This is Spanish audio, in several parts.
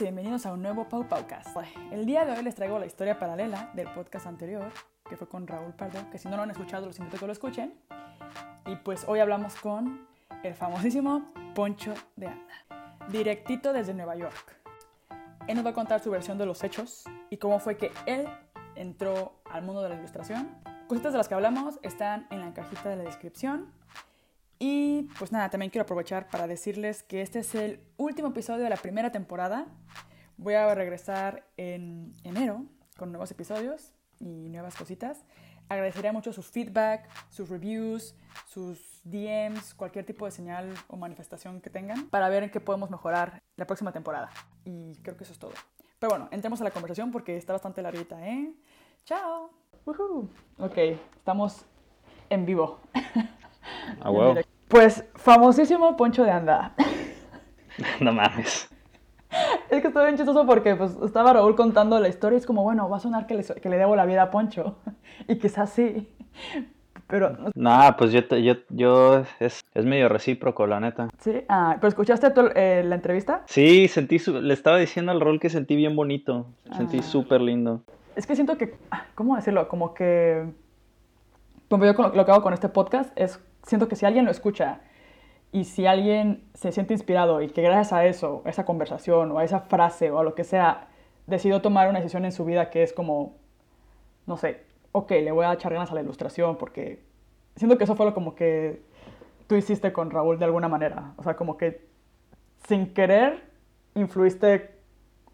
y bienvenidos a un nuevo Pau Paucast. El día de hoy les traigo la historia paralela del podcast anterior, que fue con Raúl Pardo, que si no lo han escuchado los invito que lo escuchen. Y pues hoy hablamos con el famosísimo Poncho de Anda, directito desde Nueva York. Él nos va a contar su versión de los hechos y cómo fue que él entró al mundo de la ilustración. Cositas de las que hablamos están en la cajita de la descripción. Y pues nada, también quiero aprovechar para decirles que este es el último episodio de la primera temporada. Voy a regresar en enero con nuevos episodios y nuevas cositas. Agradecería mucho su feedback, sus reviews, sus DMs, cualquier tipo de señal o manifestación que tengan para ver en qué podemos mejorar la próxima temporada. Y creo que eso es todo. Pero bueno, entremos a la conversación porque está bastante larguita, ¿eh? ¡Chao! Ok, estamos en vivo. Ah, huevo. Pues famosísimo Poncho de Anda. No mames. Es que estuvo bien chistoso porque pues, estaba Raúl contando la historia y es como, bueno, va a sonar que le, que le debo la vida a Poncho. Y quizás sí. Pero... Nah, pues yo, te- yo, yo es, es medio recíproco, la neta. Sí, ah, ¿pero escuchaste eh, la entrevista? Sí, sentí, su- le estaba diciendo al rol que sentí bien bonito. Sentí Ah. súper lindo. Es que siento que, ah, ¿cómo decirlo? Como que, como yo con- lo que hago con este podcast es, siento que si alguien lo escucha y si alguien se siente inspirado y que gracias a eso, a esa conversación o a esa frase o a lo que sea, decidió tomar una decisión en su vida que es como, no sé, ok, le voy a echar ganas a la ilustración porque siento que eso fue lo como que tú hiciste con Raúl de alguna manera. O sea, como que sin querer influiste,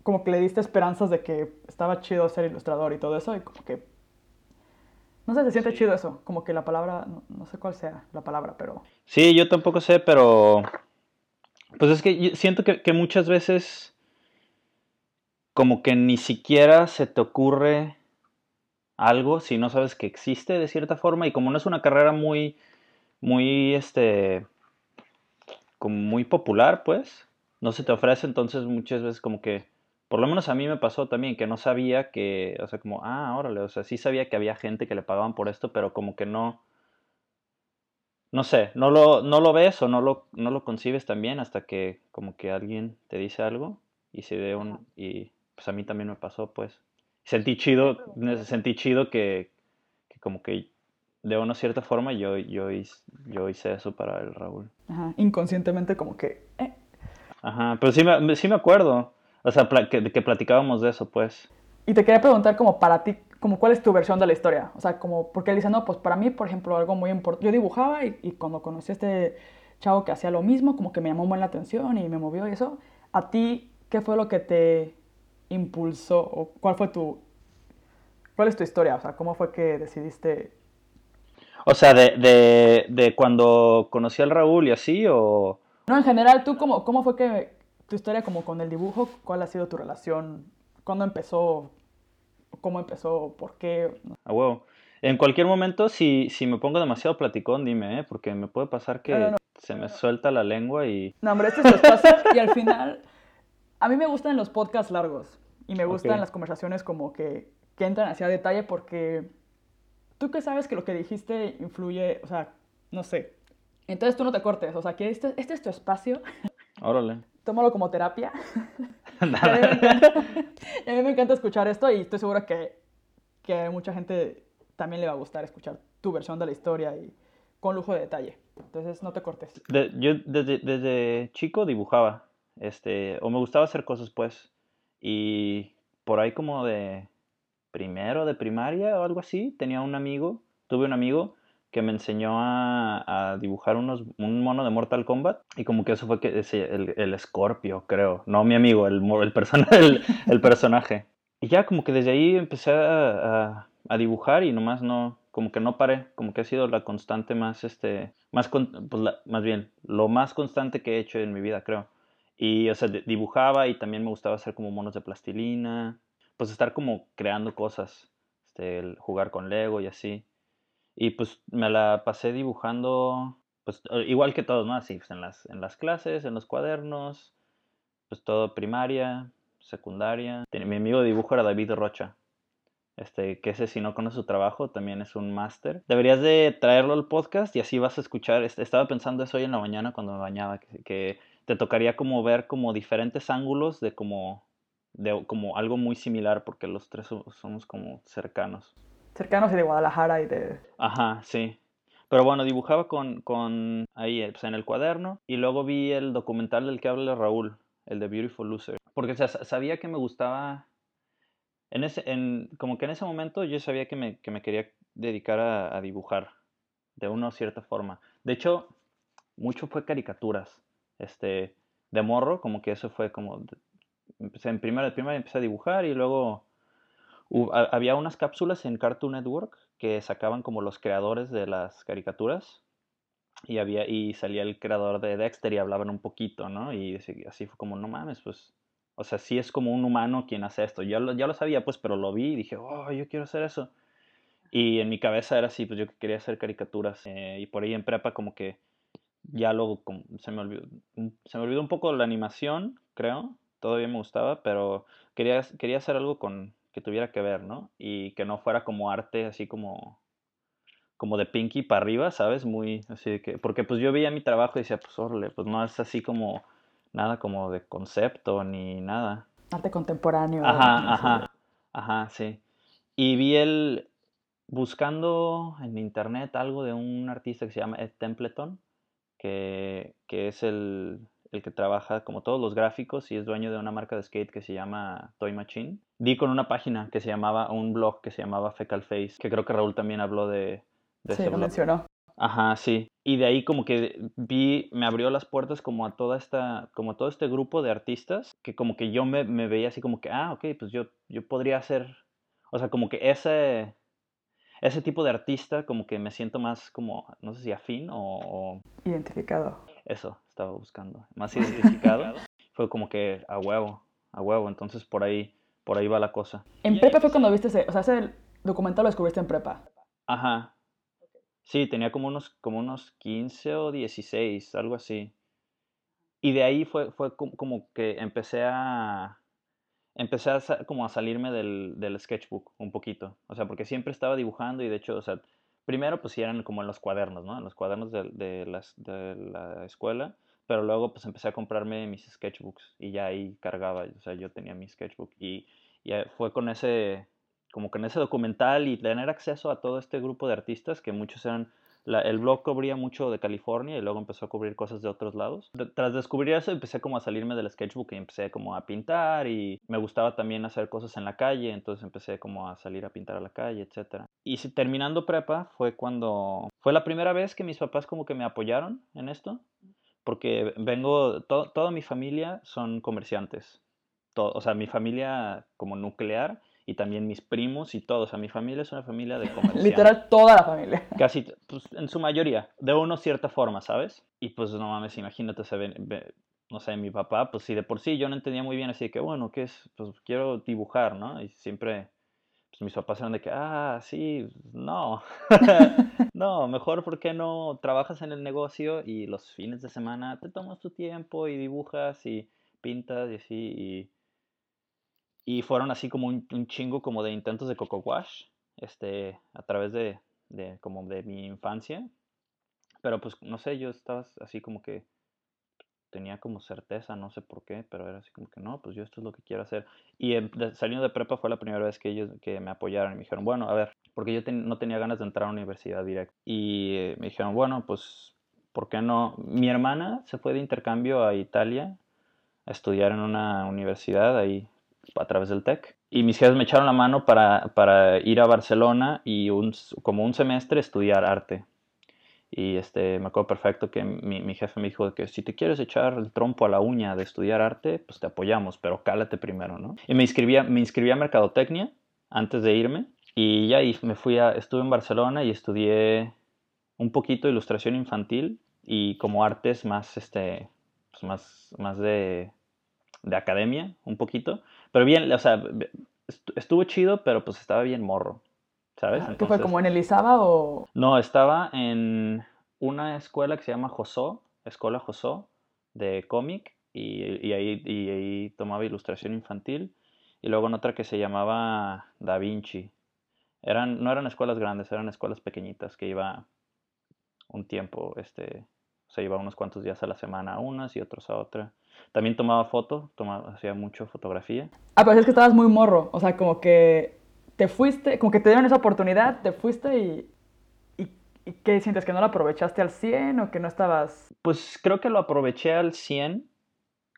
como que le diste esperanzas de que estaba chido ser ilustrador y todo eso y como que... No sé, se siente chido eso, como que la palabra, no, sé cuál sea la palabra, pero... Sí, yo tampoco sé, pero. Pues es que siento que, que muchas veces. Como que ni siquiera se te ocurre algo si no sabes que existe de cierta forma. Y como no es una carrera muy. Muy este. Como muy popular, pues. No se te ofrece, entonces muchas veces como que. Por lo menos a mí me pasó también que no sabía que. O sea, como, ah, órale. O sea, sí sabía que había gente que le pagaban por esto, pero como que no no sé, no lo, no lo ves o no lo, no lo concibes también hasta que como que alguien te dice algo y se dé un, y pues a mí también me pasó pues. Sentí chido, sentí chido que, que como que de una cierta forma yo, yo, hice, yo hice eso para el Raúl. Ajá, inconscientemente como que... eh, Ajá, pero sí me, sí me acuerdo, o sea, que, que platicábamos de eso pues. Y te quería preguntar como para ti, como cuál es tu versión de la historia. O sea, como, porque él dice, no, pues para mí, por ejemplo, algo muy importante, yo dibujaba y, y cuando conocí a este chavo que hacía lo mismo, como que me llamó muy la atención y me movió y eso. ¿A ti qué fue lo que te impulsó o cuál fue tu, cuál es tu historia? O sea, ¿cómo fue que decidiste? O sea, de, de, de cuando conocí al Raúl y así, o... No, en general, ¿tú cómo, cómo fue que tu historia como con el dibujo, cuál ha sido tu relación? ¿Cuándo empezó? ¿Cómo empezó? ¿Por qué? A huevo. En cualquier momento, si, si me pongo demasiado platicón, dime, ¿eh? Porque me puede pasar que No, no, no. se me suelta la lengua y... No, hombre, este es tu espacio y al final, a mí me gustan los podcasts largos y me gustan las conversaciones como que, que entran hacia detalle porque tú que sabes que lo que dijiste influye, o sea, no sé. Entonces tú no te cortes, o sea, que este, este es tu espacio, Órale. Tómalo como terapia. Y a, mí me encanta, y a mí me encanta escuchar esto y estoy segura que, que a mucha gente también le va a gustar escuchar tu versión de la historia y con lujo de detalle. Entonces no te cortes. De- yo desde, desde chico dibujaba, este, o me gustaba hacer cosas, pues. Y por ahí como de primero de primaria o algo así, tenía un amigo, tuve un amigo que me enseñó a, a dibujar unos, un mono de Mortal Kombat y como que eso fue que ese, el, el Scorpio, creo, no mi amigo, el, el, persona, el, el personaje. Y ya como que desde ahí empecé a, a- dibujar y nomás no, como que no paré, como que ha sido la constante más, este, más, con- pues más bien, lo más constante que he hecho en mi vida, creo. Y, o sea, di- dibujaba y también me gustaba hacer como monos de plastilina, pues estar como creando cosas, este, jugar con Lego y así. Y pues me la pasé dibujando, pues igual que todos, ¿no? Así, pues, en las, en las clases, en los cuadernos, pues todo primaria, secundaria. Mi amigo de dibujo era David Rocha. Este, que ese si no conoce su trabajo también es un máster. Deberías de traerlo al podcast y así vas a escuchar. est- Estaba pensando eso hoy en la mañana cuando me bañaba, que, que te tocaría como ver como diferentes ángulos de como de como algo muy similar porque los tres somos como cercanos. Cercanos y de Guadalajara y de... Ajá, sí. Pero bueno, dibujaba con, con ahí pues, en el cuaderno y luego vi el documental del que habla Raúl, el de Beautiful Loser. Porque sabía que me gustaba, en ese, en, como que en ese momento yo sabía que me, que me quería dedicar a, a dibujar de una cierta forma. De hecho, mucho fue caricaturas. Este, de morro, como que eso fue como, empecé en primera de primaria empecé a dibujar y luego había unas cápsulas en Cartoon Network que sacaban como los creadores de las caricaturas y había y salía el creador de Dexter y hablaban un poquito, ¿no? Y así fue como, no mames, pues, o sea, sí es como un humano quien hace esto. Yo lo, ya lo sabía, pues, pero lo vi y dije, oh, yo quiero hacer eso. Y en mi cabeza era así, pues yo quería hacer caricaturas. Eh, y por ahí en prepa como que ya luego se me olvidó, se me olvidó un poco la animación, creo. Todavía me gustaba, pero quería, quería hacer algo con, que tuviera que ver, ¿no? Y que no fuera como arte así como como de Pinky para arriba, ¿sabes? Muy así de que porque pues yo veía mi trabajo y decía, pues órale, pues no es así como nada como de concepto ni nada. Arte contemporáneo. Ajá, ajá. Ajá, sí. Y vi el buscando en internet algo de un artista que se llama Ed Templeton, que, que es el, el que trabaja como todos los gráficos y es dueño de una marca de skate que se llama Toy Machine. Di con una página que se llamaba, un blog que se llamaba Fecal Face, que creo que Raúl también habló de, de sí, lo mencionó. Ajá, sí. Y de ahí como que vi, me abrió las puertas como a toda esta, como a todo este grupo de artistas, que como que yo me, me veía así como que, ah, ok, pues yo, yo podría hacer, o sea, como que ese, ese tipo de artista como que me siento más como, no sé si afín o... Identificado. Eso, estaba buscando. Más identificado. fue como que a huevo, a huevo. Entonces por ahí, por ahí va la cosa. ¿En prepa fue cuando viste ese, o sea, ese documental lo descubriste en prepa? Ajá. Sí, tenía como unos, como unos 15 o 16, algo así. Y de ahí fue, fue como que empecé a, empecé a, como a salirme del, del, sketchbook un poquito. O sea, porque siempre estaba dibujando y de hecho, o sea, primero pues eran como en los cuadernos, ¿no? En los cuadernos de, la escuela. Pero luego pues empecé a comprarme mis sketchbooks y ya ahí cargaba, o sea, yo tenía mi sketchbook y, y fue con ese, como con ese documental y tener acceso a todo este grupo de artistas que muchos eran el blog cubría mucho de California y luego empezó a cubrir cosas de otros lados. tras descubrir eso empecé como a salirme del sketchbook y empecé como a pintar y me gustaba también hacer cosas en la calle, entonces empecé como a salir a pintar a la calle, etc. Y terminando prepa fue cuando fue la primera vez que mis papás como que me apoyaron en esto, porque vengo, toda mi familia son comerciantes, o sea, mi familia como nuclear y también mis primos y todos. O sea, mi familia es una familia de comerciantes. Literal, toda la familia. Casi, pues en su mayoría, de una cierta forma, ¿sabes? Y pues no mames, imagínate, se ve, no sé, mi papá, pues sí, de por sí yo no entendía muy bien, así de que, bueno, ¿qué es? Pues quiero dibujar, ¿no? Y siempre, pues mis papás eran de que, ah, sí, no, no, mejor porque no trabajas en el negocio y los fines de semana te tomas tu tiempo y dibujas y pintas y así, y y fueron así como un, chingo como de intentos de coco wash, este, a través de, de, como de mi infancia. Pero pues, no sé, yo estaba así como que tenía como certeza, no sé por qué, pero era así como que no, pues yo esto es lo que quiero hacer. Y saliendo de prepa fue la primera vez que ellos que me apoyaron y me dijeron, bueno, a ver, porque yo no tenía ganas de entrar a universidad directa. Y eh, me dijeron, bueno, pues, ¿por qué no? Mi hermana se fue de intercambio a Italia a estudiar en una universidad ahí a través del TEC. Y mis jefes me echaron la mano para, para ir a Barcelona y un, como un semestre estudiar arte. Y este, me acuerdo perfecto que mi, mi, jefe me dijo que si te quieres echar el trompo a la uña de estudiar arte, pues te apoyamos, pero cálate primero, ¿no? Y me inscribí, me inscribí a Mercadotecnia antes de irme. Y ya y me fui a, estuve en Barcelona y estudié un poquito ilustración infantil y como artes más, este, pues más, más de, de academia, un poquito. Pero bien, o sea, estuvo chido, pero pues estaba bien morro, ¿sabes? ¿Qué fue como en Elizaba o...? No, estaba en una escuela que se llama Josó, Escuela Josó, de cómic, y, ahí, y ahí tomaba ilustración infantil, y luego en otra que se llamaba Da Vinci. Eran, no eran escuelas grandes, eran escuelas pequeñitas que iba un tiempo, este, o sea, iba unos cuantos días a la semana a unas y otros a otra. También tomaba foto, tomaba, hacía mucho fotografía. Ah, pero es que estabas muy morro, o sea, como que te fuiste, como que te dieron esa oportunidad, te fuiste y, y, ¿qué sientes? ¿Que no lo aprovechaste al 100 o que no estabas...? Pues creo que lo aproveché al 100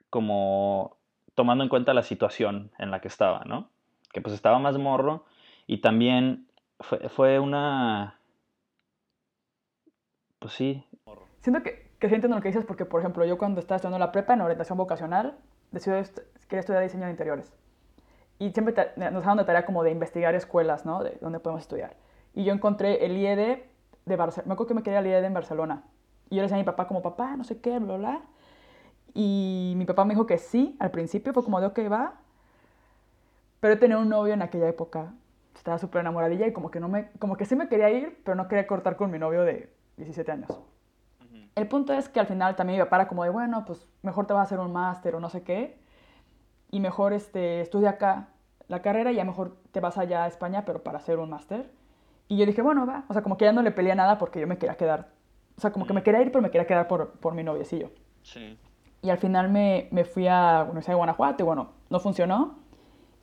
como tomando en cuenta la situación en la que estaba, ¿no? Que pues estaba más morro y también fue, fue una... Pues sí. Siento que, que sí entiendo lo que dices porque, por ejemplo, yo cuando estaba estudiando la prepa en orientación vocacional, decidí quería estudiar diseño de interiores. Y siempre nos dejaron de tarea como de investigar escuelas, ¿no? De dónde podemos estudiar. Y yo encontré el IED de Barcelona. Me acuerdo que me quería el IED en Barcelona. Y yo le decía a mi papá como, papá, no sé qué, bla, bla. Y mi papá me dijo que sí, al principio fue como de, ok, va. Pero tenía un novio en aquella época. Estaba súper enamoradilla y como que, no me, como que sí me quería ir, pero no quería cortar con mi novio de 17 años. El punto es que al final también mi papá era como de, bueno, pues mejor te vas a hacer un máster o no sé qué. Y mejor este, estudia acá la carrera y ya mejor te vas allá a España, pero para hacer un máster. Y yo dije, bueno, va. O sea, como que ya no le peleé nada porque yo me quería quedar. O sea, como que me quería ir, pero me quería quedar por, por mi noviecillo. Sí. Y al final me, me fui a Universidad de Guanajuato y bueno, no funcionó.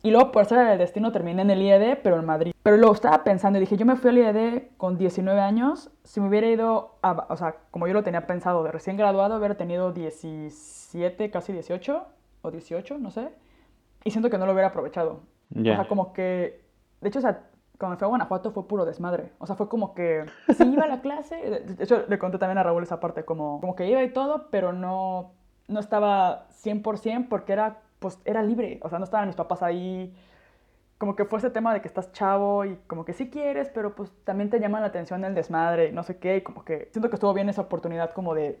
Y luego, por ser el destino, terminé en el IED, pero en Madrid. Pero luego estaba pensando y dije, yo me fui al IED con 19 años. Si me hubiera ido, a, o sea, como yo lo tenía pensado, de recién graduado, hubiera tenido 17, casi 18 o 18, no sé. Y siento que no lo hubiera aprovechado. O sea, como que, de hecho, o sea, cuando fui a Guanajuato fue puro desmadre. O sea, fue como que sí iba a la clase. De hecho, le conté también a Raúl esa parte, como, como que iba y todo, pero no, no estaba 100% porque era, pues, era libre. O sea, no estaban mis papás ahí. Como que fue ese tema de que estás chavo y como que sí quieres, pero pues también te llama la atención el desmadre y no sé qué. Y como que siento que estuvo bien esa oportunidad como de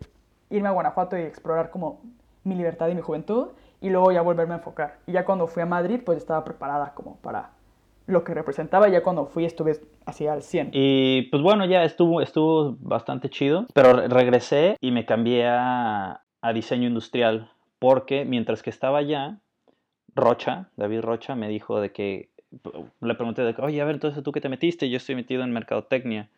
irme a Guanajuato y explorar como mi libertad y mi juventud y luego ya volverme a enfocar. Y ya cuando fui a Madrid, pues estaba preparada como para lo que representaba. Ya cuando fui estuve así al 100. Y pues bueno, ya estuvo, estuvo bastante chido. Pero regresé y me cambié a, a diseño industrial. Porque mientras que estaba allá, Rocha, David Rocha, me dijo de que, le pregunté de que, oye, a ver, entonces tú qué te metiste, yo estoy metido en mercadotecnia.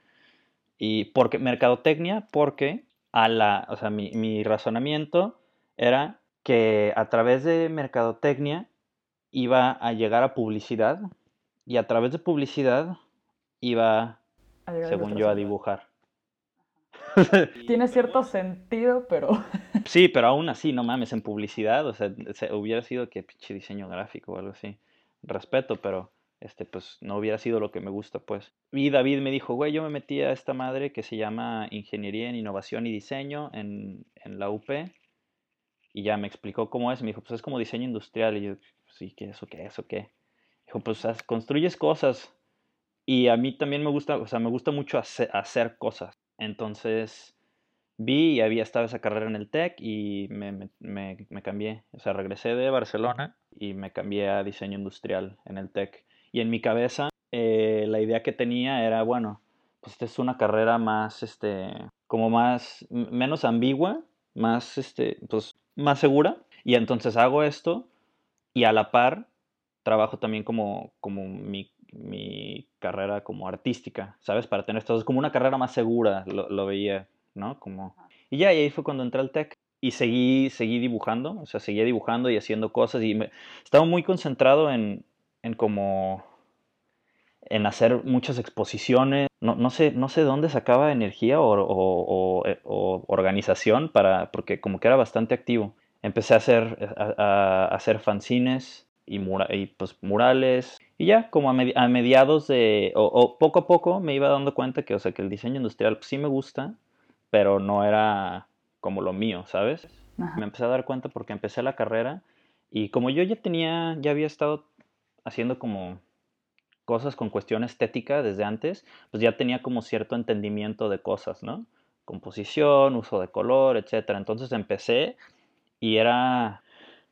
Y porque, mercadotecnia, porque a la, o sea, mi, mi razonamiento era que a través de mercadotecnia iba a llegar a publicidad y a través de publicidad iba, según yo, a dibujar. Tiene cierto sentido, pero... sí, pero aún así, no mames, en publicidad, o sea, hubiera sido que pinche diseño gráfico o algo así. Respeto, pero este, pues no hubiera sido lo que me gusta, pues. Y David me dijo, güey, yo me metí a esta madre que se llama Ingeniería en Innovación y Diseño en, en la UP y ya me explicó cómo es. Me dijo, pues es como diseño industrial. Y yo, sí, ¿qué eso, qué eso, qué? Dijo, pues construyes cosas. Y a mí también me gusta, o sea, me gusta mucho hacer, cosas. Entonces vi y había estado esa carrera en el TEC y me, me, me, cambié. O sea, regresé de Barcelona y me cambié a diseño industrial en el TEC. Y en mi cabeza, eh, la idea que tenía era, bueno, pues esta es una carrera más, este, como más, menos ambigua, más, este, pues más segura y entonces hago esto y a la par trabajo también como, como mi, carrera como artística, ¿sabes? Para tener esto, es como una carrera más segura, lo, veía, ¿no? Como... Y ya, y ahí fue cuando entré al TEC y seguí, seguí dibujando, o sea, seguía dibujando y haciendo cosas y me, estaba muy concentrado en, en como en hacer muchas exposiciones. No, no, sé, no sé dónde sacaba energía o, eh, organización para, porque como que era bastante activo. Empecé a hacer, a, hacer fanzines y, y, pues, murales. Y ya, como a, mediados de, o, poco a poco me iba dando cuenta que, o sea, que el diseño industrial pues, sí me gusta, pero no era como lo mío, ¿sabes? Me empecé a dar cuenta porque empecé la carrera y como yo ya tenía, ya había estado haciendo como cosas con cuestión estética desde antes, pues ya tenía como cierto entendimiento de cosas, ¿no? Composición, uso de color, etc. Entonces empecé y era,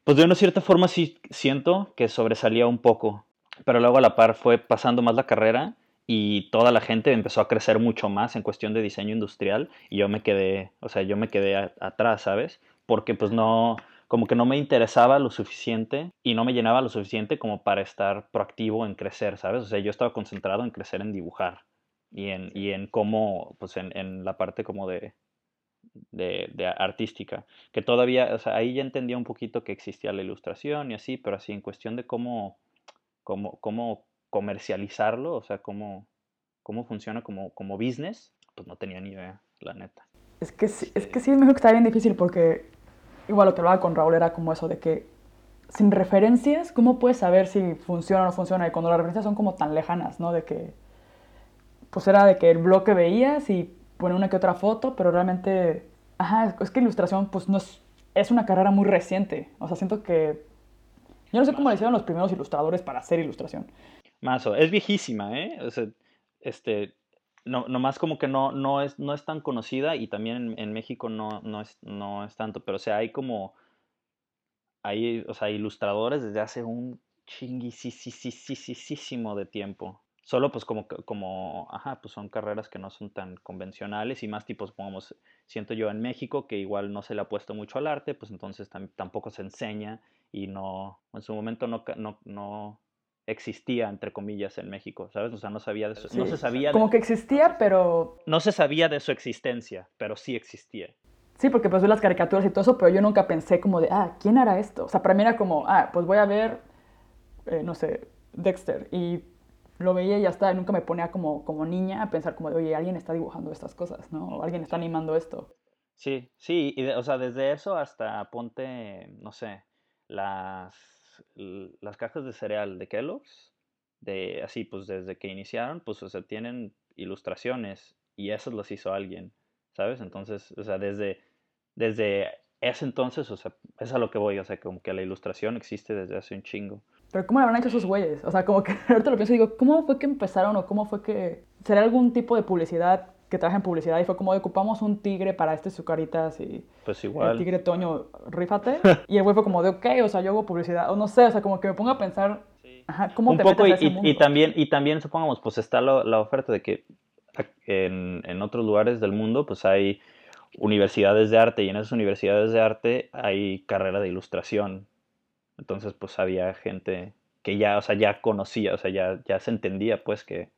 pues de una cierta forma sí siento que sobresalía un poco, pero luego a la par fue pasando más la carrera y toda la gente empezó a crecer mucho más en cuestión de diseño industrial y yo me quedé, o sea, yo me quedé atrás, ¿sabes? Porque pues no, como que no me interesaba lo suficiente y no me llenaba lo suficiente como para estar proactivo en crecer, ¿sabes? O sea, yo estaba concentrado en crecer en dibujar y en, y en cómo, pues en, en la parte como de, de, de artística, que todavía, o sea, ahí ya entendía un poquito que existía la ilustración y así, pero así en cuestión de cómo, cómo, cómo comercializarlo, o sea, cómo, cómo funciona como, como business, pues no tenía ni idea, la neta. Es que, sí- es que sí, me dijo que está bien difícil porque, igual lo que hablaba con Raúl era como eso de que sin referencias, ¿cómo puedes saber si funciona o no funciona? Y cuando las referencias son como tan lejanas, ¿no? De que, pues era de que el blog que veías y poner una que otra foto, pero realmente, ajá, es- es que ilustración, pues no es, es una carrera muy reciente. O sea, siento que, yo no sé cómo le hicieron los primeros ilustradores para hacer ilustración. Mazo, es viejísima, ¿eh? O sea, este, no, nomás como que no, no, es, no es tan conocida y también en, México no, no, es, no es tanto, pero o sea, hay como, hay, o sea, ilustradores desde hace un chinguisísimo de tiempo. Solo pues como, como, ajá, pues son carreras que no son tan convencionales y más tipos, pongamos, siento yo en México que igual no se le ha puesto mucho al arte, pues entonces tam- tampoco se enseña y no, en su momento no, no, no existía, entre comillas, en México, ¿sabes? O sea, no sabía de su- no Sí, se sabía de- Como que existía, pero no se sabía de su existencia, pero sí existía. Sí, porque pues vi las caricaturas y todo eso, pero yo nunca pensé como de, ah, ¿quién hará esto? O sea, para mí era como, ah, pues voy a ver, eh, no sé, Dexter. Y lo veía y ya está, y nunca me ponía como, como niña a pensar como de, oye, alguien está dibujando estas cosas, ¿no? O alguien está animando esto. Sí, sí, y de- o sea, desde eso hasta ponte, no sé, las, las cajas de cereal de Kellogg's, de así, pues desde que iniciaron, pues, o sea, tienen ilustraciones y esas las hizo alguien, ¿sabes? Entonces, o sea, desde, desde ese entonces, o sea, es a lo que voy, o sea, como que la ilustración existe desde hace un chingo. Pero ¿cómo lo habrán hecho esos güeyes? O sea, como que ahorita lo pienso y digo, ¿cómo fue que empezaron o cómo fue que... ¿Será algún tipo de publicidad que traje en publicidad y fue como, ocupamos un tigre para este sucaritas y... Pues el igual. tigre Toño, rífate. Y el güey fue como de, ok, o sea, yo hago publicidad. O no sé, o sea, como que me pongo a pensar, ajá, ¿cómo un te poco y, metes a ese y- y mundo? también y también supongamos pues está la, la oferta de que en, en otros lugares del mundo pues hay universidades de arte y en esas universidades de arte hay carrera de ilustración entonces pues había gente que ya o sea ya conocía o sea ya, ya se entendía pues que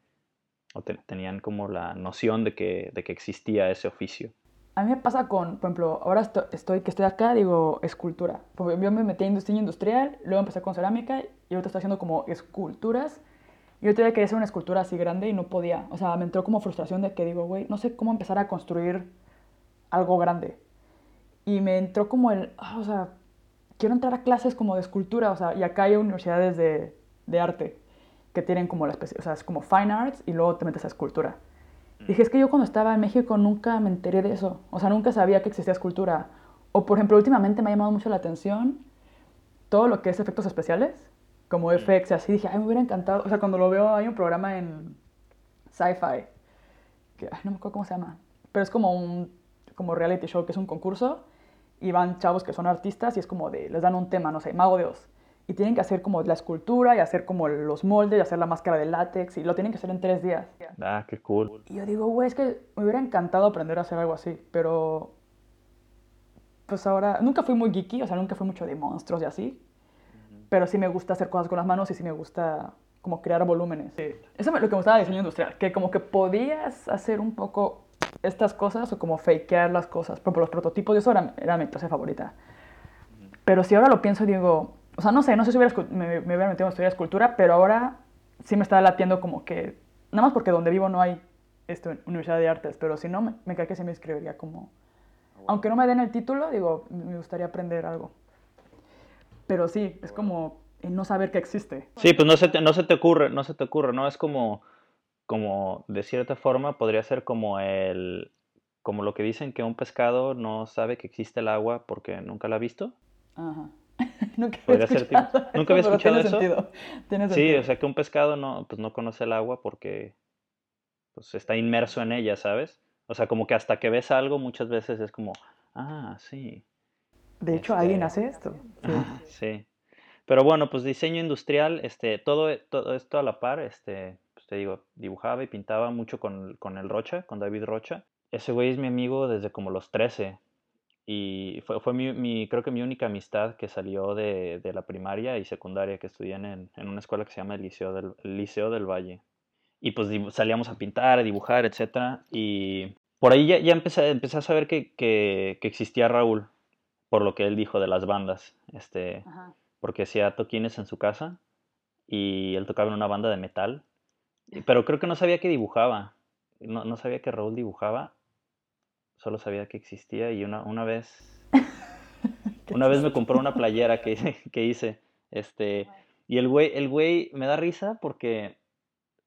o te- tenían como la noción de que, de que existía ese oficio A mí me pasa con, por ejemplo, ahora esto- estoy, que estoy acá, digo, escultura. Yo me metí en diseño industrial, luego empecé con cerámica y ahorita estoy haciendo como esculturas. Y yo todavía quería hacer una escultura así grande y no podía. O sea, me entró como frustración de que digo, güey, no sé cómo empezar a construir algo grande. Y me entró como el, ah, o sea, quiero entrar a clases como de escultura, o sea, y acá hay universidades de, de arte que tienen como la especie, o sea, es como fine arts y luego te metes a escultura. Dije, es que yo cuando estaba en México nunca me enteré de eso, o sea, nunca sabía que existía escultura. O, por ejemplo, últimamente me ha llamado mucho la atención todo lo que es efectos especiales, como FX y así. Dije, ay, me hubiera encantado, o sea, cuando lo veo, hay un programa en Sci-Fi, que, ay, no me acuerdo cómo se llama, pero es como un como reality show, que es un concurso, y van chavos que son artistas y es como de, les dan un tema, no sé, Mago de Oz. Y tienen que hacer como la escultura y hacer como los moldes y hacer la máscara de látex y lo tienen que hacer en tres días. ah qué cool Y yo digo, güey, es que me hubiera encantado aprender a hacer algo así, pero pues ahora, nunca fui muy geeky, o sea, nunca fui mucho de monstruos y así, pero sí me gusta hacer cosas con las manos y sí me gusta como crear volúmenes. Eso es lo que me gustaba de diseño industrial, que como que podías hacer un poco estas cosas o como fakear las cosas. Por ejemplo, los prototipos, y eso era, era mi clase favorita. Pero si ahora lo pienso, digo, o sea, no sé, no sé si hubiera me, me hubiera metido en estudiar escultura, pero ahora sí me está latiendo como que, nada más porque donde vivo no hay esto, universidad de artes, pero si no, me, me cae que sí me inscribiría como, aunque no me den el título, digo, me gustaría aprender algo. Pero sí, es como el no saber que existe. Sí, pues no se te, no se te ocurre, no se te ocurre, ¿no? Es como, como, de cierta forma, podría ser como el, como lo que dicen que un pescado no sabe que existe el agua porque nunca la ha visto. Ajá. nunca había ser escuchado ¿nunca había eso, escuchado tiene eso? Sentido. Tiene Sí, o sea que un pescado no, pues no conoce el agua porque pues está inmerso en ella, ¿sabes? O sea, como que hasta que ves algo muchas veces es como, ah, sí, De hecho, alguien este- hace esto. Sí. Ah, sí. Pero bueno, pues diseño industrial, este, todo, e- todo esto a la par, este, pues te digo, dibujaba y pintaba mucho con, con el Rocha, con David Rocha. Ese güey es mi amigo desde como los 13 y fue, fue mi, mi- creo que mi única amistad que salió de, de la primaria y secundaria que estudié en, en una escuela que se llama el Liceo del, el Liceo del Valle. Y pues salíamos a pintar, a dibujar, etcétera. Y, por ahí ya, ya empecé, empecé, a saber que, que, que, existía Raúl, por lo que él dijo de las bandas, este, Ajá. porque hacía toquines en su casa y él tocaba en una banda de metal, pero creo que no sabía que dibujaba, no, no sabía que Raúl dibujaba, solo sabía que existía y una, una vez, una vez me compró una playera que, que hice, este, y el güey, el güey me da risa porque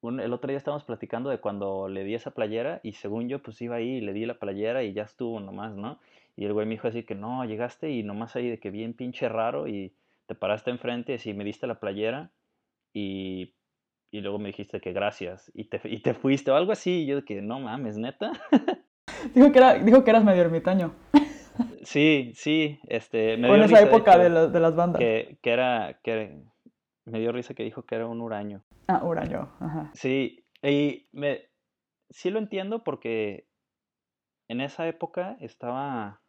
el otro día estábamos platicando de cuando le di esa playera y según yo pues iba ahí y le di la playera y ya estuvo nomás, ¿no? Y el güey me dijo así que no, llegaste y nomás ahí de que bien pinche raro y te paraste enfrente y me diste la playera y, y luego me dijiste que gracias y te, y te fuiste o algo así y yo de que no mames, neta. dijo, que era, dijo que eras medio ermitaño. Sí, sí, este... Me dio en esa época de, de, las bandas. Que, que era... Que, me dio risa que dijo que era un huraño. Ah, huraño, ajá. Sí, y me, sí lo entiendo porque en esa época estaba,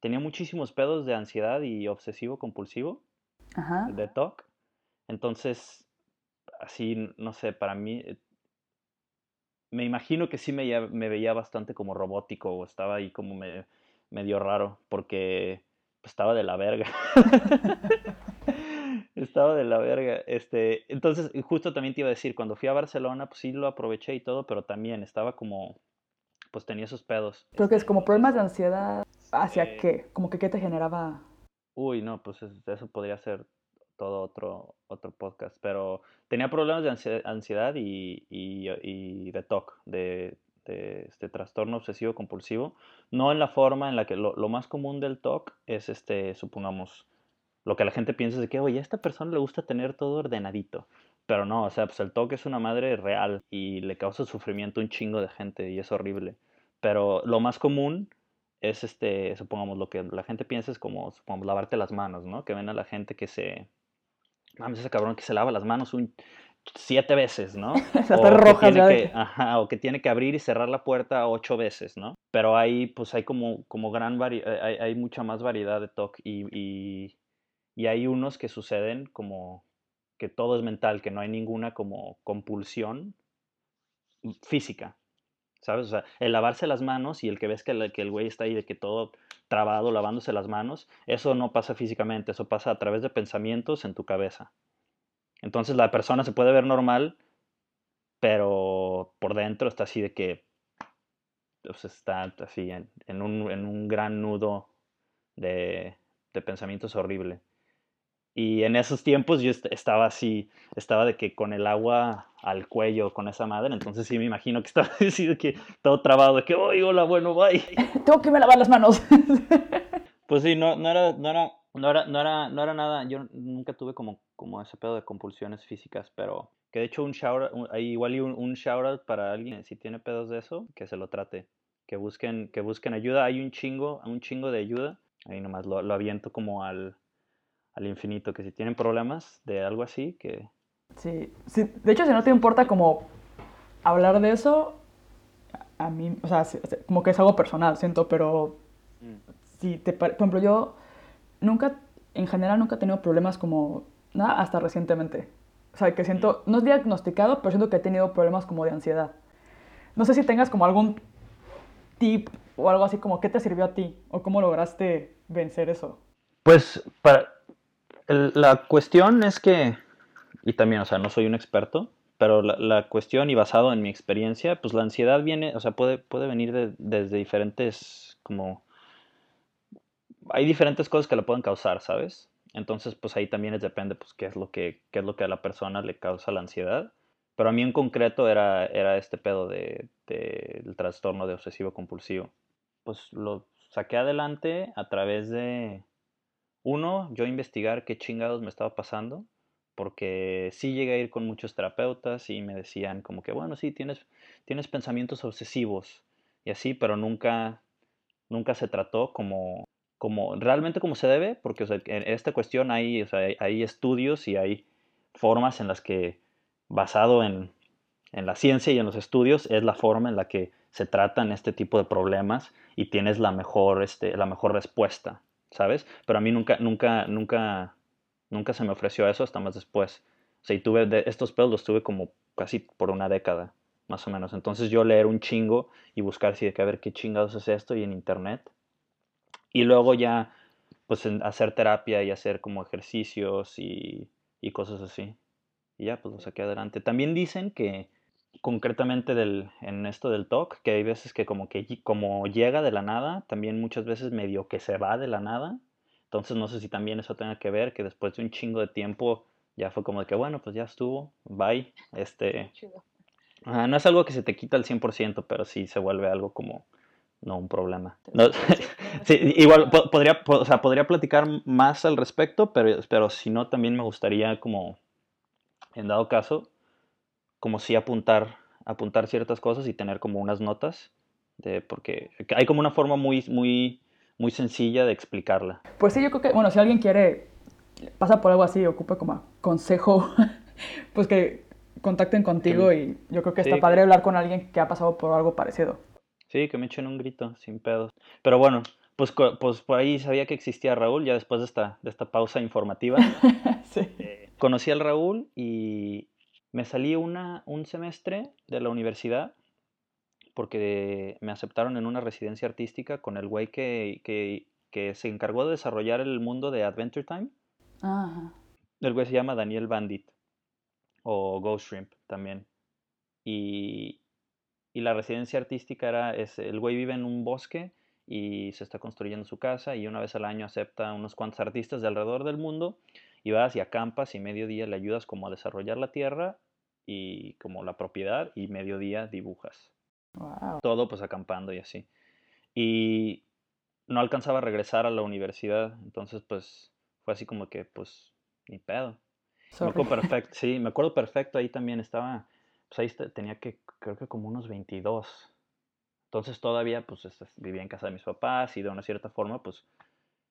tenía muchísimos pedos de ansiedad y obsesivo compulsivo, ajá. de TOC. Entonces, así, no sé, para mí, me imagino que sí me, me veía bastante como robótico o estaba ahí como me, medio raro porque pues, estaba de la verga. Estaba de la verga. Este, entonces, justo también te iba a decir, cuando fui a Barcelona, pues sí lo aproveché y todo, pero también estaba como, pues tenía esos pedos. Creo que es como problemas de ansiedad. ¿Hacia qué? Como que qué te generaba. Uy, no, pues eso podría ser todo otro, otro podcast, pero tenía problemas de ansiedad y, y, y de TOC, de, de, este trastorno obsesivo compulsivo, no en la forma en la que lo, lo más común del TOC es, este, supongamos, lo que la gente piensa es de que, oye, a esta persona le gusta tener todo ordenadito. Pero no, o sea, pues el toque es una madre real y le causa sufrimiento a un chingo de gente y es horrible. Pero lo más común es, este, supongamos, lo que la gente piensa es como, supongamos, lavarte las manos, ¿no? Que ven a la gente que se... Mames, ese cabrón que se lava las manos un siete veces, ¿no? o, rojas, que que, ajá, o que tiene que abrir y cerrar la puerta ocho veces, ¿no? Pero ahí, pues hay como, como gran vari hay, hay mucha más variedad de TOC y, y, y hay unos que suceden como que todo es mental, que no hay ninguna como compulsión física, ¿sabes? O sea, el lavarse las manos y el que ves que el, que el güey está ahí de que todo trabado lavándose las manos, eso no pasa físicamente, eso pasa a través de pensamientos en tu cabeza. Entonces la persona se puede ver normal, pero por dentro está así de que pues, está así en, un, en un gran nudo de, de pensamientos horrible. Y en esos tiempos yo estaba así, estaba de que con el agua al cuello con esa madre, entonces sí me imagino que estaba así de que todo trabado, de que, oye, hola, bueno, bye. Tengo que me lavar las manos. pues sí, no, no, era, no, era, no, era, no, era, no era nada, yo nunca tuve como, como ese pedo de compulsiones físicas, pero que de hecho un shout igual y un, un shout out para alguien, si tiene pedos de eso, que se lo trate, que busquen, que busquen ayuda, hay un chingo, un chingo de ayuda, ahí nomás lo, lo aviento como al al infinito, que si tienen problemas de algo así, que... Sí, sí, de hecho si no te importa como hablar de eso, a mí, o sea, como que es algo personal, siento, pero mm. si te, por ejemplo, yo nunca, en general nunca he tenido problemas como nada hasta recientemente. O sea, que siento, no es diagnosticado, pero siento que he tenido problemas como de ansiedad. No sé si tengas como algún tip o algo así como qué te sirvió a ti o cómo lograste vencer eso. Pues para, la cuestión es que, y también, o sea, no soy un experto, pero la, cuestión y basado en mi experiencia, pues la ansiedad viene, o sea, puede, puede venir desde diferentes, como, hay diferentes cosas que la pueden causar, ¿sabes? Entonces, pues ahí también es, depende, pues, qué es lo que, qué es lo que a la persona le causa la ansiedad. Pero a mí en concreto era, era este pedo de, de, del trastorno de obsesivo compulsivo. Pues lo saqué adelante a través de, uno, yo investigar qué chingados me estaba pasando, porque sí llegué a ir con muchos terapeutas y me decían como que, bueno, sí, tienes, tienes pensamientos obsesivos y así, pero nunca, nunca se trató como, como realmente como se debe, porque en esta cuestión hay, hay estudios y hay formas en las que, basado en, en la ciencia y en los estudios, es la forma en la que se tratan este tipo de problemas y tienes la mejor, este, la mejor respuesta. ¿Sabes? Pero a mí nunca, nunca, nunca, nunca se me ofreció eso hasta más después. O sea, y tuve, de, estos pedos los tuve como casi por una década. más o menos. Entonces yo leer un chingo y buscar si de que a ver qué chingados es esto y en internet. Y luego ya, pues hacer terapia y hacer como ejercicios y, y cosas así. Y ya, pues lo saqué adelante. También dicen que, concretamente del, en esto del talk, que hay veces que como que como llega de la nada, también muchas veces medio que se va de la nada. Entonces no sé si también eso tenga que ver, que después de un chingo de tiempo ya fue como de que, bueno, pues ya estuvo, bye. Este, no es algo que se te quita al 100%, pero sí se vuelve algo como, no un problema. sí, igual podría, o sea, podría platicar más al respecto, pero, pero si no, también me gustaría como, en dado caso, como si apuntar, apuntar ciertas cosas y tener como unas notas, de, porque hay como una forma muy, muy, muy sencilla de explicarla. Pues sí, yo creo que, bueno, si alguien quiere pasa por algo así, ocupa como consejo, pues que contacten contigo y yo creo que está padre hablar con alguien que ha pasado por algo parecido. Sí, que me echen un grito, sin pedos. Pero bueno, pues, pues por ahí sabía que existía Raúl, ya después de esta, de esta pausa informativa. sí. Eh, conocí al Raúl y me salí una, un semestre de la universidad porque me aceptaron en una residencia artística con el güey que, que, que se encargó de desarrollar el mundo de Adventure Time. El güey se llama Daniel Bandit o Ghost Shrimp también. Y, y la residencia artística era, es, el güey vive en un bosque y se está construyendo su casa y una vez al año acepta unos cuantos artistas de alrededor del mundo y vas y acampas y mediodía le ayudas como a desarrollar la tierra y como la propiedad y mediodía dibujas. Todo pues acampando y así. Y no alcanzaba a regresar a la universidad, entonces pues fue así como que, pues, ni pedo. Me acuerdo perfecto, sí, me acuerdo perfecto, ahí también estaba, pues ahí tenía que, creo que como unos 22. Entonces todavía, pues, vivía en casa de mis papás y de una cierta forma, pues,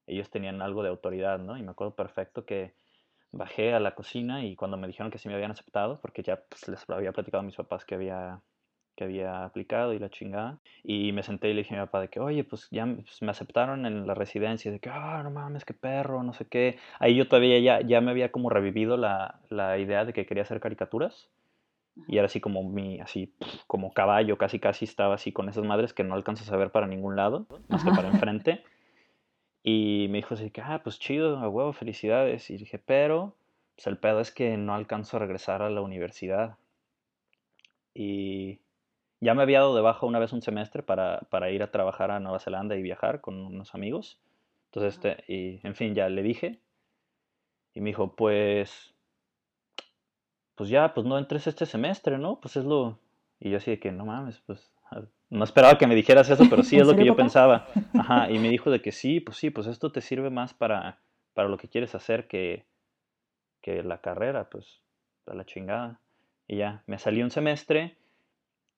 ellos tenían algo de autoridad, ¿no? Y me acuerdo perfecto que bajé a la cocina y cuando me dijeron que sí me habían aceptado, porque ya pues, les había platicado a mis papás que había que había aplicado y la chingada. Y me senté y le dije a mi papá de que, oye, pues ya pues, me aceptaron en la residencia, de que, ah, no mames, qué perro, no sé qué. Ahí yo todavía ya, ya me había como revivido la, la idea de que quería hacer caricaturas. Y era así como mi, así, como caballo, casi casi estaba así con esas madres que no alcanzas a ver para ningún lado, más que para enfrente. Y me dijo así que, ah, pues chido, a huevo, felicidades. Y dije, pero, pues el pedo es que no alcanzo a regresar a la universidad. Y ya me había dado de baja una vez un semestre para, para, ir a trabajar a Nueva Zelanda y viajar con unos amigos. Entonces, este, y en fin, ya le dije. Y me dijo, pues, pues ya, pues no entres este semestre, ¿no? Pues es lo... Y yo así de que, no mames, pues, no esperaba que me dijeras eso, pero sí es lo que yo pensaba. Ajá, y me dijo de que sí, pues sí, pues esto te sirve más para, para lo que quieres hacer que, que la carrera, pues, a la chingada. Y ya, me salí un semestre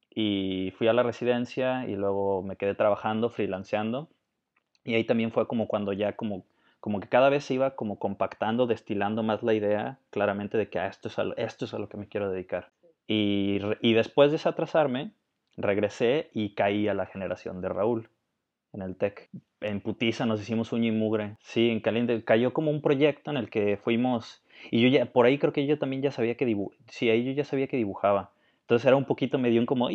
y fui a la residencia y luego me quedé trabajando, freelanceando. Y ahí también fue como cuando ya como, como que cada vez se iba como compactando, destilando más la idea claramente de que ah, esto, es a esto es a lo que me quiero dedicar. Y, y después de desatrasarme, regresé y caí a la generación de Raúl en el TEC. En Putiza nos hicimos uña y mugre. Sí, en Caliente. Cayó como un proyecto en el que fuimos... Y yo ya, por ahí creo que yo también ya sabía que dibujaba. Sí, ahí yo ya sabía que dibujaba. Entonces era un poquito medio un como,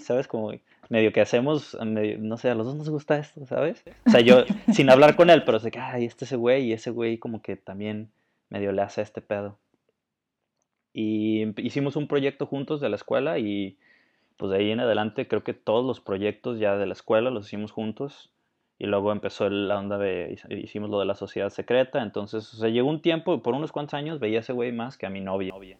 ¿sabes? Como medio que hacemos, no sé, a los dos nos gusta esto, ¿sabes? O sea, yo sin hablar con él, pero sé que, ay, este ese güey y ese güey como que también medio le hace este pedo. Y hicimos un proyecto juntos de la escuela y pues de ahí en adelante creo que todos los proyectos ya de la escuela los hicimos juntos. Y luego empezó la onda de, hicimos lo de la sociedad secreta. Entonces, o sea, llegó un tiempo, por unos cuantos años, veía a ese güey más que a mi novia.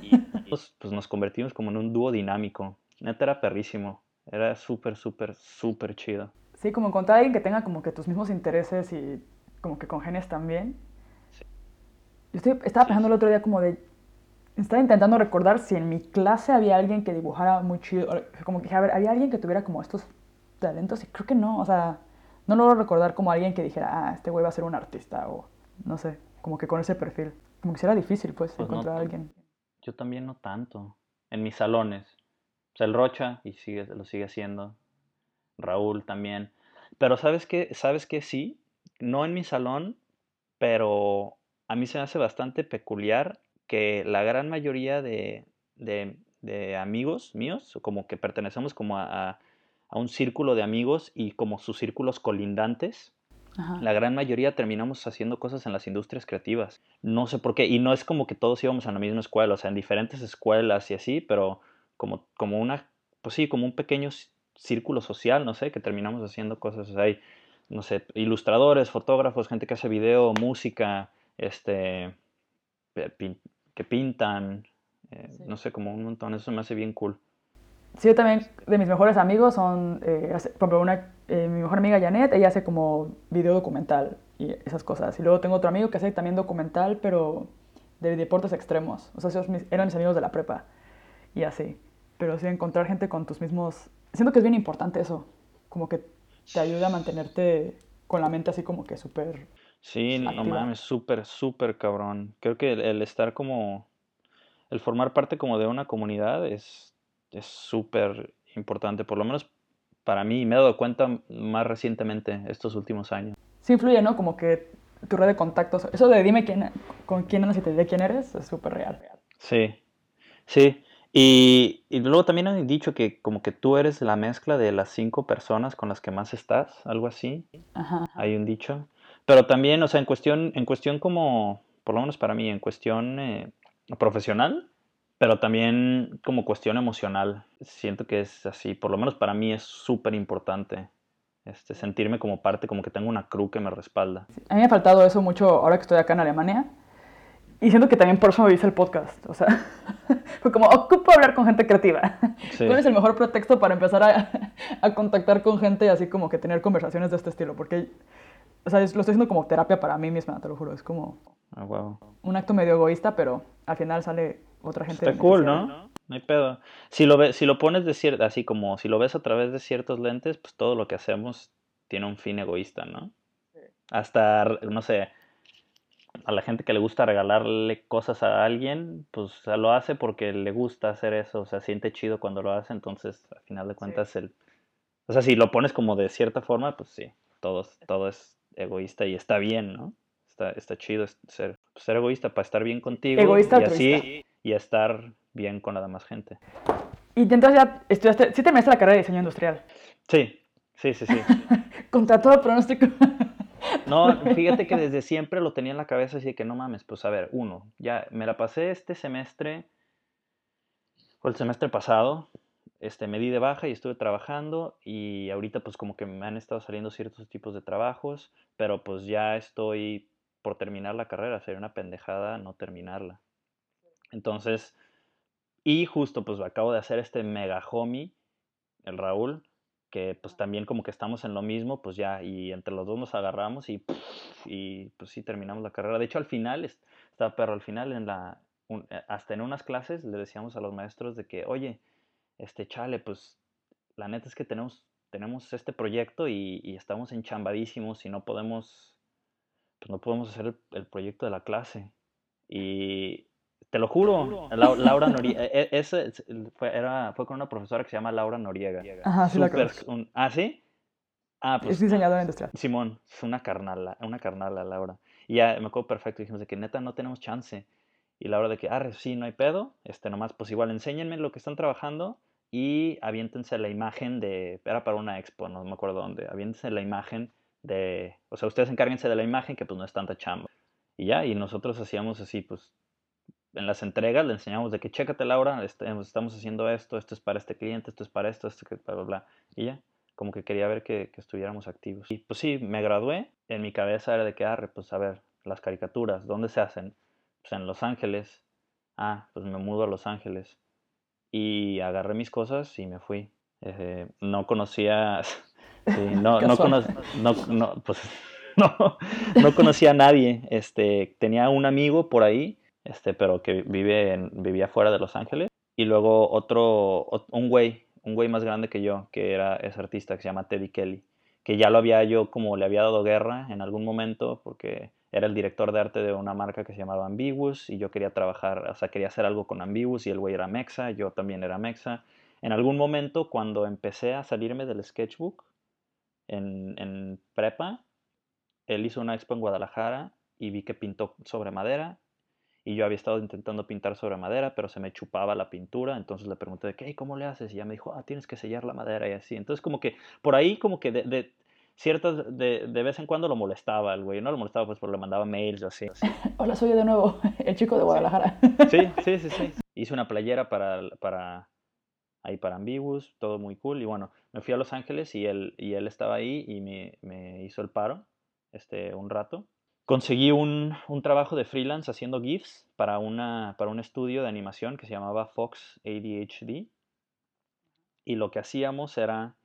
Y pues, pues nos convertimos como en un dúo dinámico. Neta era perrísimo. Era súper, súper, súper chido. Sí, como encontrar a alguien que tenga como que tus mismos intereses y como que congenes también. Sí. Yo estoy, estaba pensando el otro día como de... Estaba intentando recordar si en mi clase había alguien que dibujara muy chido. Como que, a ver, había alguien que tuviera como estos talentos y creo que no. O sea, no logro recordar como alguien que dijera, ah, este güey va a ser un artista o no sé, como que con ese perfil. Como que será difícil pues, pues encontrar a alguien. Yo también no tanto. En mis salones. O sea, el Rocha y sigue, lo sigue haciendo. Raúl también. Pero ¿sabes qué? ¿Sabes qué? Sí. No en mi salón, pero a mí se me hace bastante peculiar que la gran mayoría de, de, de amigos míos, como que pertenecemos como a, a un círculo de amigos y como sus círculos colindantes. La gran mayoría terminamos haciendo cosas en las industrias creativas. No sé por qué. Y no es como que todos íbamos a la misma escuela, o sea, en diferentes escuelas y así, pero como, como una, pues sí, como un pequeño círculo social, no sé, que terminamos haciendo cosas. O sea, hay, no sé, ilustradores, fotógrafos, gente que hace video, música, este, que pintan, eh, no sé, como un montón. Eso me hace bien cool. Sí, yo también, de mis mejores amigos son, eh, por ejemplo, una, eh, mi mejor amiga Janet, ella hace como video documental y esas cosas. Y luego tengo otro amigo que hace también documental, pero de deportes extremos. O sea, esos eran mis amigos de la prepa y así. Pero sí, encontrar gente con tus mismos... Siento que es bien importante eso. Como que te ayuda a mantenerte con la mente así como que súper... Sí, no mames, súper, súper cabrón. Creo que el estar como... El formar parte como de una comunidad es es súper importante, por lo menos para mí, me he dado cuenta más recientemente estos últimos años. Sí influye, ¿no? Como que tu red de contactos, eso de dime quién, con quién andas y te diré quién eres, es súper real. Sí, sí. Y, y, luego también han dicho que como que tú eres la mezcla de las cinco personas con las que más estás, algo así. Ajá. Hay un dicho. Pero también, o sea, en cuestión, en cuestión como, por lo menos para mí, en cuestión eh, profesional, pero también como cuestión emocional, siento que es así, por lo menos para mí es súper importante este, sentirme como parte, como que tengo una cruz que me respalda. A mí me ha faltado eso mucho ahora que estoy acá en Alemania. Y siento que también por eso me hice el podcast. O sea, fue como, ocupo hablar con gente creativa. ¿Cuál es el mejor pretexto para empezar a, a, contactar con gente y así como que tener conversaciones de este estilo? Porque, o sea, lo estoy haciendo como terapia para mí misma, te lo juro. Es como ah, wow. un acto medio egoísta, pero al final sale otra gente. Está cool, ¿no? ¿no? hay pedo. Si lo, si lo pones de cierto, así como si lo ves a través de ciertos lentes, pues todo lo que hacemos tiene un fin egoísta, ¿no? Hasta, no sé, a la gente que le gusta regalarle cosas a alguien, pues lo hace porque le gusta hacer eso, o sea, siente chido cuando lo hace, entonces al final de cuentas el... O sea, si lo pones como de cierta forma, pues sí, todo, todo es egoísta y está bien, ¿no? Está, está chido ser, ser egoísta para estar bien contigo. Egoísta y así y estar bien con la demás gente. Y entonces ya estudiaste, sí terminaste la carrera de diseño industrial. Sí, sí, sí, sí. Contra todo pronóstico. no, fíjate que desde siempre lo tenía en la cabeza así de que no mames, pues a ver, uno, ya me la pasé este semestre, o el semestre pasado, este, me di de baja y estuve trabajando y ahorita pues como que me han estado saliendo ciertos tipos de trabajos, pero pues ya estoy por terminar la carrera, sería una pendejada no terminarla. Entonces, y justo pues acabo de hacer este mega homie, el Raúl, que pues también como que estamos en lo mismo, pues ya, y entre los dos nos agarramos y, y pues sí terminamos la carrera. De hecho, al final, estaba perro, al final en la, eh, hasta en unas clases le decíamos a los maestros de que, oye, este chale, pues la neta es que tenemos, tenemos este proyecto y, y estamos enchambadísimos y no podemos, pues no podemos hacer el, el proyecto de la clase. Y te lo juro, Laura Noriega. E, e, ese fue, era, fue con una profesora que se llama Laura Noriega. Ajá, sí la ¿Ah, sí? Ah, pues. Es diseñadora industrial. Simón, es una carnala, una carnala, Laura. Y ya me acuerdo perfecto, dijimos de que neta no tenemos chance. Y Laura de que, ah, sí, no hay pedo. Este, nomás, pues igual, enséñenme lo que están trabajando y aviéntense la imagen de. Era para una expo, no me acuerdo dónde. Aviéntense la imagen de. O sea, ustedes encárguense de la imagen que pues no es tanta chamba. Y ya, y nosotros hacíamos así, pues en las entregas le enseñamos de que chécate Laura, este, estamos haciendo esto, esto es para este cliente, esto es para esto, esto, bla, bla, bla. Y ya, como que quería ver que, estuviéramos activos. Y pues sí, me gradué, en mi cabeza era de que, ah, pues a ver, las caricaturas, ¿dónde se hacen? Pues en Los Ángeles. Ah, pues me mudo a Los Ángeles. Y agarré mis cosas y me fui. Eh, no conocía... no, no, no, no, pues, no, no conocía a nadie. Este, tenía un amigo por ahí este, pero que vive en, vivía fuera de Los Ángeles. Y luego otro, un güey, un güey más grande que yo, que era ese artista que se llama Teddy Kelly, que ya lo había yo como le había dado guerra en algún momento porque era el director de arte de una marca que se llamaba Ambiguous y yo quería trabajar, o sea, quería hacer algo con Ambiguous y el güey era Mexa, yo también era Mexa. En algún momento cuando empecé a salirme del sketchbook en, en prepa, él hizo una expo en Guadalajara y vi que pintó sobre madera y yo había estado intentando pintar sobre madera, pero se me chupaba la pintura, entonces le pregunté de qué, ¿cómo le haces? Y ya me dijo, ah, tienes que sellar la madera y así. Entonces como que por ahí como que de, ciertas, de, de, vez en cuando lo molestaba el güey, no lo molestaba pues porque le mandaba mails o así. Hola, soy yo de nuevo, el chico de Guadalajara. Sí, sí, sí, sí. Hice una playera para, para, ahí para Ambiguous, todo muy cool. Y bueno, me fui a Los Ángeles y él, y él estaba ahí y me, me hizo el paro este, un rato conseguí un, un, trabajo de freelance haciendo GIFs para, una, para un estudio de animación que se llamaba Fox ADHD. Y lo que hacíamos era,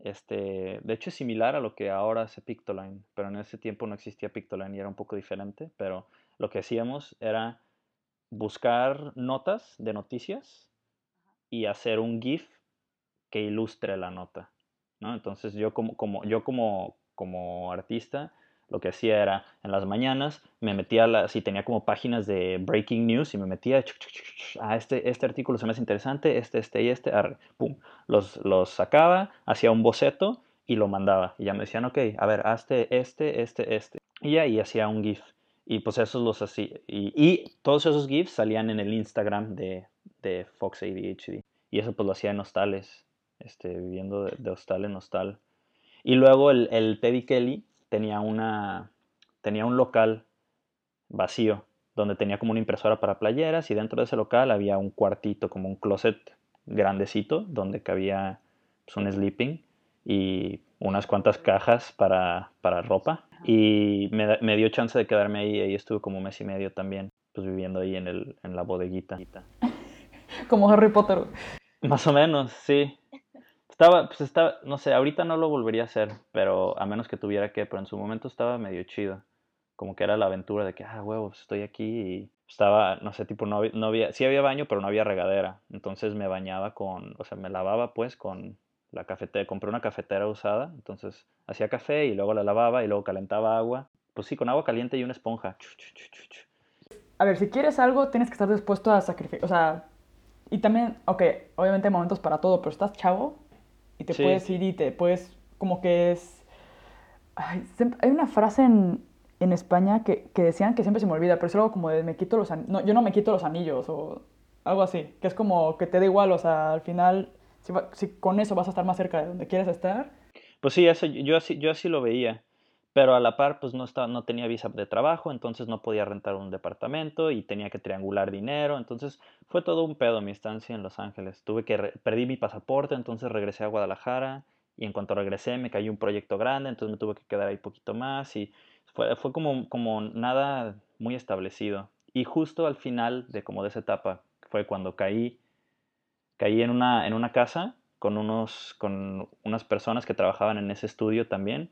este, de hecho es similar a lo que ahora hace Pictoline, pero en ese tiempo no existía Pictoline y era un poco diferente, pero lo que hacíamos era buscar notas de noticias y hacer un GIF que ilustre la nota. ¿no? Entonces yo como, como, yo como, como artista lo que hacía era en las mañanas me metía, la, si tenía como páginas de breaking news y me metía, a este, este artículo se me hace interesante, este, este y este, pum, los, los sacaba, hacía un boceto y lo mandaba. Y ya me decían, ok, a ver, hazte este, este, este. Y ahí hacía un GIF. Y pues esos los hacía. Y, y, todos esos GIFs salían en el Instagram de, de Fox ADHD. Y eso pues lo hacía en hostales, este, viviendo de, de hostal en hostal. Y luego el, el Teddy Kelly tenía, una, tenía un local vacío donde tenía como una impresora para playeras y dentro de ese local había un cuartito, como un closet grandecito donde cabía pues, un sleeping y unas cuantas cajas para, para ropa y me, me, dio chance de quedarme ahí y ahí estuve como un mes y medio también, pues viviendo ahí en, el, en la bodeguita. Como Harry Potter. Más o menos, sí. Estaba, pues estaba, no sé, ahorita no lo volvería a hacer, pero a menos que tuviera que, pero en su momento estaba medio chido. Como que era la aventura de que, ah, huevos, estoy aquí y estaba, no sé, tipo, no no había, sí había baño, pero no había regadera. Entonces me bañaba con, o sea, me lavaba pues con la cafetera, compré una cafetera usada, entonces hacía café y luego la lavaba y luego calentaba agua. Pues sí, con agua caliente y una esponja. A ver, si quieres algo, tienes que estar dispuesto a sacrificar, o sea, y también, ok, obviamente hay momentos para todo, pero estás chavo, y te puedes ir y te puedes, como que es... hay una frase en, en España que, que, decían que siempre se me olvida, pero es algo como de me quito los no, yo no me quito los anillos o algo así, que es como que te da igual, o sea, al final, si, si con eso vas a estar más cerca de donde quieres estar. Pues sí, eso, yo, así, yo así lo veía, pero a la par pues no, estaba, no tenía visa de trabajo, entonces no podía rentar un departamento y tenía que triangular dinero, entonces fue todo un pedo mi estancia en Los Ángeles. Tuve que, perdí mi pasaporte, entonces regresé a Guadalajara y en cuanto regresé me cayó un proyecto grande, entonces me tuve que quedar ahí poquito más y fue, fue como, como nada muy establecido. Y justo al final de como de esa etapa fue cuando caí, caí en una, en una casa con, unos, con unas personas que trabajaban en ese estudio también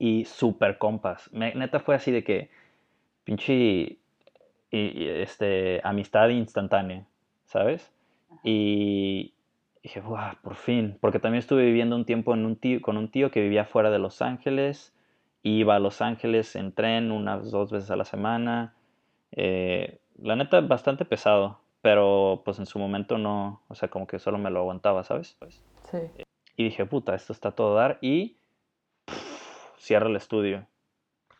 y super compas. neta fue así de que pinche y, este, amistad instantánea, ¿sabes? Y dije, wow, por fin, porque también estuve viviendo un tiempo en un tío, con un tío que vivía fuera de Los Ángeles, iba a Los Ángeles en tren unas dos veces a la semana. Eh, la neta, bastante pesado, pero pues en su momento no, o sea, como que solo me lo aguantaba, ¿sabes? Sí. Y dije, puta, esto está todo dar y cierra el estudio.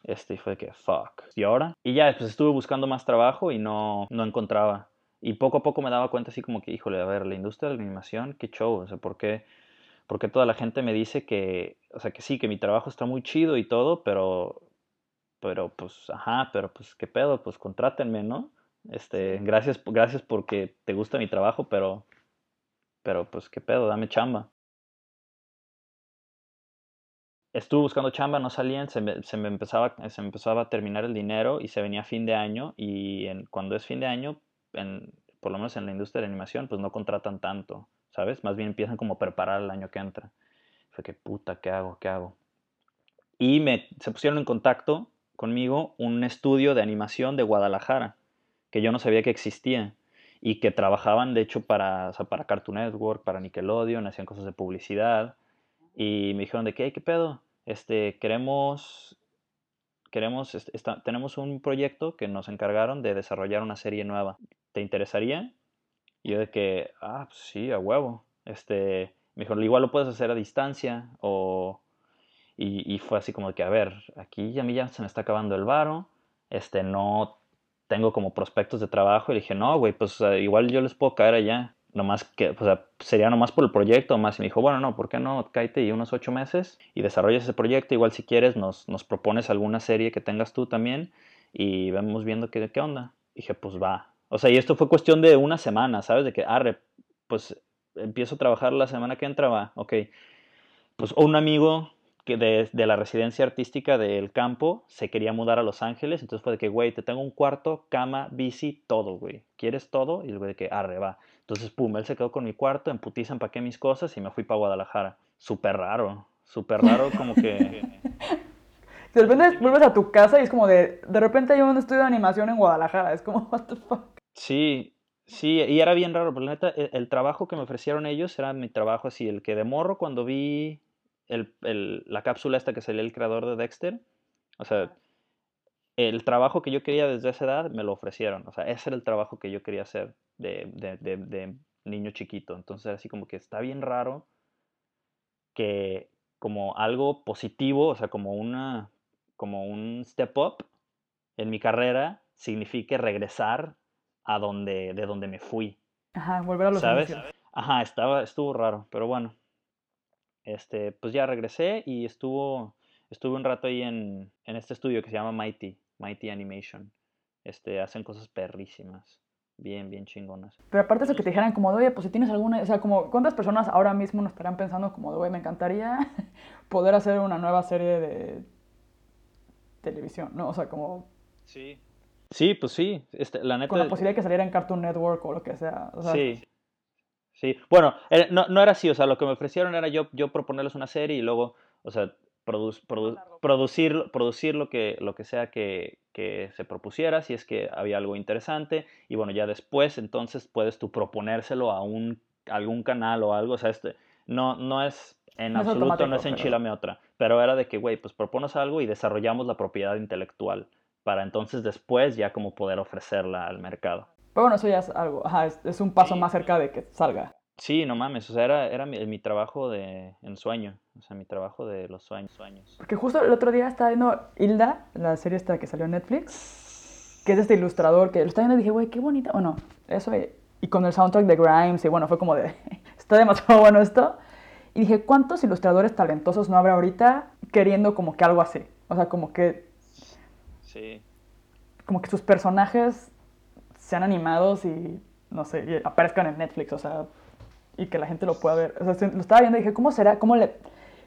Este, y fue que, fuck. ¿Y ahora? Y ya, pues estuve buscando más trabajo y no, no encontraba. Y poco a poco me daba cuenta así como que, híjole, a ver, la industria de la animación, qué show. O sea, ¿por qué, porque toda la gente me dice que, o sea, que sí, que mi trabajo está muy chido y todo, pero, pero pues, ajá, pero pues, ¿qué pedo? Pues contrátenme, ¿no? Este, gracias, gracias porque te gusta mi trabajo, pero, pero pues, ¿qué pedo? Dame chamba estuve buscando chamba, no salían, se me, empezaba, se empezaba a terminar el dinero y se venía fin de año y cuando es fin de año, en, por lo menos en la industria de la animación, pues no contratan tanto, ¿sabes? Más bien empiezan como preparar el año que entra. Fue que puta, ¿qué hago? ¿Qué hago? Y me, se pusieron en contacto conmigo un estudio de animación de Guadalajara, que yo no sabía que existía y que trabajaban de hecho para, para Cartoon Network, para Nickelodeon, hacían cosas de publicidad y me dijeron de que, ¿qué pedo? Este, queremos, queremos, tenemos un proyecto que nos encargaron de desarrollar una serie nueva. ¿Te interesaría? Y yo de que, ah, pues sí, a huevo. Este, me dijeron, igual lo puedes hacer a distancia o... Y, y, fue así como que, a ver, aquí a mí ya se me está acabando el varo, este, no, tengo como prospectos de trabajo y dije, no, güey, pues igual yo les puedo caer allá. Nomás que, o sea, sería nomás por el proyecto más. Y me dijo, bueno, no, ¿por qué no? Cáete y unos ocho meses y desarrollas ese proyecto. Igual si quieres nos, nos propones alguna serie que tengas tú también y vamos viendo qué, qué onda. dije, pues va. O sea, y esto fue cuestión de una semana, ¿sabes? De que, arre, pues empiezo a trabajar la semana que entra, va, ok. Pues un amigo que de, de, la residencia artística del campo se quería mudar a Los Ángeles, entonces fue de que, güey, te tengo un cuarto, cama, bici, todo, güey. ¿Quieres todo? Y el güey de que, arre, va. Entonces, pum, él se quedó con mi cuarto, en putiza empaqué mis cosas y me fui para Guadalajara. Súper raro, súper raro, como que... De repente vuelves a tu casa y es como de, de repente hay un estudio de animación en Guadalajara, es como, what the fuck. Sí, sí, y era bien raro, pero la neta, el, el trabajo que me ofrecieron ellos era mi trabajo así, el que de morro cuando vi el, el, la cápsula esta que salió el creador de Dexter, o sea, el trabajo que yo quería desde esa edad me lo ofrecieron, o sea, ese era el trabajo que yo quería hacer de, de, de, de niño chiquito, entonces así como que está bien raro que como algo positivo, o sea, como una, como un step up en mi carrera, signifique regresar a donde, de donde me fui. Ajá, volver a los ¿Sabes? inicios. Ajá, estaba, estuvo raro, pero bueno. Este, pues ya regresé y estuvo, estuve un rato ahí en, en este estudio que se llama Mighty, Mighty Animation. Este, hacen cosas perrísimas, bien, bien chingonas. Pero aparte de eso que te dijeran como, de, oye, pues si tienes alguna, o sea, como, ¿cuántas personas ahora mismo nos estarán pensando como, de, oye, me encantaría poder hacer una nueva serie de televisión, ¿no? O sea, como... Sí. Sí, pues sí, este, la neta... Con la posibilidad de que saliera en Cartoon Network o lo que sea. O sea sí. Sí, bueno, eh, no, no, era así, o sea, lo que me ofrecieron era yo, yo proponerles una serie y luego, o sea, produ produ producir, producir lo, que, lo que sea que, que, se propusiera, si es que había algo interesante, y bueno, ya después entonces puedes tú proponérselo a un, algún canal o algo, o sea, este, no, no es en No es absoluto, no es enchilame otra, pero era de que, güey, pues proponos algo y desarrollamos la propiedad intelectual para entonces después ya como poder ofrecerla al mercado. Pero bueno, eso ya es algo, ajá, es, es un paso Sí. más cerca de que salga. Sí, no mames, o sea, era, era mi, mi trabajo de ensueño, o sea, mi trabajo de los sueños. sueños. Porque justo el otro día estaba viendo Hilda, la serie esta que salió en Netflix, que es este ilustrador que lo estaba viendo y dije, güey, qué bonita. Bueno, eso y, y con el soundtrack de Grimes, y bueno, fue como de, está demasiado bueno esto. Y dije, ¿cuántos ilustradores talentosos no habrá ahorita queriendo como que algo así? O sea, como que, Sí. como que sus personajes sean animados y, no sé, aparezcan en Netflix, o sea, y que la gente lo pueda ver. Lo estaba viendo y dije, ¿cómo será? ¿Cómo le,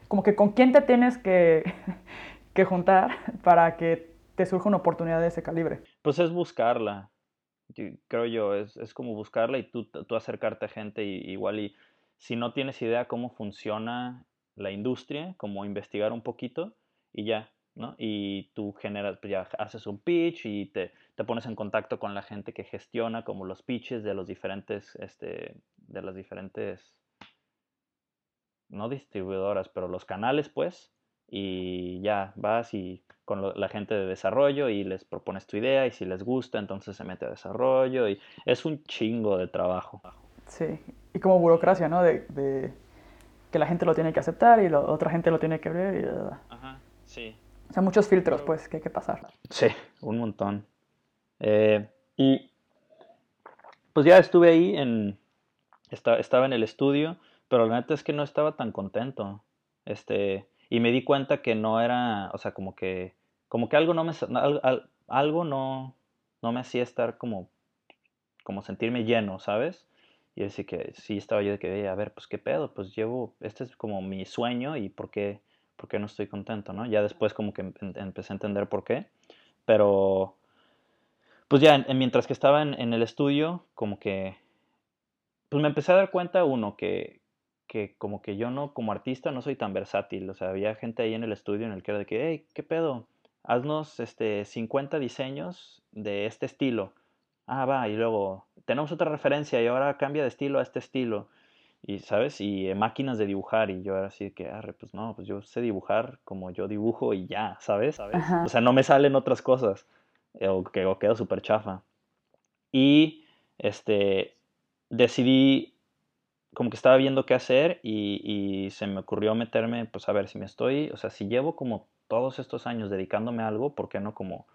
como que con quién te tienes que, que juntar para que te surja una oportunidad de ese calibre? Pues es buscarla, creo yo, es, es como buscarla y tú, tú acercarte a gente y, igual y si no tienes idea cómo funciona la industria, como investigar un poquito y ya, ¿no? Y tú generas, pues ya haces un pitch y te, te pones en contacto con la gente que gestiona como los pitches de los diferentes, este, de las diferentes, no distribuidoras, pero los canales, pues, y ya vas y con lo- la gente de desarrollo y les propones tu idea y si les gusta, entonces se mete a desarrollo y es un chingo de trabajo. Sí, y como burocracia, ¿no? De, de que la gente lo tiene que aceptar y la otra gente lo tiene que ver. Y, Ajá, sí. O sea, muchos filtros, pues, que hay que pasar. Sí, un montón. Eh, y pues ya estuve ahí en, esta- estaba en el estudio, pero la neta es que no estaba tan contento. Este, y me di cuenta que no era, o sea, como que, como que algo no me, sa- al- al- algo no, no me hacía estar como, como sentirme lleno, ¿sabes? Y así que sí estaba yo de que, "Oye, a ver, pues qué pedo, pues llevo, este es como mi sueño y por qué, por qué no estoy contento, ¿no? Ya después como que em- em- empecé a entender por qué, pero pues ya, en- en- mientras que estaba en, en el estudio, como que, pues me empecé a dar cuenta, uno, que, que como que yo no, como artista, no soy tan versátil. O sea, había gente ahí en el estudio en el que era de que, hey, ¿qué pedo? Haznos este, 50 diseños de este estilo. Ah, va, y luego tenemos otra referencia y ahora cambia de estilo a este estilo. Y, ¿sabes? Y eh, máquinas de dibujar. Y yo era así que, arre, pues no, pues yo sé dibujar como yo dibujo y ya, ¿sabes? Ajá. O sea, no me salen otras cosas. eh, O que o quedo súper chafa. Y este, decidí, como que estaba viendo qué hacer y, y se me ocurrió meterme, pues a ver, si me estoy, o sea, si llevo como todos estos años dedicándome a algo, ¿por qué no como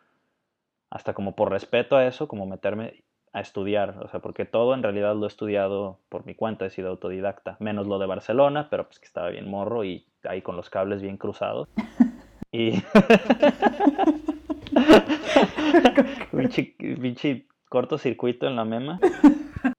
hasta como por respeto a eso, como meterme a estudiar, o sea, porque todo en realidad lo he estudiado por mi cuenta, he sido autodidacta, menos lo de Barcelona, pero pues que estaba bien morro y ahí con los cables bien cruzados. Y... pinche, cortocircuito en la mema.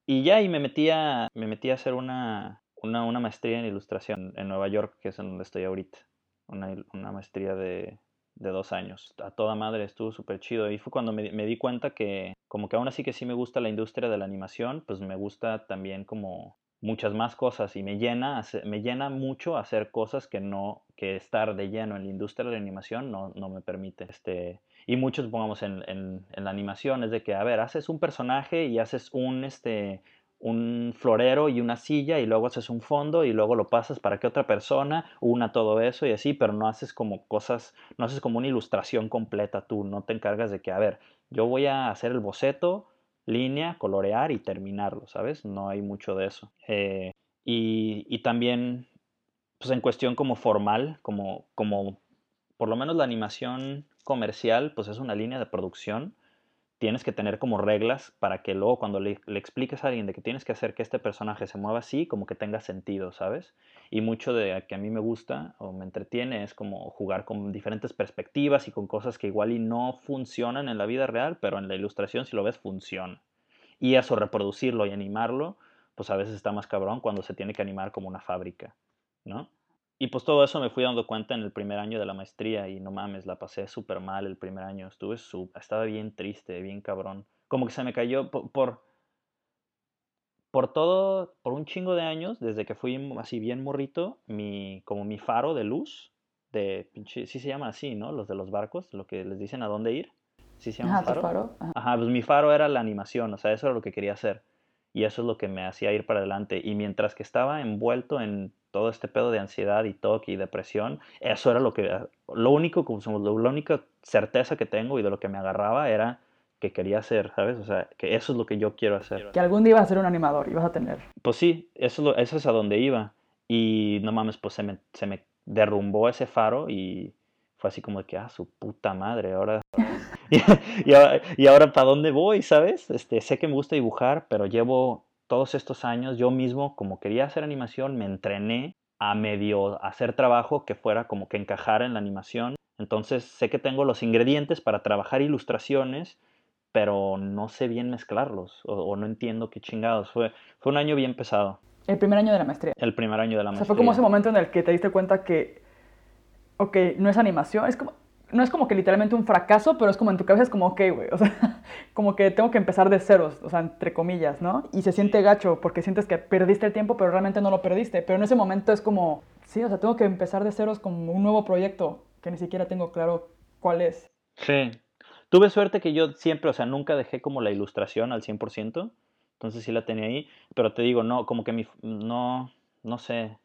Y ya, y me metí a, me metí a hacer una, una, una, maestría en ilustración en Nueva York, que es en donde estoy ahorita. Una, una maestría de, de, dos años. A toda madre, estuvo súper chido. Y fue cuando me, me, di cuenta que, como que aún así que sí me gusta la industria de la animación, pues me gusta también como muchas más cosas y me llena, me llena mucho hacer cosas que no, que estar de lleno en la industria de la animación no, no me permite. Este, y muchos, pongamos, en, en, la animación es de que, a ver, haces un personaje y haces un, este, un florero y una silla y luego haces un fondo y luego lo pasas para que otra persona una todo eso y así, pero no haces como cosas, no haces como una ilustración completa tú, no te encargas de que, a ver, yo voy a hacer el boceto, línea, colorear y terminarlo, ¿sabes? No hay mucho de eso. Eh, y, y, también, pues en cuestión como formal, como, como por lo menos la animación comercial, pues es una línea de producción. Tienes que tener como reglas para que luego cuando le, expliques a alguien de que tienes que hacer que este personaje se mueva así, como que tenga sentido, ¿sabes? Y mucho de que a mí me gusta o me entretiene es como jugar con diferentes perspectivas y con cosas que igual y no funcionan en la vida real, pero en la ilustración si lo ves funciona. Y eso reproducirlo y animarlo, pues a veces está más cabrón cuando se tiene que animar como una fábrica, ¿no? Y pues todo eso me fui dando cuenta en el primer año de la maestría y no mames, la pasé súper mal el primer año. Estuve estaba bien triste, bien cabrón. Como que se me cayó por, por, por, todo, por un chingo de años, desde que fui así bien morrito, mi, como mi faro de luz, de pinche, sí se llama así, ¿no? Los de los barcos, lo que les dicen a dónde ir. ¿Sí se llama faro? faro? Ajá, pues mi faro era la animación, o sea, eso era lo que quería hacer. Y eso es lo que me hacía ir para adelante. Y mientras que estaba envuelto en todo este pedo de ansiedad y toque y depresión, eso era lo que, lo único, como la única certeza que tengo y de lo que me agarraba era que quería hacer, ¿sabes? O sea, que eso es lo que yo quiero hacer. Que algún día ibas a ser un animador, ibas a tener. Pues sí, eso, eso es a donde iba. Y no mames, pues se me, se me derrumbó ese faro y fue así como de que, ah, su puta madre, ahora... y, ahora, y ahora ¿para dónde voy, sabes? Este, sé que me gusta dibujar, pero llevo todos estos años yo mismo, como quería hacer animación, me entrené a medio hacer trabajo que fuera como que encajara en la animación. Entonces sé que tengo los ingredientes para trabajar ilustraciones, pero no sé bien mezclarlos o, no entiendo qué chingados. Fue, fue un año bien pesado. El primer año de la maestría. El primer año de la maestría. O sea, fue como ese momento en el que te diste cuenta que, ok, no es animación, es como, no es como que literalmente un fracaso, pero es como en tu cabeza es como, ok, güey, o sea, como que tengo que empezar de ceros, o sea, entre comillas, ¿no? Y se siente gacho porque sientes que perdiste el tiempo, pero realmente no lo perdiste. Pero en ese momento es como, sí, o sea, tengo que empezar de ceros como un nuevo proyecto que ni siquiera tengo claro cuál es. Sí. Tuve suerte que yo siempre, o sea, nunca dejé como la ilustración al 100%, entonces sí la tenía ahí, pero te digo, no, como que mi, no, no sé,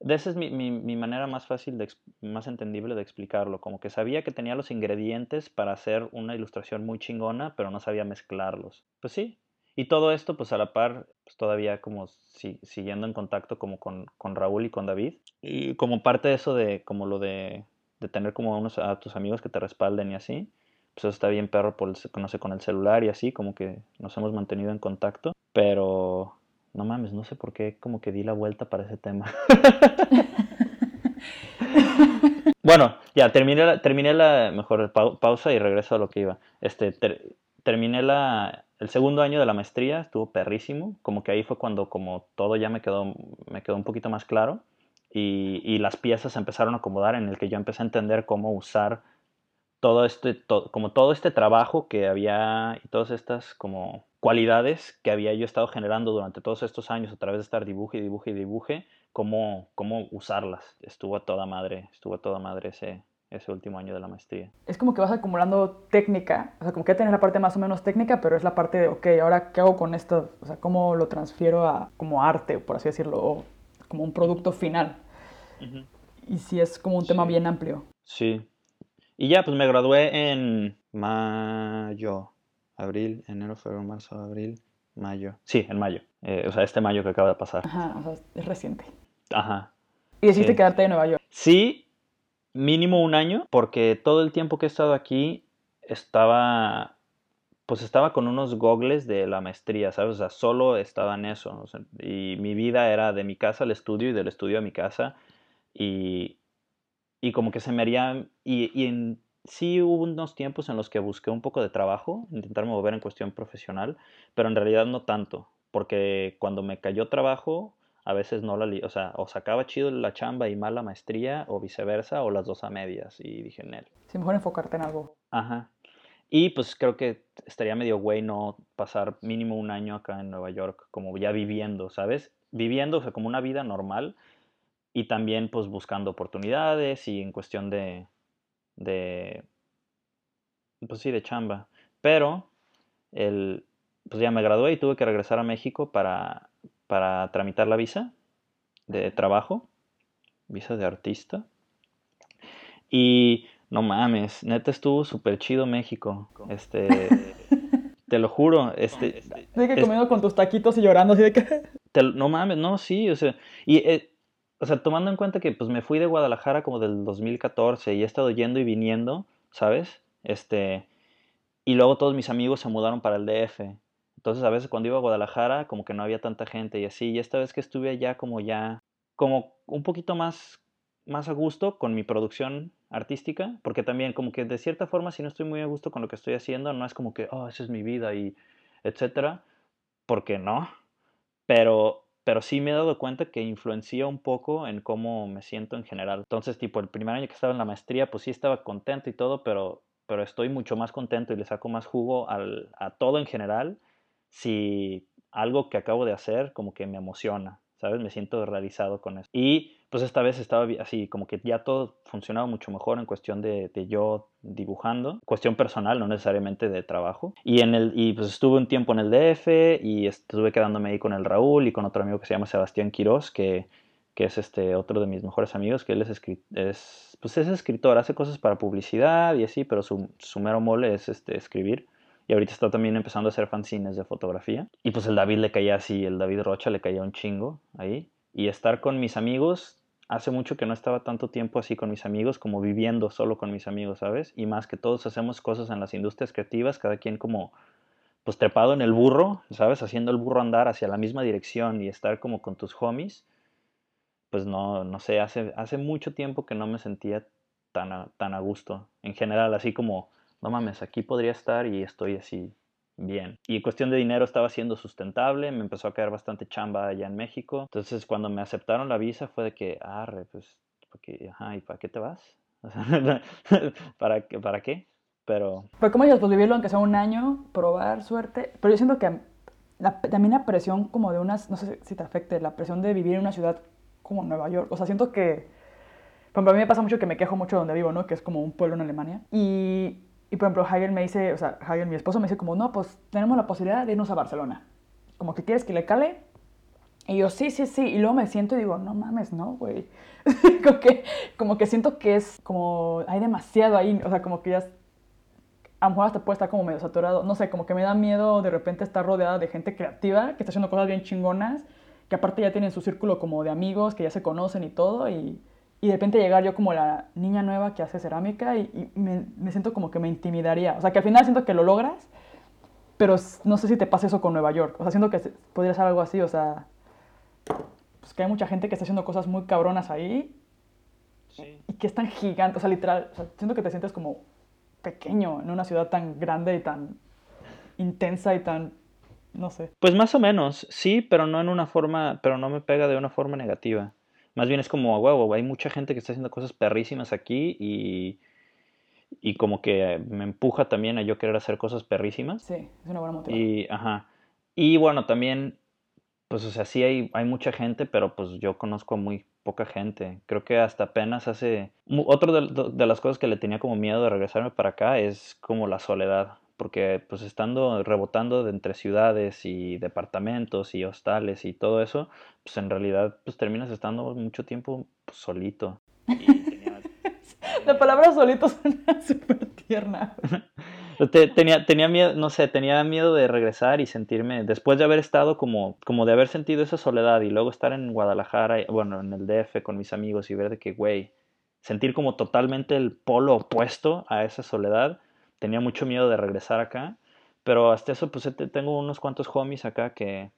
de esa es mi, mi, manera más fácil, de, más entendible de explicarlo. Como que sabía que tenía los ingredientes para hacer una ilustración muy chingona, pero no sabía mezclarlos. Pues sí. Y todo esto, pues a la par, pues todavía como si, siguiendo en contacto como con, con, Raúl y con David. Y como parte de eso de, como lo de, de tener como unos a tus amigos que te respalden y así. Pues eso está bien perro, por el, con el celular y así, como que nos hemos mantenido en contacto. Pero no mames, no sé por qué como que di la vuelta para ese tema. bueno, ya, terminé la, terminé la mejor pausa y regreso a lo que iba. Este, terminé la, el segundo año de la maestría, estuvo perrísimo. Como que ahí fue cuando como todo ya me quedó, me quedó un poquito más claro. Y, y las piezas se empezaron a acomodar en el que yo empecé a entender cómo usar todo este, como todo este trabajo que había y todas estas como cualidades que había yo estado generando durante todos estos años a través de estar dibuje y dibuje y dibuje, cómo, cómo usarlas. Estuvo a toda madre, estuvo a toda madre ese, ese último año de la maestría. Es como que vas acumulando técnica, o sea, como que tienes la parte más o menos técnica, pero es la parte de, ok, ahora qué hago con esto, o sea, cómo lo transfiero a como arte, por así decirlo, o como un producto final. Y sí es como un tema bien amplio. Sí. Y ya, pues me gradué en mayo abril, enero, febrero, marzo, abril, mayo. Sí, en mayo. Eh, o sea, este mayo que acaba de pasar. Ajá, o sea, es reciente. Ajá. ¿Y decidiste quedarte en Nueva York? Sí, mínimo un año, porque todo el tiempo que he estado aquí estaba, pues estaba con unos gogles de la maestría, ¿sabes? O sea, solo estaba en eso. y mi vida era de mi casa al estudio y del estudio a mi casa. Y, y como que se me haría, y, y en, sí hubo unos tiempos en los que busqué un poco de trabajo, intentar mover en cuestión profesional, pero en realidad no tanto, porque cuando me cayó trabajo, a veces no la, o sea, o sacaba chido la chamba y mal la maestría, o viceversa, o las dos a medias, y dije, en él. Sí, mejor enfocarte en algo. Ajá. Y pues creo que estaría medio güey no pasar mínimo un año acá en Nueva York, como ya viviendo, ¿sabes? Viviendo, o sea, como una vida normal, y también pues buscando oportunidades y en cuestión de, de, pues sí, de chamba. Pero, el, pues ya me gradué y tuve que regresar a México para, para tramitar la visa de trabajo, visa de artista. Y no mames, neta estuvo súper chido México. Este, te lo juro. Este, de que comiendo con tus taquitos y llorando así de que... no mames, no, sí, o sea, y eh, o sea, tomando en cuenta que pues me fui de Guadalajara como del 2014 y he estado yendo y viniendo, ¿sabes? Este, y luego todos mis amigos se mudaron para el DF. Entonces a veces cuando iba a Guadalajara como que no había tanta gente y así. Y esta vez que estuve allá como ya, como un poquito más, más a gusto con mi producción artística, porque también como que de cierta forma si no estoy muy a gusto con lo que estoy haciendo, no es como que, oh, esa es mi vida y etcétera, porque no. Pero pero sí me he dado cuenta que influencia un poco en cómo me siento en general. Entonces, tipo, el primer año que estaba en la maestría, pues sí estaba contento y todo, pero, pero estoy mucho más contento y le saco más jugo al, a todo en general si algo que acabo de hacer como que me emociona. ¿sabes? Me siento realizado con eso. Y pues esta vez estaba así, como que ya todo funcionaba mucho mejor en cuestión de, de, yo dibujando, cuestión personal, no necesariamente de trabajo. Y, en el, y pues estuve un tiempo en el DF y estuve quedándome ahí con el Raúl y con otro amigo que se llama Sebastián Quirós, que, que es este otro de mis mejores amigos, que él es, es, pues es escritor, hace cosas para publicidad y así, pero su, su mero mole es este, escribir y ahorita está también empezando a hacer fanzines de fotografía. Y pues el David le caía así, el David Rocha le caía un chingo ahí. Y estar con mis amigos, hace mucho que no estaba tanto tiempo así con mis amigos como viviendo solo con mis amigos, ¿sabes? Y más que todos hacemos cosas en las industrias creativas, cada quien como pues trepado en el burro, ¿sabes? Haciendo el burro andar hacia la misma dirección y estar como con tus homies. Pues no, no sé, hace, hace mucho tiempo que no me sentía tan tan a gusto. En general, así como no mames, aquí podría estar y estoy así bien. Y cuestión de dinero estaba siendo sustentable, me empezó a caer bastante chamba allá en México. Entonces cuando me aceptaron la visa fue de que, arre, pues, porque, ajá, ¿y para qué te vas? ¿para, qué, ¿Para qué? Pero... Pero como dices, pues vivirlo aunque sea un año, probar suerte. Pero yo siento que también la presión como de unas, no sé si te afecte, la presión de vivir en una ciudad como Nueva York. O sea, siento que, por ejemplo, a mí me pasa mucho que me quejo mucho donde vivo, ¿no? Que es como un pueblo en Alemania. Y y por ejemplo, Hagel me dice, o sea, Hagel, mi esposo, me dice como, no, pues tenemos la posibilidad de irnos a Barcelona. Como que quieres que le cale. Y yo, sí, sí, sí. Y luego me siento y digo, no mames, no, güey. como, que, como que siento que es como, hay demasiado ahí. O sea, como que ya, a lo mejor hasta puede estar como medio saturado. No sé, como que me da miedo de repente estar rodeada de gente creativa que está haciendo cosas bien chingonas. Que aparte ya tienen su círculo como de amigos, que ya se conocen y todo. Y y de repente llegar yo como la niña nueva que hace cerámica y, me, me, siento como que me intimidaría. O sea, que al final siento que lo logras, pero no sé si te pasa eso con Nueva York. O sea, siento que podría ser algo así, o sea, pues que hay mucha gente que está haciendo cosas muy cabronas ahí sí. y que es tan gigante, o sea, literal, o sea, siento que te sientes como pequeño en una ciudad tan grande y tan intensa y tan no sé. Pues más o menos, sí, pero no en una forma, pero no me pega de una forma negativa. Más bien es como, huevo, hay mucha gente que está haciendo cosas perrísimas aquí y, y como que me empuja también a yo querer hacer cosas perrísimas. Sí, es una buena motivación. Y, ajá. Y bueno, también, pues, o sea, sí hay, hay mucha gente, pero pues yo conozco a muy poca gente. Creo que hasta apenas hace... Otro de, de las cosas que le tenía como miedo de regresarme para acá es como la soledad porque pues estando rebotando de entre ciudades y departamentos y hostales y todo eso, pues en realidad pues terminas estando mucho tiempo pues, solito. La palabra solito suena súper tierna. tenía, tenía miedo, no sé, tenía miedo de regresar y sentirme, después de haber estado como, como de haber sentido esa soledad y luego estar en Guadalajara, bueno, en el DF con mis amigos y ver de que, güey, sentir como totalmente el polo opuesto a esa soledad, tenía mucho miedo de regresar acá, pero hasta eso pues tengo unos cuantos homies acá que,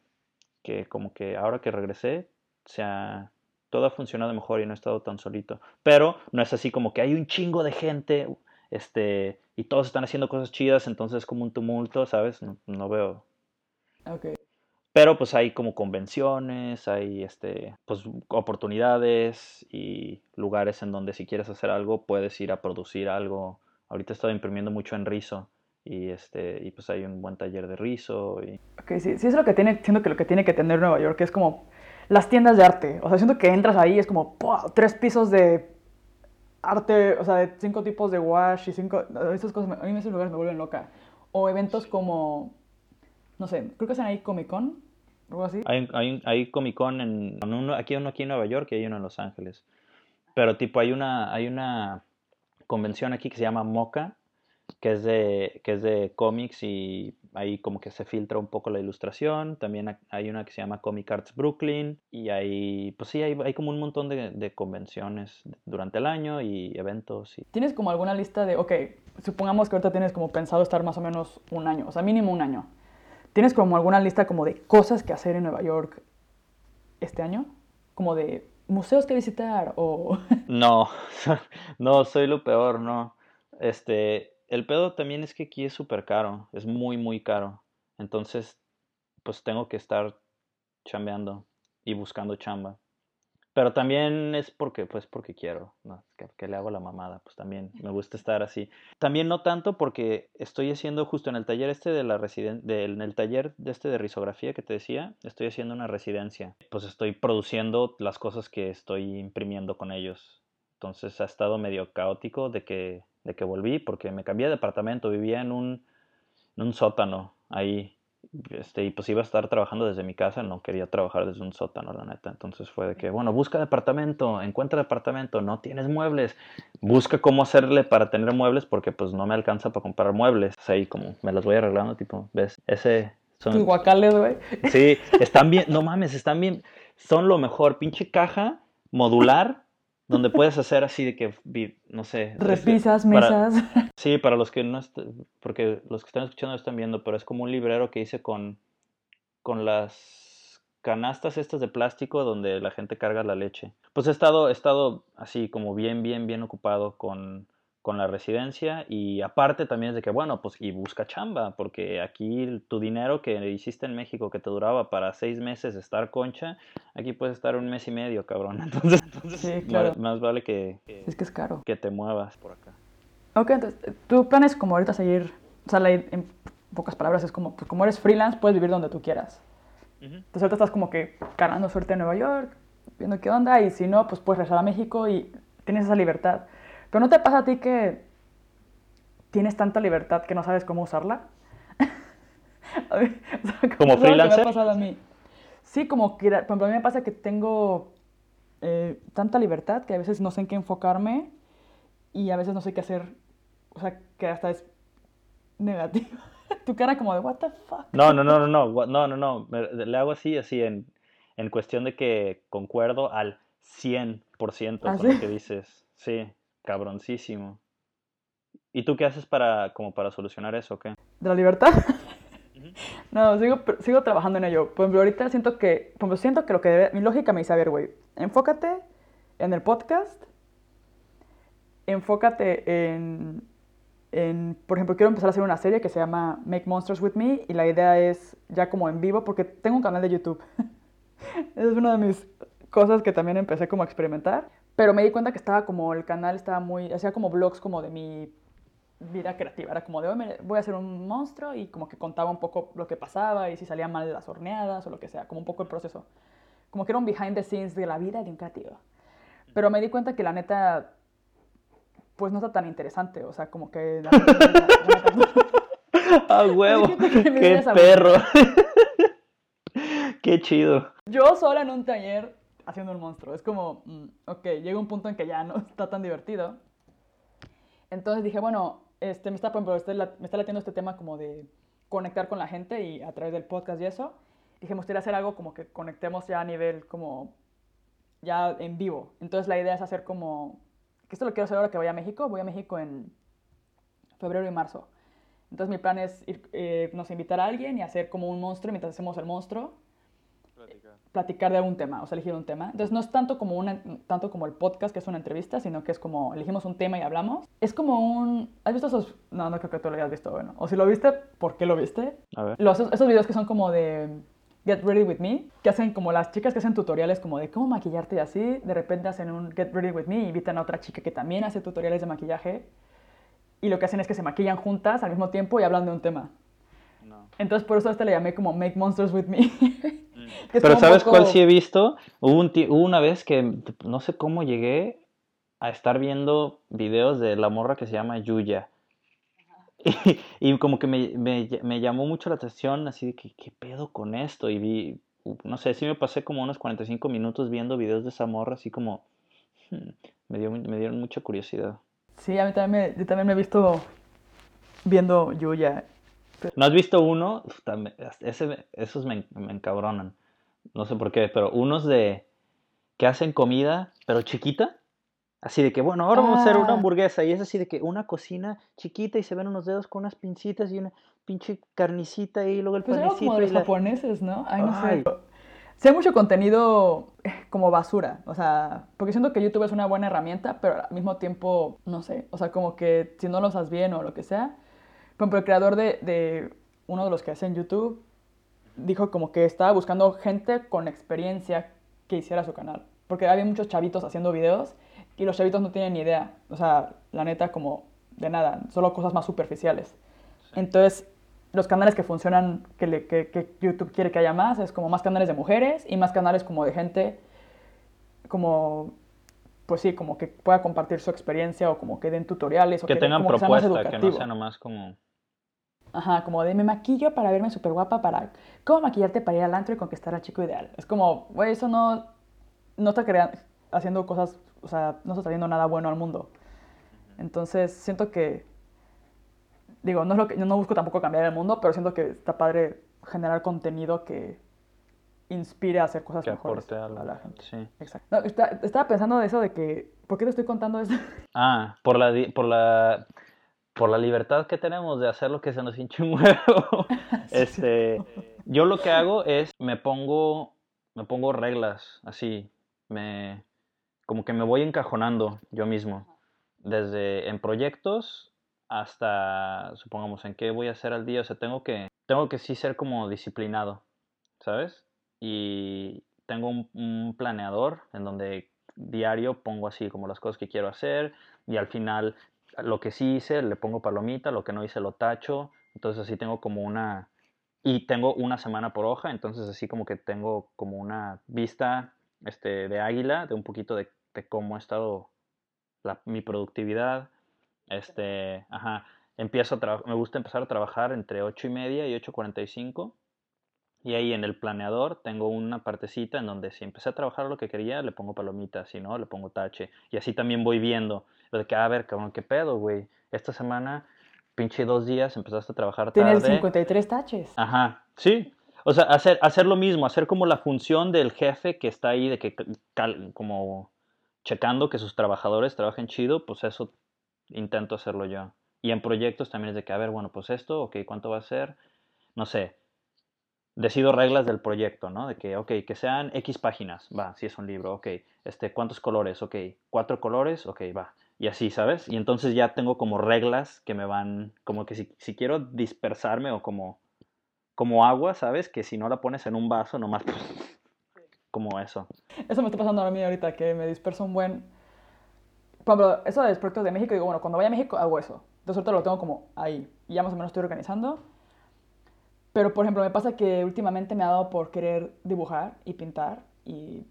que como que ahora que regresé, o sea, todo ha funcionado mejor y no he estado tan solito. Pero no es así como que hay un chingo de gente, este, y todos están haciendo cosas chidas, entonces es como un tumulto, ¿sabes? No, veo. Okay. Pero pues hay como convenciones, hay este, pues oportunidades y lugares en donde si quieres hacer algo puedes ir a producir algo. Ahorita he estado imprimiendo mucho en rizo y este y pues hay un buen taller de rizo y Ok, sí, sí es lo que tiene siento que lo que tiene que tener Nueva York es como las tiendas de arte. O sea siento que entras ahí es como tres pisos de arte o sea de cinco tipos de wash y cinco esas cosas a mí esos lugares me vuelven loca. O eventos como no sé creo que hacen ahí Comic Con algo así. Hay, hay, hay Comic Con en, uno, aquí uno aquí en Nueva York y hay uno en Los Ángeles. Pero tipo hay una hay una convención aquí que se llama Moca que es de, que es de cómics y ahí como que se filtra un poco la ilustración. También hay una que se llama Comic Arts Brooklyn y hay, pues sí, hay, hay como un montón de, de, convenciones durante el año y eventos. Y... ¿Tienes como alguna lista de, ok, supongamos que ahorita tienes como pensado estar más o menos un año, o sea, mínimo un año. ¿Tienes como alguna lista como de cosas que hacer en Nueva York este año? Como de museos que visitar o... No, no, soy lo peor, no. Este, el pedo también es que aquí es súper caro, es muy, muy caro. Entonces, pues tengo que estar chambeando y buscando chamba. Pero también es porque, pues porque quiero, que, le hago la mamada, pues también me gusta estar así. También no tanto porque estoy haciendo justo en el taller este de la residencia, en el taller de este de risografía que te decía, estoy haciendo una residencia. Pues estoy produciendo las cosas que estoy imprimiendo con ellos. Entonces ha estado medio caótico de que de que volví, porque me cambié de departamento, vivía en un, en un sótano ahí, este, y pues iba a estar trabajando desde mi casa, no quería trabajar desde un sótano, la neta. Entonces fue de que, bueno, busca departamento, encuentra departamento, no tienes muebles, busca cómo hacerle para tener muebles, porque pues no me alcanza para comprar muebles. O ahí como me los voy arreglando, tipo, ¿ves? Ese... Son... Tus guacales, güey. Sí, están bien, no mames, están bien, son lo mejor, pinche caja modular donde puedes hacer así de que, no sé. Repisas, mesas. sí, para los que no, porque los que están escuchando están viendo, pero es como un librero que hice con, con las canastas estas de plástico donde la gente carga la leche. Pues he estado, he estado así como bien, bien, bien ocupado con con la residencia y aparte también es de que, bueno, pues y busca chamba, porque aquí tu dinero que hiciste en México que te duraba para seis meses estar concha, aquí puedes estar un mes y medio, cabrón. Entonces, sí, claro. más, vale que, es que es caro. Que te muevas por acá. Ok, entonces, tu plan es como ahorita seguir, o sea, en pocas palabras es como, pues como eres freelance, puedes vivir donde tú quieras. Entonces ahorita estás como que ganando suerte en Nueva York, viendo qué onda, y si no, pues puedes regresar a México y tienes esa libertad. Pero ¿no te pasa a ti que tienes tanta libertad que no sabes cómo usarla? ¿Como freelancer? Me ha pasado a mí. Sí, como que, por ejemplo, a mí me pasa que tengo eh, tanta libertad que a veces no sé en qué enfocarme y a veces no sé qué hacer. O sea, que hasta es negativo. tu cara como de, what the fuck. No, no, no, no, no, no, no, no. Le hago así, así, en, en cuestión de que concuerdo al 100% ¿Ah, con lo que dices. Sí cabroncísimo. ¿Y tú qué haces para, como para solucionar eso o qué? ¿De la libertad? no, sigo, sigo trabajando en ello. Por ejemplo, ahorita siento que, por ejemplo, siento que lo que debe, mi lógica me dice, a ver, güey, enfócate en el podcast, enfócate en, en, por ejemplo, quiero empezar a hacer una serie que se llama Make Monsters With Me y la idea es ya como en vivo, porque tengo un canal de YouTube. es una de mis cosas que también empecé como a experimentar. Pero me di cuenta que estaba como, el canal estaba muy, hacía como vlogs como de mi vida creativa. Era como de, hoy voy a hacer un monstruo y como que contaba un poco lo que pasaba y si salían mal las horneadas o lo que sea, como un poco el proceso. Como que era un behind the scenes de la vida de un creativo. Pero me di cuenta que la neta, pues no está tan interesante. O sea, como que... ¡A huevo! ¡Qué perro! ¡Qué chido! Yo sola en un taller haciendo un monstruo. Es como, mm, ok, llega un punto en que ya no está tan divertido. Entonces dije, bueno, este, me, está, por este, me está latiendo este tema como de conectar con la gente y a través del podcast y eso. Dije, me gustaría hacer algo como que conectemos ya a nivel como ya en vivo. Entonces la idea es hacer como, que esto lo quiero hacer ahora que voy a México. Voy a México en febrero y marzo. Entonces mi plan es ir, eh, nos invitar a alguien y hacer como un monstruo mientras hacemos el monstruo. Platicar. platicar de algún tema, o sea, elegir un tema. Entonces no es tanto como, una, tanto como el podcast, que es una entrevista, sino que es como elegimos un tema y hablamos. Es como un... ¿Has visto esos...? No, no creo que tú lo hayas visto, bueno. O si lo viste, ¿por qué lo viste? A ver. Los, esos videos que son como de Get Ready With Me, que hacen como las chicas que hacen tutoriales como de cómo maquillarte y así, de repente hacen un Get Ready With Me y invitan a otra chica que también hace tutoriales de maquillaje y lo que hacen es que se maquillan juntas al mismo tiempo y hablan de un tema. Entonces por eso a este le llamé como Make Monsters With Me. Pero ¿sabes cuál sí he visto? Hubo, un una vez que no sé cómo llegué a estar viendo videos de la morra que se llama Yuya. Y, como que me, me, me, llamó mucho la atención, así de que, ¿qué pedo con esto? Y vi, no sé, sí me pasé como unos 45 minutos viendo videos de esa morra, así como, hmm, me, dio, me dieron mucha curiosidad. Sí, a mí también me, yo también me he visto viendo Yuya. ¿No has visto uno? Ese, esos me, me encabronan. No sé por qué, pero unos de que hacen comida, pero chiquita. Así de que, bueno, ahora vamos a hacer una ah. hamburguesa. Y es así de que una cocina chiquita y se ven unos dedos con unas pincitas y una pinche carnicita y luego el pues panecito. como los japoneses, ¿no? Ay, no sé. Sí hay mucho contenido eh, como basura, o sea, porque siento que YouTube es una buena herramienta, pero al mismo tiempo, no sé, o sea, como que si no lo usas bien o lo que sea. Por ejemplo, el creador de, de uno de los que hacen YouTube dijo como que estaba buscando gente con experiencia que hiciera su canal, porque había muchos chavitos haciendo videos y los chavitos no tienen ni idea, o sea, la neta como de nada, solo cosas más superficiales. Entonces, los canales que funcionan, que, le, que, que, YouTube quiere que haya más, es como más canales de mujeres y más canales como de gente, como, pues sí, como que pueda compartir su experiencia o como que den tutoriales. O que, tengan propuesta, que, no sea nomás como... Ajá, como de me maquillo para verme súper guapa, para cómo maquillarte para ir al antro y conquistar al chico ideal. Es como, güey, eso no, no está creando, haciendo cosas, o sea, no está trayendo nada bueno al mundo. Entonces, siento que digo, no es lo que, yo no busco tampoco cambiar el mundo, pero siento que está padre generar contenido que inspire a hacer cosas que mejores a la, gente. Sí. Exacto. estaba pensando de eso de que, ¿por qué te estoy contando eso? Ah, por la, por la, por la libertad que tenemos de hacer lo que se nos hinche un huevo. este, yo lo que hago es, me pongo, me pongo reglas, así, me, como que me voy encajonando yo mismo. Desde en proyectos hasta, supongamos, en qué voy a hacer al día. O sea, tengo que, tengo que sí ser como disciplinado, ¿sabes? Y tengo un, planeador en donde diario pongo así como las cosas que quiero hacer y al final lo que sí hice le pongo palomita, lo que no hice lo tacho. Entonces así tengo como una... Y tengo una semana por hoja, entonces así como que tengo como una vista este, de águila, de un poquito de, cómo ha estado mi productividad, este, ajá, empiezo a me gusta empezar a trabajar entre 8 y media y 8.45 y ahí en el planeador tengo una partecita en donde si empecé a trabajar lo que quería, le pongo palomita, si no, le pongo tache. Y así también voy viendo, de que, a ver, cabrón, ¿qué pedo, güey? Esta semana, pinche dos días, empezaste a trabajar tarde. Tienes 53 taches. Ajá, sí. O sea, hacer, hacer lo mismo, hacer como la función del jefe que está ahí, de que, como checando que sus trabajadores trabajen chido, pues eso intento hacerlo yo. Y en proyectos también es de que, a ver, bueno, pues esto, ok, ¿cuánto va a ser? No sé, decido reglas del proyecto, ¿no? De que, ok, que sean X páginas, va, si es un libro, ok, este, ¿cuántos colores? Ok, cuatro colores, ok, va. Y así, ¿sabes? Y entonces ya tengo como reglas que me van, como que si, si quiero dispersarme o como, como agua, ¿sabes? Que si no la pones en un vaso, nomás, como eso. Eso me está pasando a mí ahorita, que me disperso un buen ejemplo, eso de proyectos de México, digo, bueno, cuando vaya a México hago eso. Entonces ahorita lo tengo como ahí. Y ya más o menos estoy organizando. Pero, por ejemplo, me pasa que últimamente me ha dado por querer dibujar y pintar. Y,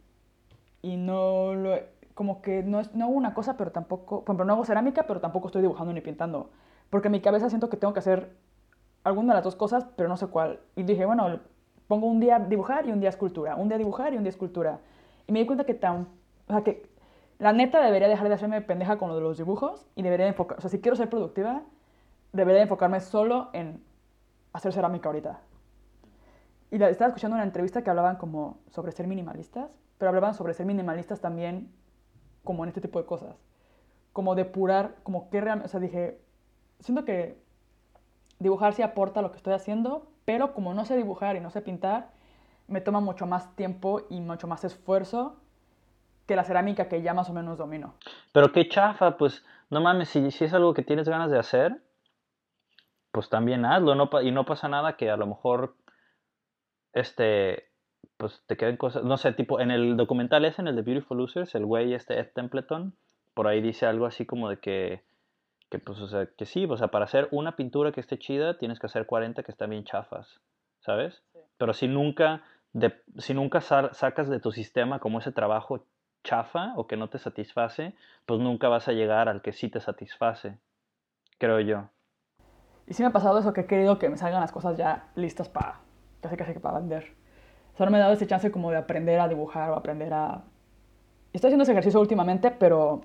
y no lo... Como que no, es, no hago una cosa, pero tampoco... Por ejemplo, no hago cerámica, pero tampoco estoy dibujando ni pintando. Porque en mi cabeza siento que tengo que hacer alguna de las dos cosas, pero no sé cuál. Y dije, bueno, pongo un día dibujar y un día escultura. Un día dibujar y un día escultura. Y me di cuenta que tan... O sea, que la neta debería dejar de hacerme pendeja con lo de los dibujos y debería enfocar, o sea, si quiero ser productiva, debería enfocarme solo en hacer cerámica ahorita. Y estaba escuchando una entrevista que hablaban como sobre ser minimalistas, pero hablaban sobre ser minimalistas también como en este tipo de cosas. Como depurar, como qué realmente, o sea, dije, siento que dibujar sí aporta lo que estoy haciendo, pero como no sé dibujar y no sé pintar, me toma mucho más tiempo y mucho más esfuerzo que la cerámica que ya más o menos domino. Pero qué chafa, pues no mames, si, si es algo que tienes ganas de hacer, pues también hazlo, no, y no pasa nada que a lo mejor, este, pues te queden cosas, no sé, tipo, en el documental ese, en el de Beautiful Losers, el güey, este Ed Templeton, por ahí dice algo así como de que, que, pues, o sea, que sí, o sea, para hacer una pintura que esté chida, tienes que hacer 40 que están bien chafas, ¿sabes? Pero si nunca, de, si nunca sacas de tu sistema como ese trabajo chafa o que no te satisface, pues nunca vas a llegar al que sí te satisface, creo yo. Y sí me ha pasado eso, que he querido que me salgan las cosas ya listas para, casi casi que para vender. Solo me he dado ese chance como de aprender a dibujar o aprender a... Estoy haciendo ese ejercicio últimamente, pero,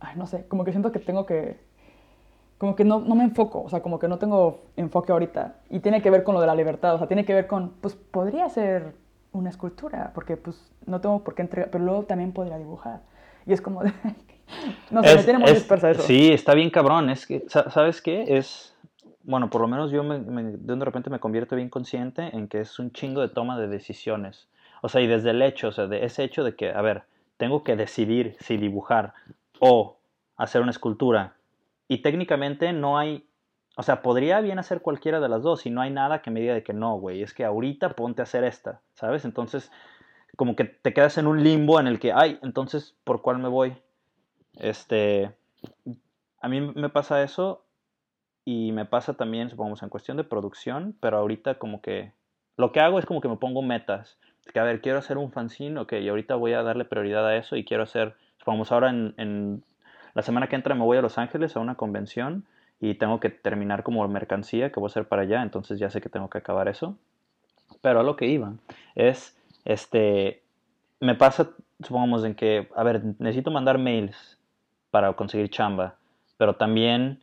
ay, no sé, como que siento que tengo que... Como que no, no me enfoco, o sea, como que no tengo enfoque ahorita. Y tiene que ver con lo de la libertad, o sea, tiene que ver con, pues podría ser una escultura, porque pues no tengo por qué entregar, pero luego también podría dibujar. Y es como de... no sé, me tiene muy dispersa eso. Sí, está bien cabrón, es que, ¿sabes qué? Es bueno, por lo menos yo me, de repente me convierto bien consciente en que es un chingo de toma de decisiones. O sea, y desde el hecho, o sea, de ese hecho de que, a ver, tengo que decidir si dibujar o hacer una escultura. Y técnicamente no hay, o sea, podría bien hacer cualquiera de las dos y no hay nada que me diga de que no, güey, es que ahorita ponte a hacer esta, ¿sabes? Entonces, como que te quedas en un limbo en el que, ay, entonces, ¿por cuál me voy? Este, a mí me pasa eso y me pasa también, supongamos, en cuestión de producción, pero ahorita como que lo que hago es como que me pongo metas. Que, a ver, quiero hacer un fanzine, ok, y ahorita voy a darle prioridad a eso y quiero hacer, supongamos, ahora en, en la semana que entra me voy a Los Ángeles a una convención y tengo que terminar como mercancía que voy a hacer para allá, entonces ya sé que tengo que acabar eso. Pero a lo que iba es, este, me pasa, supongamos, en que, a ver, necesito mandar mails para conseguir chamba, pero también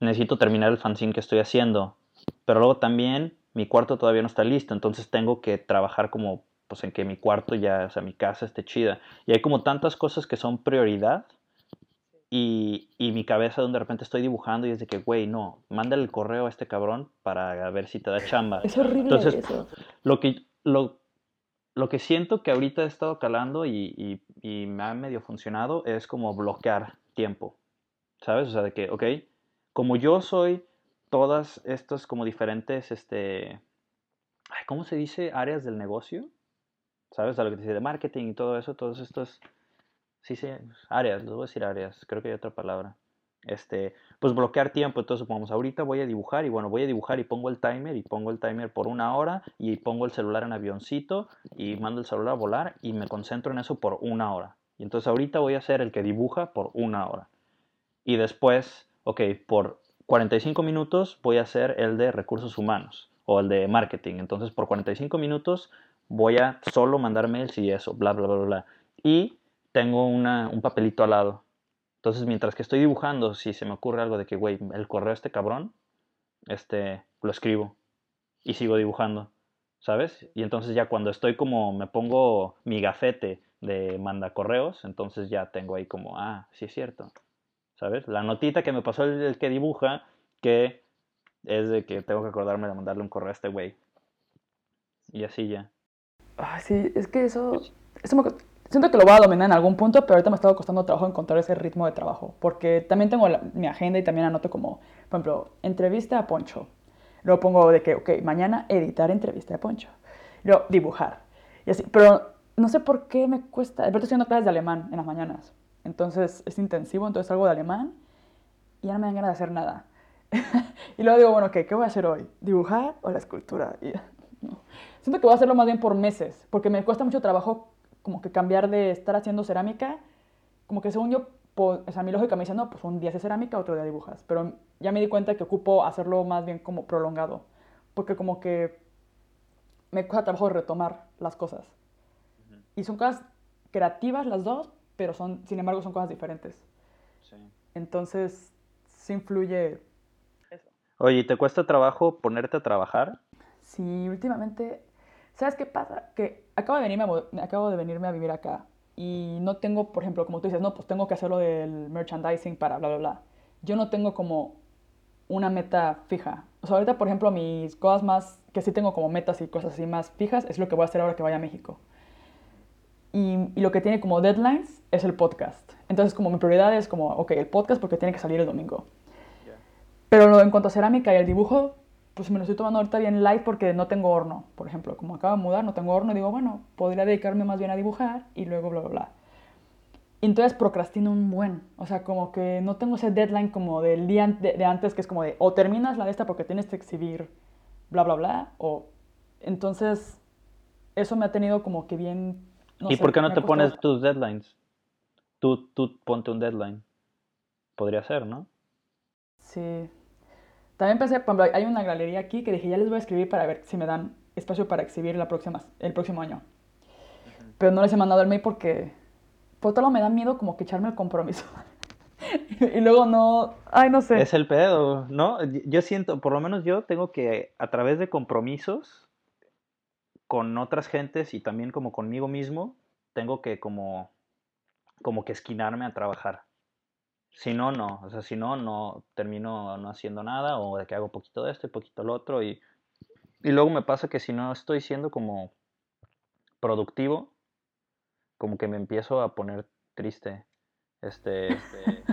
necesito terminar el fanzine que estoy haciendo. Pero luego también mi cuarto todavía no está listo, entonces tengo que trabajar como, pues en que mi cuarto ya, o sea, mi casa esté chida. Y hay como tantas cosas que son prioridad y, y mi cabeza donde de repente estoy dibujando y es de que, güey, no, mándale el correo a este cabrón para ver si te da chamba. Es horrible entonces, eso. Lo que, lo, lo que siento que ahorita he estado calando y, y, y me ha medio funcionado es como bloquear tiempo, ¿sabes? O sea, de que, ok, como yo soy todas estas como diferentes, este, ¿cómo se dice? Áreas del negocio, ¿sabes? A lo que te dice de marketing y todo eso, todos estos, sí, sí, áreas, les voy a decir áreas, creo que hay otra palabra. Este, pues bloquear tiempo, entonces supongamos, ahorita voy a dibujar y bueno, voy a dibujar y pongo el timer y pongo el timer por una hora y pongo el celular en avioncito y mando el celular a volar y me concentro en eso por una hora. Y entonces ahorita voy a ser el que dibuja por una hora. Y después ok, por 45 minutos voy a hacer el de recursos humanos o el de marketing. Entonces, por 45 minutos voy a solo mandar mails y eso, bla, bla, bla, bla. Y tengo una, un papelito al lado. Entonces, mientras que estoy dibujando, si se me ocurre algo de que, güey, el correo este cabrón, este, lo escribo y sigo dibujando, ¿sabes? Y entonces ya cuando estoy como, me pongo mi gafete de manda correos, entonces ya tengo ahí como, ah, sí es cierto, ¿sabes? La notita que me pasó el, que dibuja, que es de que tengo que acordarme de mandarle un correo a este güey. Y así ya. Ay, sí, es que eso, eso siento que lo voy a dominar en algún punto, pero ahorita me está costando trabajo encontrar ese ritmo de trabajo, porque también tengo mi agenda y también anoto como, por ejemplo, entrevista a Poncho. Luego pongo de que, ok, mañana editar entrevista a Poncho. Luego dibujar. Y así, pero no sé por qué me cuesta. Ahorita estoy haciendo clases de alemán en las mañanas. Entonces es intensivo, entonces algo de alemán y ya no me dan ganas de hacer nada. y luego digo, bueno, ¿qué? ¿qué voy a hacer hoy? ¿Dibujar o la escultura? Y, Siento que voy a hacerlo más bien por meses, porque me cuesta mucho trabajo como que cambiar de estar haciendo cerámica, como que según yo, o sea, mi lógica me dice, no, pues un día haces cerámica, otro día dibujas, pero ya me di cuenta que ocupo hacerlo más bien como prolongado, porque como que me cuesta trabajo retomar las cosas. Y son cosas creativas las dos, pero son, sin embargo, son cosas diferentes. Sí. Entonces, sí influye eso. Oye, ¿te cuesta trabajo ponerte a trabajar? Sí, últimamente, ¿sabes qué pasa? Que acabo de venirme a, acabo de venirme a vivir acá y no tengo, por ejemplo, como tú dices, no, pues tengo que hacerlo del merchandising para bla, bla, bla. Yo no tengo como una meta fija. O sea, ahorita, por ejemplo, mis cosas más, que sí tengo como metas y cosas así más fijas, es lo que voy a hacer ahora que vaya a México. Y, y lo que tiene como deadlines es el podcast. Entonces, como mi prioridad es como, ok, el podcast porque tiene que salir el domingo. Pero en cuanto a cerámica y el dibujo, pues me lo estoy tomando ahorita bien light porque no tengo horno, por ejemplo. Como acabo de mudar, no tengo horno, digo, bueno, podría dedicarme más bien a dibujar y luego bla, bla, bla. Y entonces procrastino un buen. O sea, como que no tengo ese deadline como del día de, antes, que es como de o terminas la de esta porque tienes que exhibir bla, bla, bla. O entonces eso me ha tenido como que bien... ¿Y por qué no te pones tus deadlines? Tú, tú ponte un deadline. Podría ser, ¿no? Sí. También pensé, por ejemplo, hay una galería aquí que dije, ya les voy a escribir para ver si me dan espacio para exhibir la próxima, el próximo año. Pero no les he mandado el mail porque por todo me da miedo como que echarme el compromiso. y luego no, ay, no sé. Es el pedo, ¿no? Yo siento, por lo menos yo tengo que, a través de compromisos con otras gentes y también como conmigo mismo, tengo que como, como que esquinarme a trabajar. Si no, no. O sea, si no, no termino no haciendo nada o de que hago poquito de esto y poquito lo otro. Y, y luego me pasa que si no estoy siendo como productivo, como que me empiezo a poner triste. Este, este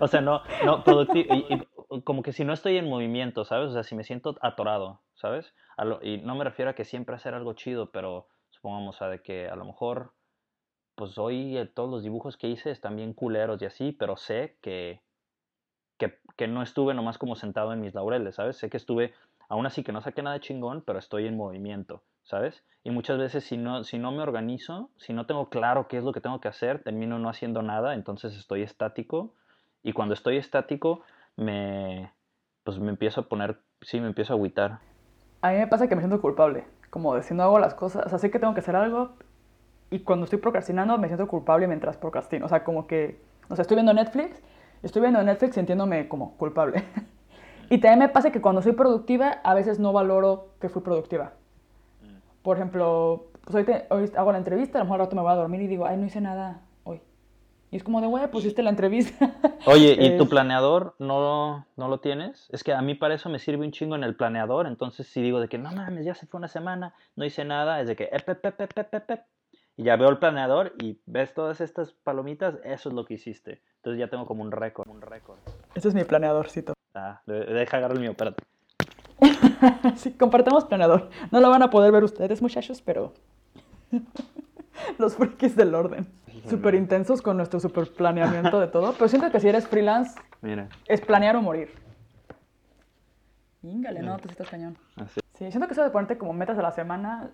o sea, no, no, productivo, y, como que si no estoy en movimiento, ¿sabes? O sea, si me siento atorado, ¿sabes? y no me refiero a que siempre hacer algo chido, pero supongamos a de que a lo mejor, pues hoy eh, todos los dibujos que hice están bien culeros y así, pero sé que, que, no estuve nomás como sentado en mis laureles, ¿sabes? Sé que estuve, aún así que no saqué nada chingón, pero estoy en movimiento. ¿sabes? Y muchas veces si no, si no me organizo, si no tengo claro qué es lo que tengo que hacer, termino no haciendo nada, entonces estoy estático y cuando estoy estático me, pues me empiezo a poner, sí, me empiezo a agüitar. A mí me pasa que me siento culpable, como de si no hago las cosas, o sea, sé que tengo que hacer algo y cuando estoy procrastinando me siento culpable mientras procrastino, o sea, como que, o sea, estoy viendo Netflix, estoy viendo Netflix sintiéndome como culpable. y también me pasa que cuando soy productiva a veces no valoro que fui productiva por ejemplo, pues hoy, hago la entrevista, a lo mejor al rato me voy a dormir y digo, ay, no hice nada hoy. Y es como de, güey, pusiste la entrevista. Oye, ¿y tu planeador no, no lo tienes? Es que a mí para eso me sirve un chingo en el planeador. Entonces, si digo de que no mames, ya se fue una semana, no hice nada, es de que, ep, ep, ep, ep, ep, y ya veo el planeador y ves todas estas palomitas, eso es lo que hiciste. Entonces ya tengo como un récord, un récord. Este es mi planeadorcito. Ah, deja agarrar el mío, espérate. sí, compartamos planeador. No lo van a poder ver ustedes, muchachos, pero los frikis del orden. Súper intensos con nuestro super planeamiento de todo. Pero siento que si eres freelance, es planear o morir. Íngale, no, pues estás cañón. Sí, siento que eso de ponerte como metas a la semana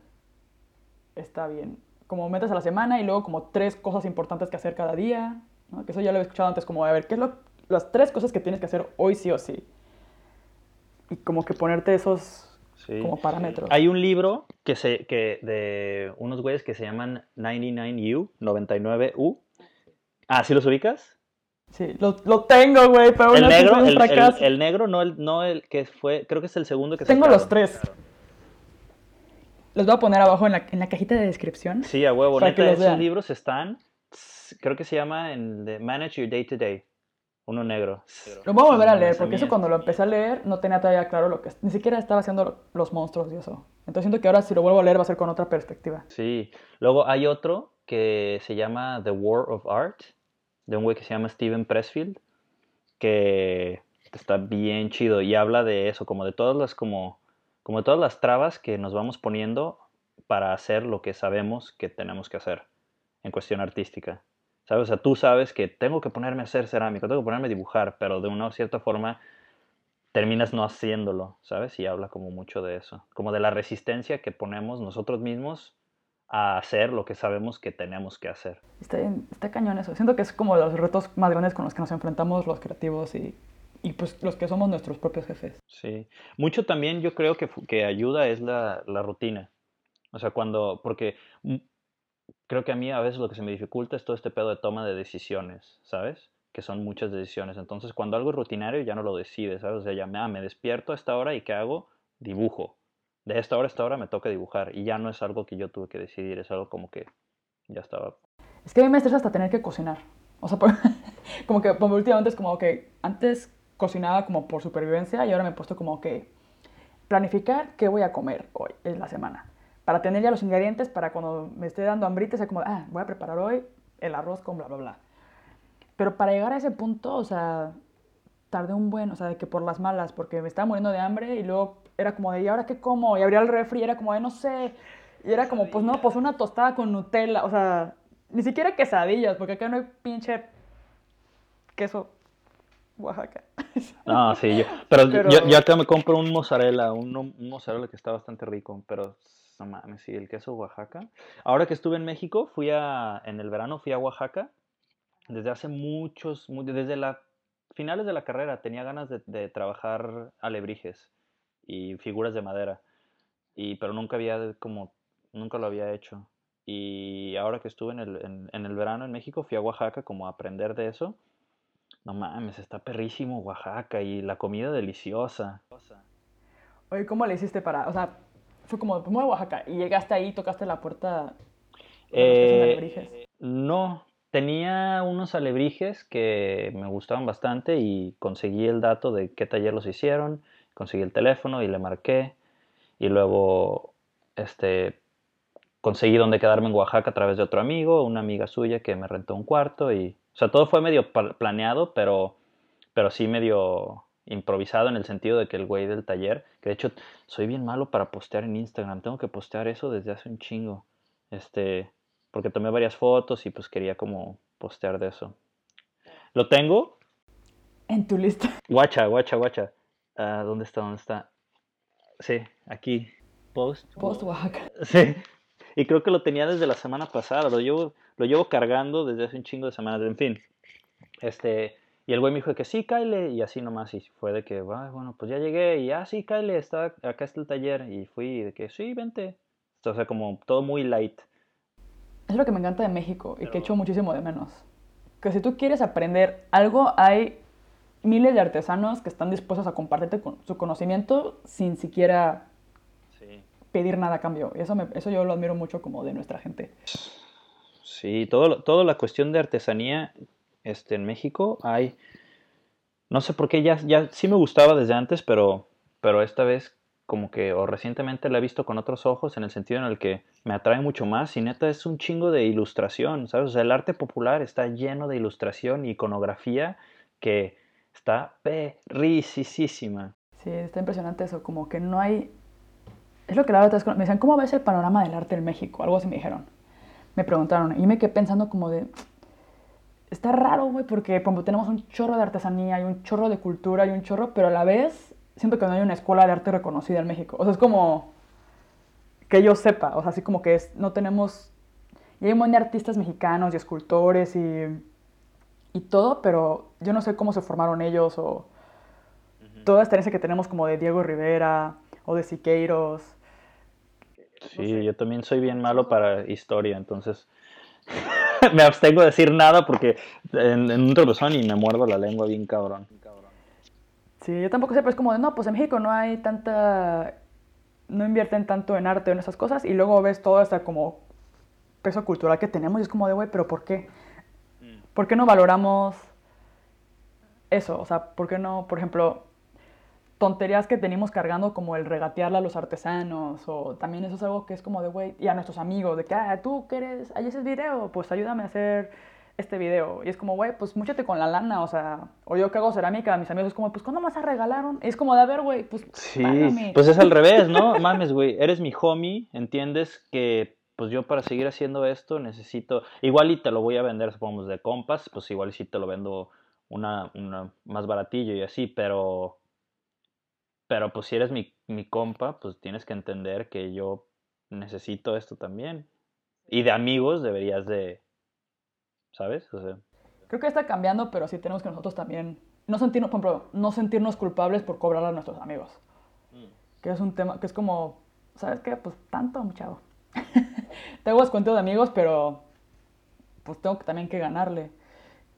está bien. Como metas a la semana y luego como tres cosas importantes que hacer cada día. Que eso ya lo he escuchado antes, como a ver, ¿qué es lo, las tres cosas que tienes que hacer hoy sí o sí? y como que ponerte esos como parámetros. Hay un libro que se, que de unos güeyes que se llaman 99U, 99U. Ah, ¿sí los ubicas? Sí, lo, lo tengo, güey, pero el negro, el, el, el, negro, no el, no el que fue, creo que es el segundo que Tengo los tres. Los voy a poner abajo en la, en la cajita de descripción. Sí, a huevo. Neta, esos libros están, creo que se llama en the Manage Your Day to Day. Uno negro. Lo voy a volver a leer, porque eso cuando lo empecé a leer no tenía todavía claro lo que... Ni siquiera estaba haciendo los monstruos y eso. Entonces siento que ahora si lo vuelvo a leer va a ser con otra perspectiva. Sí. Luego hay otro que se llama The War of Art, de un güey que se llama Steven Pressfield, que está bien chido y habla de eso, como de todas las, como, como de todas las trabas que nos vamos poniendo para hacer lo que sabemos que tenemos que hacer en cuestión artística. ¿Sabes? O sea, tú sabes que tengo que ponerme a hacer cerámica, tengo que ponerme a dibujar, pero de una cierta forma terminas no haciéndolo, ¿sabes? Y habla como mucho de eso, como de la resistencia que ponemos nosotros mismos a hacer lo que sabemos que tenemos que hacer. Está, está cañón eso. Siento que es como de los retos más grandes con los que nos enfrentamos los creativos y, y pues los que somos nuestros propios jefes. Sí. Mucho también yo creo que, que ayuda es la, la rutina. O sea, cuando, porque creo que a mí a veces lo que se me dificulta es todo este pedo de toma de decisiones, ¿sabes? Que son muchas decisiones. Entonces, cuando algo es rutinario ya no lo decides, ¿sabes? O sea, ya me, ah, me despierto a esta hora y ¿qué hago? Dibujo. De esta hora a esta hora me toca dibujar. Y ya no es algo que yo tuve que decidir, es algo como que ya estaba. Es que a mí me estresa hasta tener que cocinar. O sea, como que últimamente es como, que antes cocinaba como por supervivencia y ahora me he puesto como que planificar qué voy a comer hoy en la semana. Para tener ya los ingredientes para cuando me esté dando hambrita, sea como, ah, voy a preparar hoy el arroz con bla, bla, bla. Pero para llegar a ese punto, o sea, tardé un buen, o sea, de que por las malas, porque me estaba muriendo de hambre y luego era como de, ¿y ahora qué como? Y abría el refri y era como de, no sé. Y era como, pues no, pues una tostada con Nutella, o sea, ni siquiera quesadillas, porque acá no hay pinche queso Oaxaca. No, sí, yo, pero, Yo, acá me compro un mozzarella, un, un, mozzarella que está bastante rico, pero no mames, sí, el queso Oaxaca. Ahora que estuve en México, fui a, en el verano fui a Oaxaca, desde hace muchos, desde las finales de la carrera tenía ganas de, de, trabajar alebrijes y figuras de madera, y, pero nunca había como, nunca lo había hecho. Y ahora que estuve en el, en, en el verano en México, fui a Oaxaca como a aprender de eso no mames, está perrísimo Oaxaca y la comida deliciosa. Oye, ¿cómo le hiciste para, o sea, fue como, a Oaxaca y llegaste ahí, tocaste la puerta eh, No, tenía unos alebrijes que me gustaban bastante y conseguí el dato de qué taller los hicieron, conseguí el teléfono y le marqué y luego este conseguí donde quedarme en Oaxaca a través de otro amigo, una amiga suya que me rentó un cuarto y o sea, todo fue medio planeado, pero, pero sí medio improvisado en el sentido de que el güey del taller, que de hecho soy bien malo para postear en Instagram, tengo que postear eso desde hace un chingo, este, porque tomé varias fotos y pues quería como postear de eso. ¿Lo tengo? En tu lista. Guacha, guacha, guacha. Ah, ¿Dónde está? ¿Dónde está? Sí, aquí. Post. Post Oaxaca. Sí. Y creo que lo tenía desde la semana pasada. Lo llevo lo llevo cargando desde hace un chingo de semanas, en fin. Este, y el güey me dijo que sí, Kyle, y así nomás, y fue de que, bueno, pues ya llegué, y ah, sí, Kyle, está, acá está el taller, y fui de que, sí, vente. O sea, como todo muy light. Es lo que me encanta de México, y que echo muchísimo de menos. Que si tú quieres aprender algo, hay miles de artesanos que están dispuestos a compartirte con su conocimiento sin siquiera pedir nada a cambio. Y eso, me, eso yo lo admiro mucho como de nuestra gente. Sí, todo, toda la cuestión de artesanía este, en México hay, no sé por qué, ya, ya sí me gustaba desde antes, pero, pero esta vez como que, o recientemente la he visto con otros ojos en el sentido en el que me atrae mucho más y neta es un chingo de ilustración, ¿sabes? O sea, el arte popular está lleno de ilustración y iconografía que está perricisísima. Sí, está impresionante eso, como que no hay... Es lo que la verdad me decían, ¿cómo ves el panorama del arte en México? Algo así me dijeron me preguntaron. Y me quedé pensando como de, está raro, güey, porque como tenemos un chorro de artesanía, hay un chorro de cultura, hay un chorro, pero a la vez siento que no hay una escuela de arte reconocida en México. O sea, es como que yo sepa, o sea, así como que es, no tenemos, y hay un montón de artistas mexicanos y escultores y, y todo, pero yo no sé cómo se formaron ellos o toda esta herencia que tenemos como de Diego Rivera o de Siqueiros. Sí, yo también soy bien malo para historia, entonces me abstengo de decir nada porque en, un tropezón y me muerdo la lengua bien cabrón. Sí, yo tampoco sé, pero es como de, no, pues en México no hay tanta, no invierten tanto en arte o en esas cosas y luego ves todo este como peso cultural que tenemos y es como de, güey, pero ¿por qué? Mm. ¿Por qué no valoramos eso? O sea, ¿por qué no, por ejemplo, tonterías que tenemos cargando como el regatearle a los artesanos o también eso es algo que es como de, güey, y a nuestros amigos, de que, ah, tú quieres, hay ese video, pues ayúdame a hacer este video. Y es como, güey, pues múchate con la lana, o sea, o yo que hago cerámica, mis amigos es como, pues ¿cuándo más a regalaron? Es como de, a ver, güey, pues Sí, pues es al revés, ¿no? Mames, güey, eres mi homie, entiendes que pues yo para seguir haciendo esto necesito, igual y te lo voy a vender, supongamos, de compas, pues igual y sí te lo vendo una, una más baratillo y así, pero pero pues si eres mi, mi compa, pues tienes que entender que yo necesito esto también. Y de amigos deberías de, ¿sabes? O sea, Creo que está cambiando, pero sí tenemos que nosotros también no sentirnos, por ejemplo, no sentirnos culpables por cobrar a nuestros amigos. Mm. Que es un tema, que es como, ¿sabes qué? Pues tanto, mi chavo. tengo descuento de amigos, pero pues tengo también que ganarle.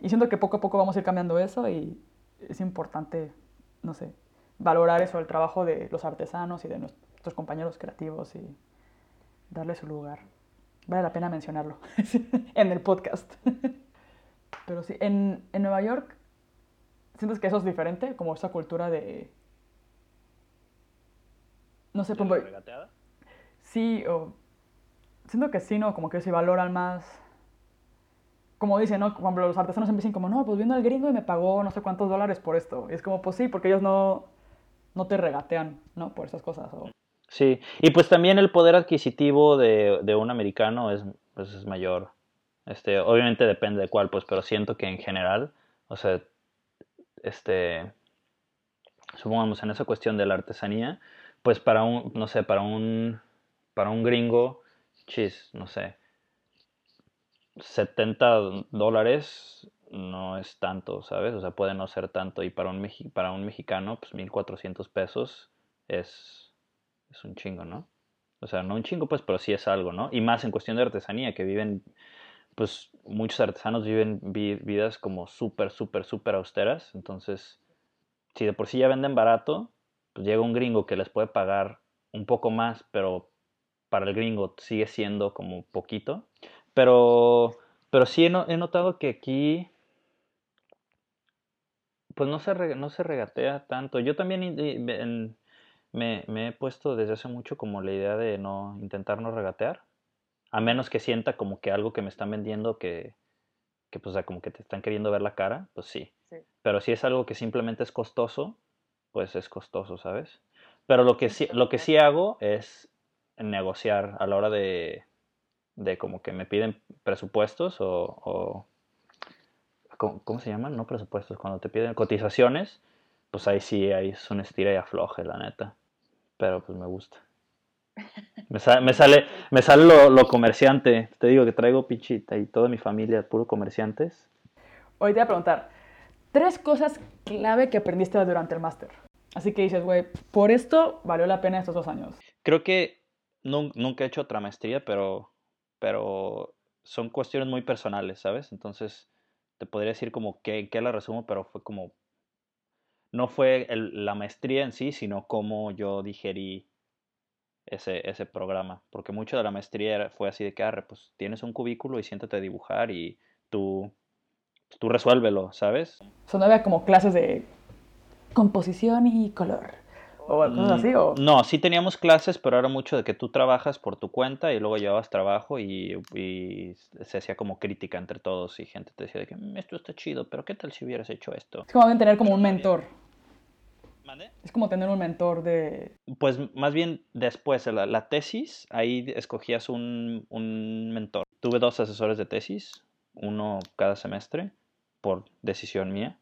Y siento que poco a poco vamos a ir cambiando eso y es importante, no sé, valorar eso, el trabajo de los artesanos y de nuestros compañeros creativos y darle su lugar. Vale la pena mencionarlo en el podcast. Pero sí, en, en, Nueva York ¿Sientes que eso es diferente? Como esa cultura de... No sé, ¿De como... regateada? Sí, o... Siento que sí, ¿no? Como que se valoran más... Como dicen, ¿no? Cuando los artesanos empiezan como, no, pues vino el gringo y me pagó no sé cuántos dólares por esto. Y es como, pues sí, porque ellos no, no te regatean, ¿no? Por esas cosas. Sí, y pues también el poder adquisitivo de, de un americano es, pues, es mayor. Este, obviamente depende de cuál, pues, pero siento que en general, o sea, este, supongamos en esa cuestión de la artesanía, pues para un, no sé, para un, para un gringo, chis, no sé, 70 dólares no es tanto, ¿sabes? O sea, puede no ser tanto. Y para un, mexi- para un mexicano, pues 1400 pesos es, es un chingo, ¿no? O sea, no un chingo, pues, pero sí es algo, ¿no? Y más en cuestión de artesanía, que viven, pues, muchos artesanos viven vi- vidas como súper, súper, súper austeras. Entonces, si de por sí ya venden barato, pues llega un gringo que les puede pagar un poco más, pero para el gringo sigue siendo como poquito. Pero, pero sí he notado que aquí, pues no se, re- no se regatea tanto. Yo también en- me, me he puesto desde hace mucho como la idea de no intentar no regatear, a menos que sienta como que algo que me están vendiendo que, que pues, o sea, como que te están queriendo ver la cara, pues sí. Sí. Pero si es algo que simplemente es costoso, pues es costoso, ¿sabes? Pero lo que sí, lo que sí hago es negociar a la hora de, de como que me piden presupuestos o, o- ¿cómo, cómo se llaman? No presupuestos, cuando te piden cotizaciones, pues ahí sí, ahí es un estira y afloje, la neta. Pero pues me gusta. Me sale, me sale, me sale lo, lo comerciante. Te digo que traigo pichita y toda mi familia, puro comerciantes. Hoy te voy a preguntar, tres cosas clave que aprendiste durante el máster. Así que dices, güey, por esto valió la pena estos dos años. Creo que nun- nunca he hecho otra maestría, pero, pero son cuestiones muy personales, ¿sabes? Entonces, te podría decir como que, la resumo, pero fue como, no fue el- la maestría en sí, sino cómo yo digerí ese, ese programa. Porque mucho de la maestría era- fue así de que, arre, pues tienes un cubículo y siéntate a dibujar y tú, tú resuélvelo, ¿sabes? O sea, no como clases de composición y color. O cosas así, o... Mm, No, sí teníamos clases, pero era mucho de que tú trabajas por tu cuenta y luego llevabas trabajo y, y se hacía como crítica entre todos y gente te decía de que "Mm, esto está chido, pero ¿qué tal si hubieras hecho esto? Es como tener como un mentor. ¿Mande? Es como tener un mentor de... Pues más bien después, la, la tesis, ahí escogías un, un mentor. Tuve dos asesores de tesis, uno cada semestre, por decisión mía.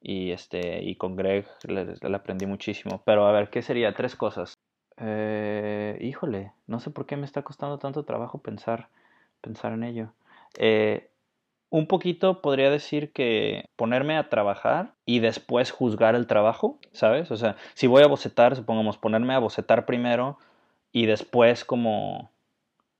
Y, este, y con Greg le, aprendí muchísimo. Pero a ver, ¿qué sería? Tres cosas. Eh, híjole, no sé por qué me está costando tanto trabajo pensar, pensar en ello. Eh, un poquito podría decir que ponerme a trabajar y después juzgar el trabajo, ¿sabes? O sea, si voy a bocetar, supongamos ponerme a bocetar primero y después como,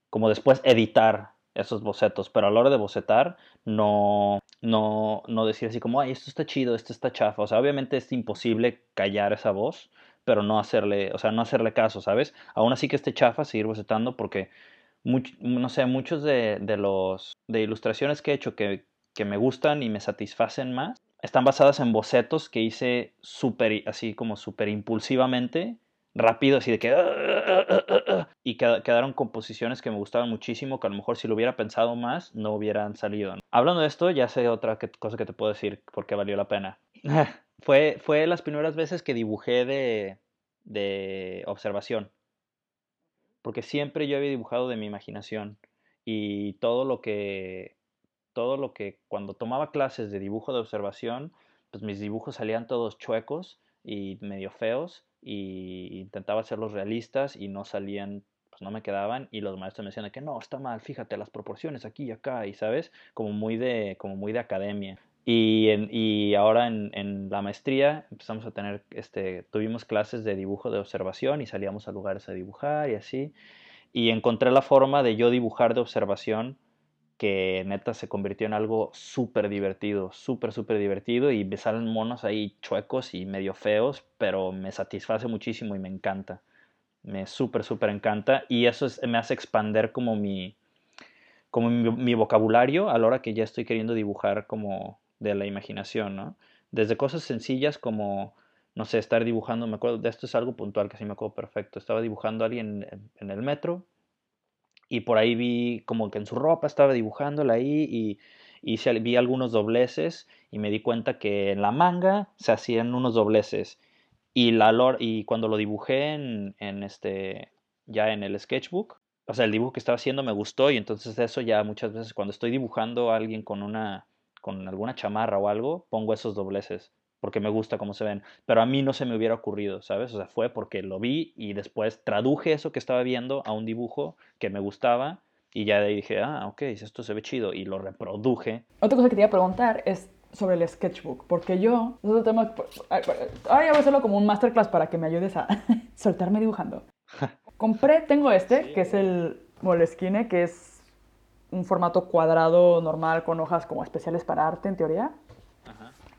como después editar esos bocetos, pero a la hora de bocetar no, no, no decir así como, ay, esto está chido, esto está chafa. O sea, obviamente es imposible callar esa voz, pero no hacerle, o sea, no hacerle caso, ¿sabes? Aún así que esté chafa, seguir bocetando porque no sé, muchos de, de los de ilustraciones que he hecho que, que me gustan y me satisfacen más están basadas en bocetos que hice súper, así como súper impulsivamente, rápido, así de que... Y qued- quedaron composiciones que me gustaban muchísimo, que a lo mejor si lo hubiera pensado más, no hubieran salido. Hablando de esto, ya sé otra cosa que te puedo decir, porque valió la pena. fue, fue las primeras veces que dibujé de, de observación porque siempre yo había dibujado de mi imaginación y todo lo que todo lo que cuando tomaba clases de dibujo de observación, pues mis dibujos salían todos chuecos y medio feos y intentaba hacerlos realistas y no salían, pues no me quedaban y los maestros me decían de que no, está mal, fíjate las proporciones aquí y acá y sabes, como muy de como muy de academia. Y, en- y ahora en, en la maestría empezamos a tener, este, tuvimos clases de dibujo de observación y salíamos a lugares a dibujar y así. Y encontré la forma de yo dibujar de observación que neta se convirtió en algo súper divertido, súper, súper divertido y me salen monos ahí chuecos y medio feos, pero me satisface muchísimo y me encanta. Me súper, súper encanta y eso es- me hace expander como mi, como mi, vocabulario a la hora que ya estoy queriendo dibujar como de la imaginación, ¿no? desde cosas sencillas como, no sé, estar dibujando, me acuerdo, de esto es algo puntual que sí me acuerdo perfecto, estaba dibujando a alguien en, el metro y por ahí vi como que en su ropa estaba dibujándola ahí y, y vi algunos dobleces y me di cuenta que en la manga se hacían unos dobleces y, la, y cuando lo dibujé en, en este, ya en el sketchbook, o sea, el dibujo que estaba haciendo me gustó y entonces eso ya muchas veces cuando estoy dibujando a alguien con una con alguna chamarra o algo, pongo esos dobleces porque me gusta cómo se ven, pero a mí no se me hubiera ocurrido, ¿sabes? O sea, fue porque lo vi y después traduje eso que estaba viendo a un dibujo que me gustaba y ya de ahí dije, ah, ok, esto se ve chido y lo reproduje. Otra cosa que te iba a preguntar es sobre el sketchbook, porque yo, tema, ahora voy a hacerlo como un masterclass para que me ayudes a soltarme dibujando. Compré, tengo este, que es el Moleskine, que es un formato cuadrado normal con hojas como especiales para arte, en teoría.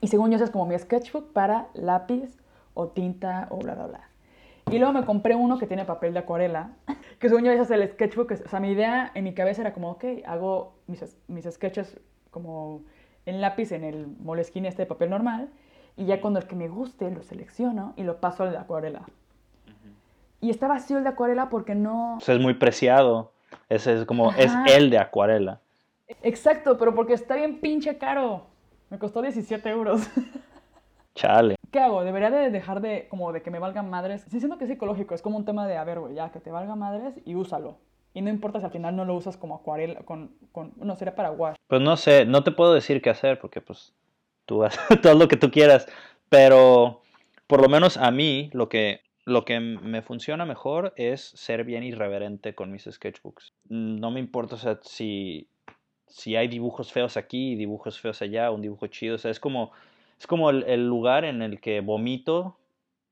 Y según yo, ese es como mi sketchbook para lápiz o tinta o bla, bla, bla. Y luego me compré uno que tiene papel de acuarela, que según yo ese es el sketchbook. O sea, mi idea en mi cabeza era como, ok, hago mis, mis sketches como en lápiz en el Moleskine este de papel normal, y ya cuando el que me guste lo selecciono y lo paso al de acuarela y está vacío el de acuarela porque no... O sea, es muy preciado. Ese es como, es el de acuarela. Exacto, pero porque está bien pinche caro. Me costó 17 euros. Chale. ¿Qué hago? Debería de dejar de, como de que me valgan madres. Sí, siento que es psicológico. Es como un tema de, a ver, güey, ya, que te valga madres y úsalo. Y no importa si al final no lo usas como acuarela, con, con no, sería para wash. Pues no sé, no te puedo decir qué hacer porque pues tú haces todo lo que tú quieras. Pero por lo menos a mí lo que lo que me funciona mejor es ser bien irreverente con mis sketchbooks. No me importa, o sea, si, si hay dibujos feos aquí y dibujos feos allá, un dibujo chido, o sea, es como, es como el, lugar en el que vomito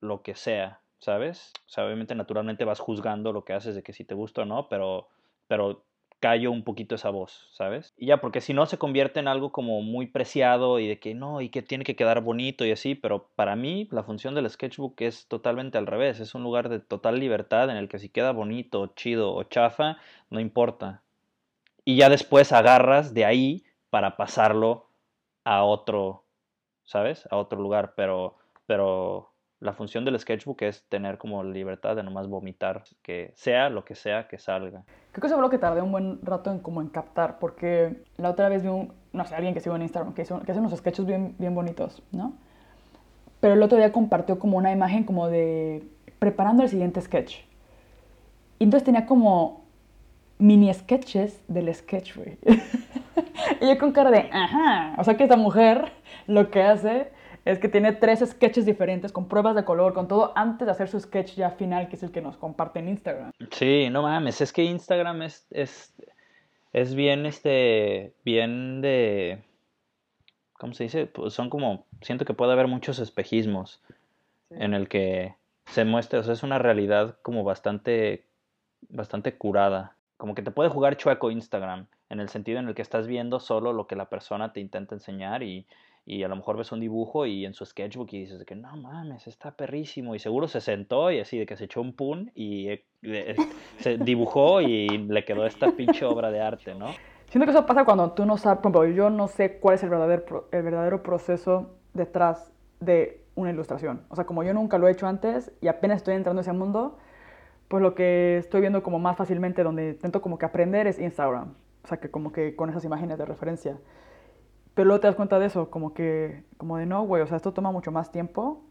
lo que sea, ¿sabes? O sea, obviamente naturalmente vas juzgando lo que haces de que si te gusta o no, pero, pero callo un poquito esa voz, ¿sabes? Y ya, porque si no se convierte en algo como muy preciado y de que no, y que tiene que quedar bonito y así, pero para mí la función del sketchbook es totalmente al revés, es un lugar de total libertad en el que si queda bonito, chido o chafa, no importa. Y ya después agarras de ahí para pasarlo a otro, ¿sabes? A otro lugar, pero, pero la función del sketchbook es tener como libertad de nomás vomitar, que sea lo que sea que salga. Creo que seguro que tardé un buen rato en como en captar, porque la otra vez vi un, no sé, alguien que sigo en Instagram que, que hace unos sketches bien, bien bonitos, ¿no? Pero el otro día compartió como una imagen como de preparando el siguiente sketch. Y entonces tenía como mini sketches del sketch, güey. y yo con cara de, ajá, o sea que esta mujer lo que hace es que tiene tres sketches diferentes con pruebas de color, con todo antes de hacer su sketch ya final, que es el que nos comparte en Instagram. Sí, no mames, es que Instagram es, es, es bien, este, bien de, ¿cómo se dice? Pues son como, siento que puede haber muchos espejismos en el que se muestra, o sea, es una realidad como bastante, bastante curada. Como que te puede jugar chueco Instagram, en el sentido en el que estás viendo solo lo que la persona te intenta enseñar y, y a lo mejor ves un dibujo y en su sketchbook y dices que no mames, está perrísimo y seguro se sentó y así de que se echó un pun y eh, eh, se dibujó y le quedó esta pinche obra de arte, ¿no? Siento que eso pasa cuando tú no sabes, por ejemplo, yo no sé cuál es el verdadero, el verdadero proceso detrás de una ilustración. O sea, como yo nunca lo he hecho antes y apenas estoy entrando en ese mundo, pues lo que estoy viendo como más fácilmente, donde intento como que aprender es Instagram. O sea, que como que con esas imágenes de referencia. Pero luego te das cuenta de eso, como que, como de no, güey, o sea, esto toma mucho más tiempo.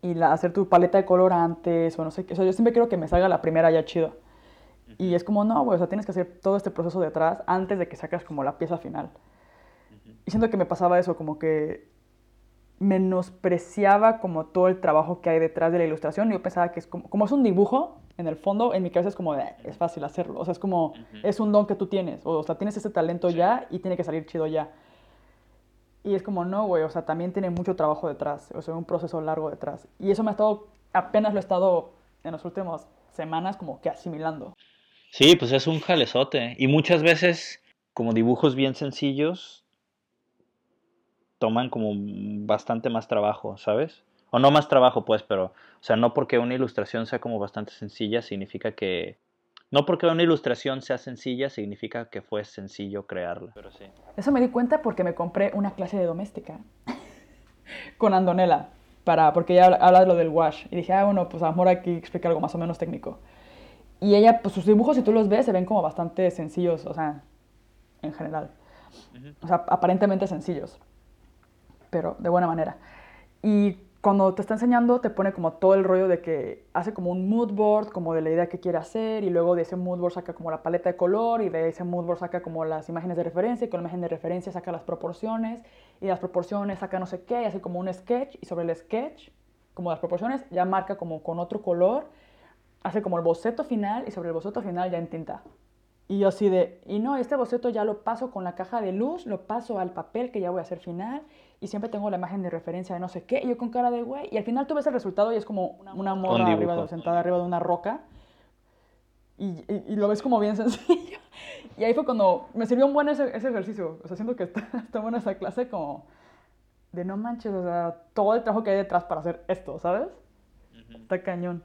Y la, hacer tu paleta de color antes, o no sé qué. O sea, yo siempre quiero que me salga la primera ya chido. Y es como, no, güey, o sea, tienes que hacer todo este proceso detrás antes de que sacas como la pieza final. Y siento que me pasaba eso, como que menospreciaba como todo el trabajo que hay detrás de la ilustración. Yo pensaba que es como, como es un dibujo, en el fondo, en mi cabeza es como, de, es fácil hacerlo. O sea, es como, es un don que tú tienes. O, sea, tienes ese talento ya y tiene que salir chido ya. Y es como, no, güey, o sea, también tiene mucho trabajo detrás. O sea, un proceso largo detrás. Y eso me ha estado, apenas lo he estado en las últimas semanas como que asimilando. Sí, pues es un jalezote. Y muchas veces, como dibujos bien sencillos, toman como bastante más trabajo, ¿sabes? O no más trabajo, pues, pero, o sea, no porque una ilustración sea como bastante sencilla, significa que... No porque una ilustración sea sencilla, significa que fue sencillo crearla. Pero sí. Eso me di cuenta porque me compré una clase de doméstica. con Andonela, para, porque ella habla de lo del wash. Y dije, ah, bueno, pues a lo mejor aquí explica algo más o menos técnico. Y ella, pues sus dibujos, si tú los ves, se ven como bastante sencillos, o sea, en general. O sea, aparentemente sencillos, pero de buena manera. Y cuando te está enseñando, te pone como todo el rollo de que hace como un mood board, como de la idea que quiere hacer, y luego de ese mood board saca como la paleta de color, y de ese mood board saca como las imágenes de referencia, y con la imagen de referencia saca las proporciones, y las proporciones saca no sé qué, y hace como un sketch, y sobre el sketch, como las proporciones, ya marca como con otro color, hace como el boceto final, y sobre el boceto final ya en tinta. Y yo así de, y no, este boceto ya lo paso con la caja de luz, lo paso al papel que ya voy a hacer final, y siempre tengo la imagen de referencia de no sé qué, y yo con cara de güey, y al final tú ves el resultado y es como una moda arriba sentada arriba de una roca, y, y, lo ves como bien sencillo. Y ahí fue cuando me sirvió un buen ese, ese ejercicio, o sea, siento que está, está buena esa clase como de no manches, o sea, todo el trabajo que hay detrás para hacer esto, ¿sabes? Está cañón.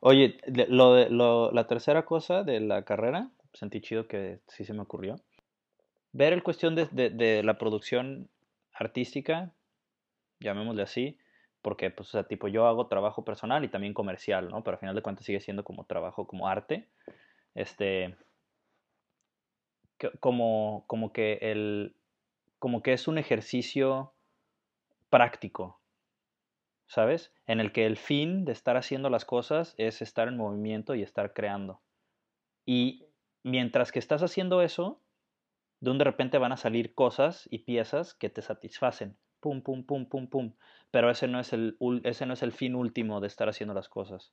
Oye, lo de, lo, la tercera cosa de la carrera, sentí chido que sí se me ocurrió. Ver el cuestión de, de, la producción artística, llamémosle así, porque, pues, o sea, tipo, yo hago trabajo personal y también comercial, ¿no? Pero al final de cuentas sigue siendo como trabajo, como arte. Este, como, como que el, como que es un ejercicio práctico, ¿sabes? En el que el fin de estar haciendo las cosas es estar en movimiento y estar creando. Y mientras que estás haciendo eso, de de repente van a salir cosas y piezas que te satisfacen. Pum, pum, pum, pum, pum. Pero ese no es el, ese no es el fin último de estar haciendo las cosas.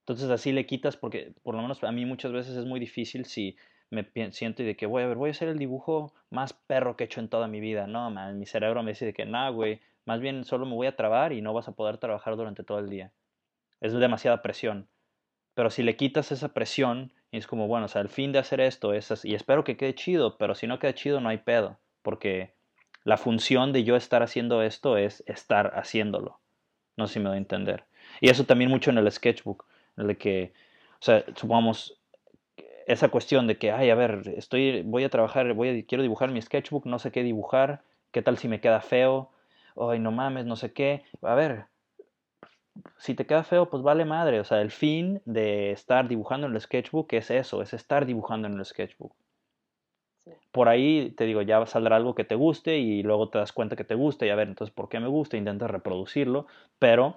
Entonces así le quitas, porque por lo menos a mí muchas veces es muy difícil si me siento y de que, voy a ver, voy a hacer el dibujo más perro que he hecho en toda mi vida. No, man, mi cerebro me dice que, nah, güey, más bien solo me voy a trabar y no vas a poder trabajar durante todo el día. Es demasiada presión. Pero si le quitas esa presión y es como, bueno, o sea, el fin de hacer esto es así, y espero que quede chido, pero si no queda chido no hay pedo, porque la función de yo estar haciendo esto es estar haciéndolo. No sé si me doy a entender. Y eso también mucho en el sketchbook, en el que, o sea, supongamos esa cuestión de que, ay, a ver, estoy, voy a trabajar, voy a, quiero dibujar mi sketchbook, no sé qué dibujar, qué tal si me queda feo, ay, no mames, no sé qué. A ver, si te queda feo, pues vale madre. O sea, el fin de estar dibujando en el sketchbook es eso, es estar dibujando en el sketchbook. Por ahí te digo, ya saldrá algo que te guste y luego te das cuenta que te gusta y a ver, entonces, ¿por qué me gusta? Intentas reproducirlo, pero,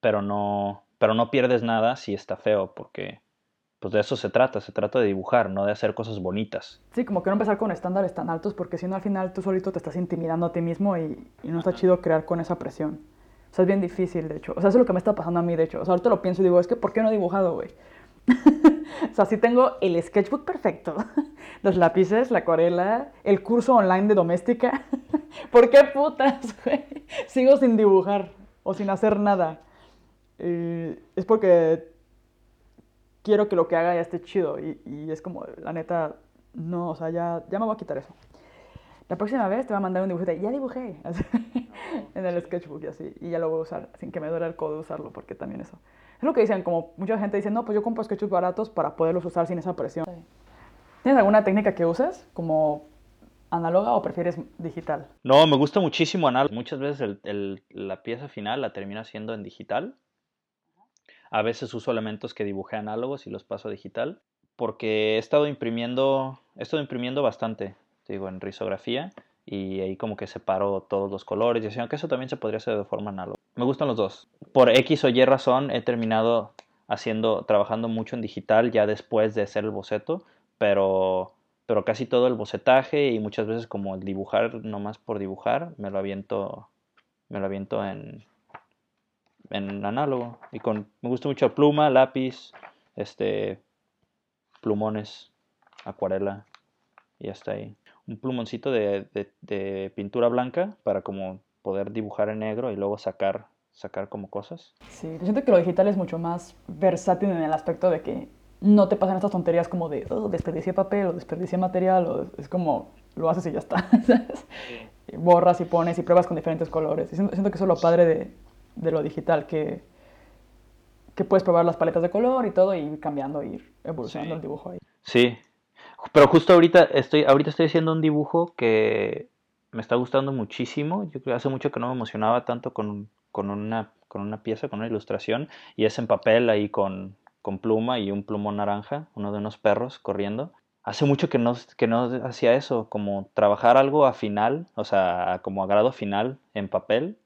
pero, no, pero no pierdes nada si está feo, porque pues de eso se trata, se trata de dibujar, no de hacer cosas bonitas. Sí, como que no empezar con estándares tan altos, porque si no al final tú solito te estás intimidando a ti mismo y, y no está chido crear con esa presión. Sea, es bien difícil, de hecho. O sea, eso es lo que me está pasando a mí, de hecho. O sea, ahorita lo pienso y digo, es que ¿por qué no he dibujado, güey? o sea, sí tengo el sketchbook perfecto, los lápices, la acuarela, el curso online de doméstica. ¿Por qué putas, güey? Sigo sin dibujar o sin hacer nada. Eh, es porque quiero que lo que haga ya esté chido. Y, y, es como, la neta, no, o sea, ya, ya me voy a quitar eso. La próxima vez te voy a mandar un dibujo de, ya dibujé, en el sketchbook y así, y ya lo voy a usar, sin que me duele el codo usarlo, porque también eso. Es lo que dicen, como mucha gente dice, no, pues yo compro sketchbooks baratos para poderlos usar sin esa presión. ¿Tienes alguna técnica que uses, como análoga o prefieres digital? No, me gusta muchísimo análogo. Muchas veces el, el, la pieza final la termino haciendo en digital. A veces uso elementos que dibujé análogos y los paso a digital, porque he estado imprimiendo, he estado imprimiendo bastante digo, en risografía y ahí como que separo todos los colores y así, aunque eso también se podría hacer de forma análoga. Me gustan los dos. Por X o Y razón he terminado haciendo, trabajando mucho en digital ya después de hacer el boceto, pero, pero casi todo el bocetaje y muchas veces como el dibujar nomás por dibujar, me lo aviento, me lo aviento en, en análogo. Y con, me gusta mucho pluma, lápiz, este, plumones, acuarela y hasta ahí un plumoncito de, de, pintura blanca para como poder dibujar en negro y luego sacar, sacar como cosas. Sí, yo siento que lo digital es mucho más versátil en el aspecto de que no te pasan estas tonterías como de oh, desperdicié papel o desperdicié material, o es como lo haces y ya está. borras y pones y pruebas con diferentes colores. siento, siento, que eso es lo padre de, de lo digital, que, que puedes probar las paletas de color y todo y ir cambiando, ir evolucionando el dibujo ahí. Sí, pero justo ahorita estoy, ahorita estoy haciendo un dibujo que me está gustando muchísimo. Yo creo que hace mucho que no me emocionaba tanto con, con, una, con una pieza, con una ilustración, y es en papel ahí con, con pluma y un plumón naranja, uno de unos perros corriendo. Hace mucho que no, que no hacía eso, como trabajar algo a final, o sea, como a grado final en papel.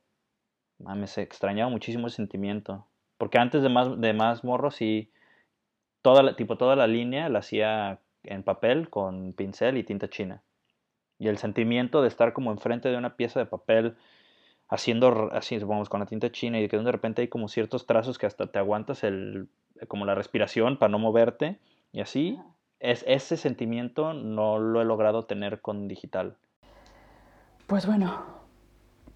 Me extrañaba muchísimo el sentimiento. Porque antes de más, de más morro sí, toda tipo, toda la línea la hacía en papel con pincel y tinta china. Y el sentimiento de estar como enfrente de una pieza de papel haciendo así, vamos, con la tinta china y que de repente hay como ciertos trazos que hasta te aguantas el, como la respiración para no moverte y así, es, ese sentimiento no lo he logrado tener con digital. Pues bueno,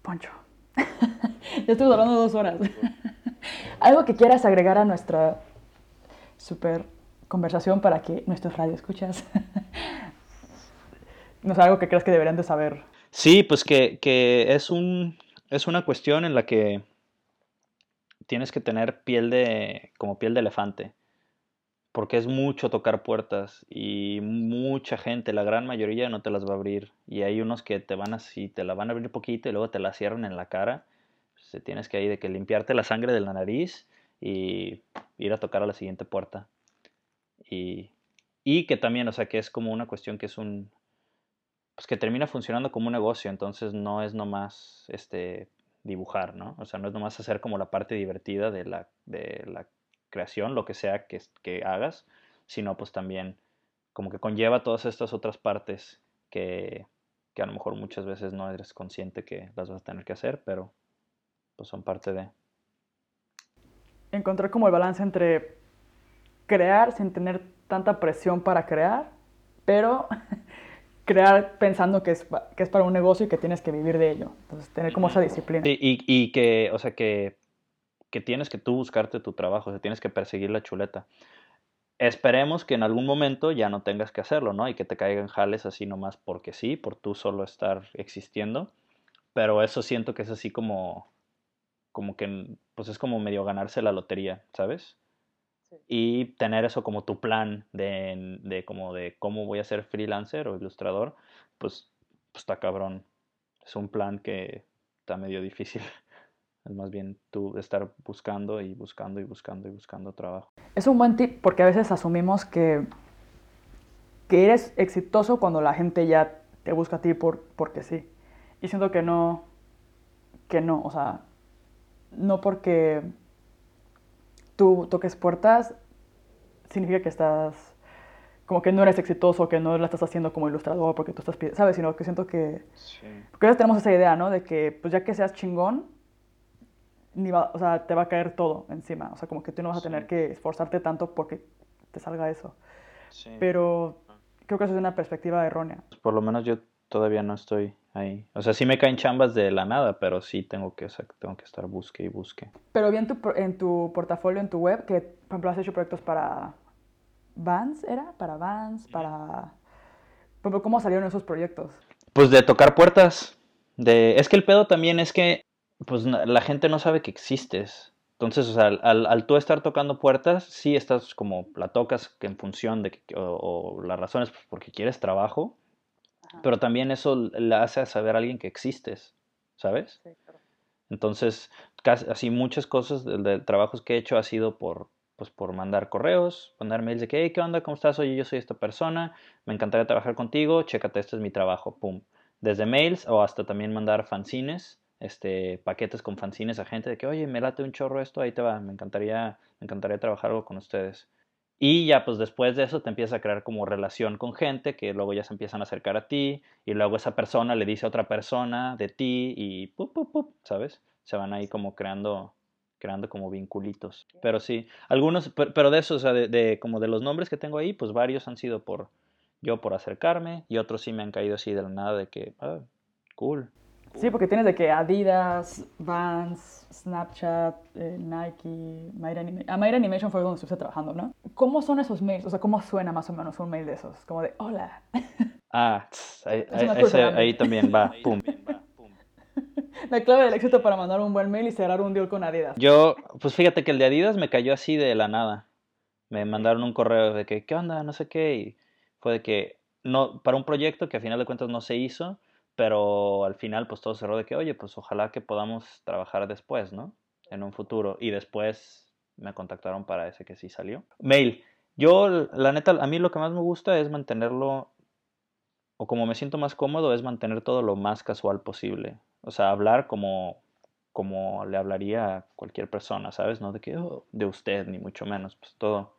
Poncho, ya estuvimos hablando dos horas. Algo que quieras agregar a nuestra super conversación para que nuestros radioescuchas no es algo que creas que deberían de saber. Sí, pues que, que es, un, es una cuestión en la que tienes que tener piel de, como piel de elefante, porque es mucho tocar puertas y mucha gente, la gran mayoría no te las va a abrir y hay unos que te van así, te la van a abrir poquito y luego te la cierran en la cara. Se tienes que ahí de que limpiarte la sangre de la nariz y ir a tocar a la siguiente puerta. Y, y que también, o sea, que es como una cuestión que es un, pues que termina funcionando como un negocio, entonces no es nomás este dibujar, ¿no? O sea, no es nomás hacer como la parte divertida de la, de la creación, lo que sea que, que hagas, sino pues también como que conlleva todas estas otras partes que, que a lo mejor muchas veces no eres consciente que las vas a tener que hacer, pero pues son parte de... Encontrar como el balance entre crear sin tener tanta presión para crear, pero crear pensando que es, que es para un negocio y que tienes que vivir de ello. Entonces, tener como esa disciplina. Sí, y, y, que, o sea, que, que tienes que tú buscarte tu trabajo, o sea, tienes que perseguir la chuleta. Esperemos que en algún momento ya no tengas que hacerlo, ¿no? Y que te caigan jales así nomás porque sí, por tú solo estar existiendo. Pero eso siento que es así como, como que, pues es como medio ganarse la lotería, ¿sabes? Y tener eso como tu plan de, de, como de cómo voy a ser freelancer o ilustrador, pues, pues está cabrón. Es un plan que está medio difícil. Es más bien tú estar buscando y buscando y buscando y buscando trabajo. Es un buen tip porque a veces asumimos que, que eres exitoso cuando la gente ya te busca a ti por, porque sí. Y siento que no, que no, o sea, no porque tú toques puertas, significa que estás, como que no eres exitoso, que no la estás haciendo como ilustrador porque tú estás, ¿sabes? Sino que siento que, sí. porque a veces tenemos esa idea, ¿no? De que, pues ya que seas chingón, ni va, o sea, te va a caer todo encima. O sea, como que tú no vas a tener que esforzarte tanto porque te salga eso. Sí. Pero creo que eso es una perspectiva errónea. Por lo menos yo todavía no estoy ahí. O sea, sí me caen chambas de la nada, pero sí tengo que, tengo que estar busque y busque. Pero vi en tu, en tu portafolio, en tu web, que, por ejemplo, has hecho proyectos para Vans, ¿era? Para Vans, para... Por ejemplo, ¿cómo salieron esos proyectos? Pues de tocar puertas. De... Es que el pedo también es que pues la gente no sabe que existes. Entonces, o sea, al, al, tú estar tocando puertas, sí estás como, la tocas en función de, que, o, o las razones, pues porque quieres trabajo, pero también eso le hace saber a alguien que existes, ¿sabes? Sí, claro. Entonces, casi, así muchas cosas de, de, trabajos que he hecho ha sido por, pues, por mandar correos, mandar mails de que, hey, ¿qué onda? ¿Cómo estás? Oye, yo soy esta persona, me encantaría trabajar contigo, chécate, este es mi trabajo, pum. Desde mails o hasta también mandar fanzines, este, paquetes con fanzines a gente de que, oye, me late un chorro esto, ahí te va, me encantaría, me encantaría trabajar algo con ustedes. Y ya pues después de eso te empieza a crear como relación con gente que luego ya se empiezan a acercar a ti y luego esa persona le dice a otra persona de ti y pup, pup, pup, ¿sabes? Se van ahí como creando creando como vinculitos. Pero sí, algunos, pero de eso, o sea, de, de, como de los nombres que tengo ahí, pues varios han sido por yo por acercarme y otros sí me han caído así de la nada de que, ah, cool. Sí, porque tienes de que Adidas, Vans, Snapchat, eh, Nike, Mayra Animation. A Mayra Animation fue donde estuve trabajando, ¿no? ¿Cómo son esos mails? O sea, ¿cómo suena más o menos un mail de esos? Como de, hola. Ah, tss, ahí, ahí, ese, ahí, también va, pum. La clave del éxito para mandar un buen mail y cerrar un deal con Adidas. Yo, pues fíjate que el de Adidas me cayó así de la nada. Me mandaron un correo de que, ¿qué onda? No sé qué. Y fue de que, no, para un proyecto que a final de cuentas no se hizo, pero al final pues todo cerró de que, oye, pues ojalá que podamos trabajar después, ¿no? En un futuro. Y después me contactaron para ese que sí salió. Mail. Yo, la neta, a mí lo que más me gusta es mantenerlo, o como me siento más cómodo, es mantener todo lo más casual posible. O sea, hablar como, como le hablaría a cualquier persona, ¿sabes? No de que, oh, de usted, ni mucho menos, pues todo,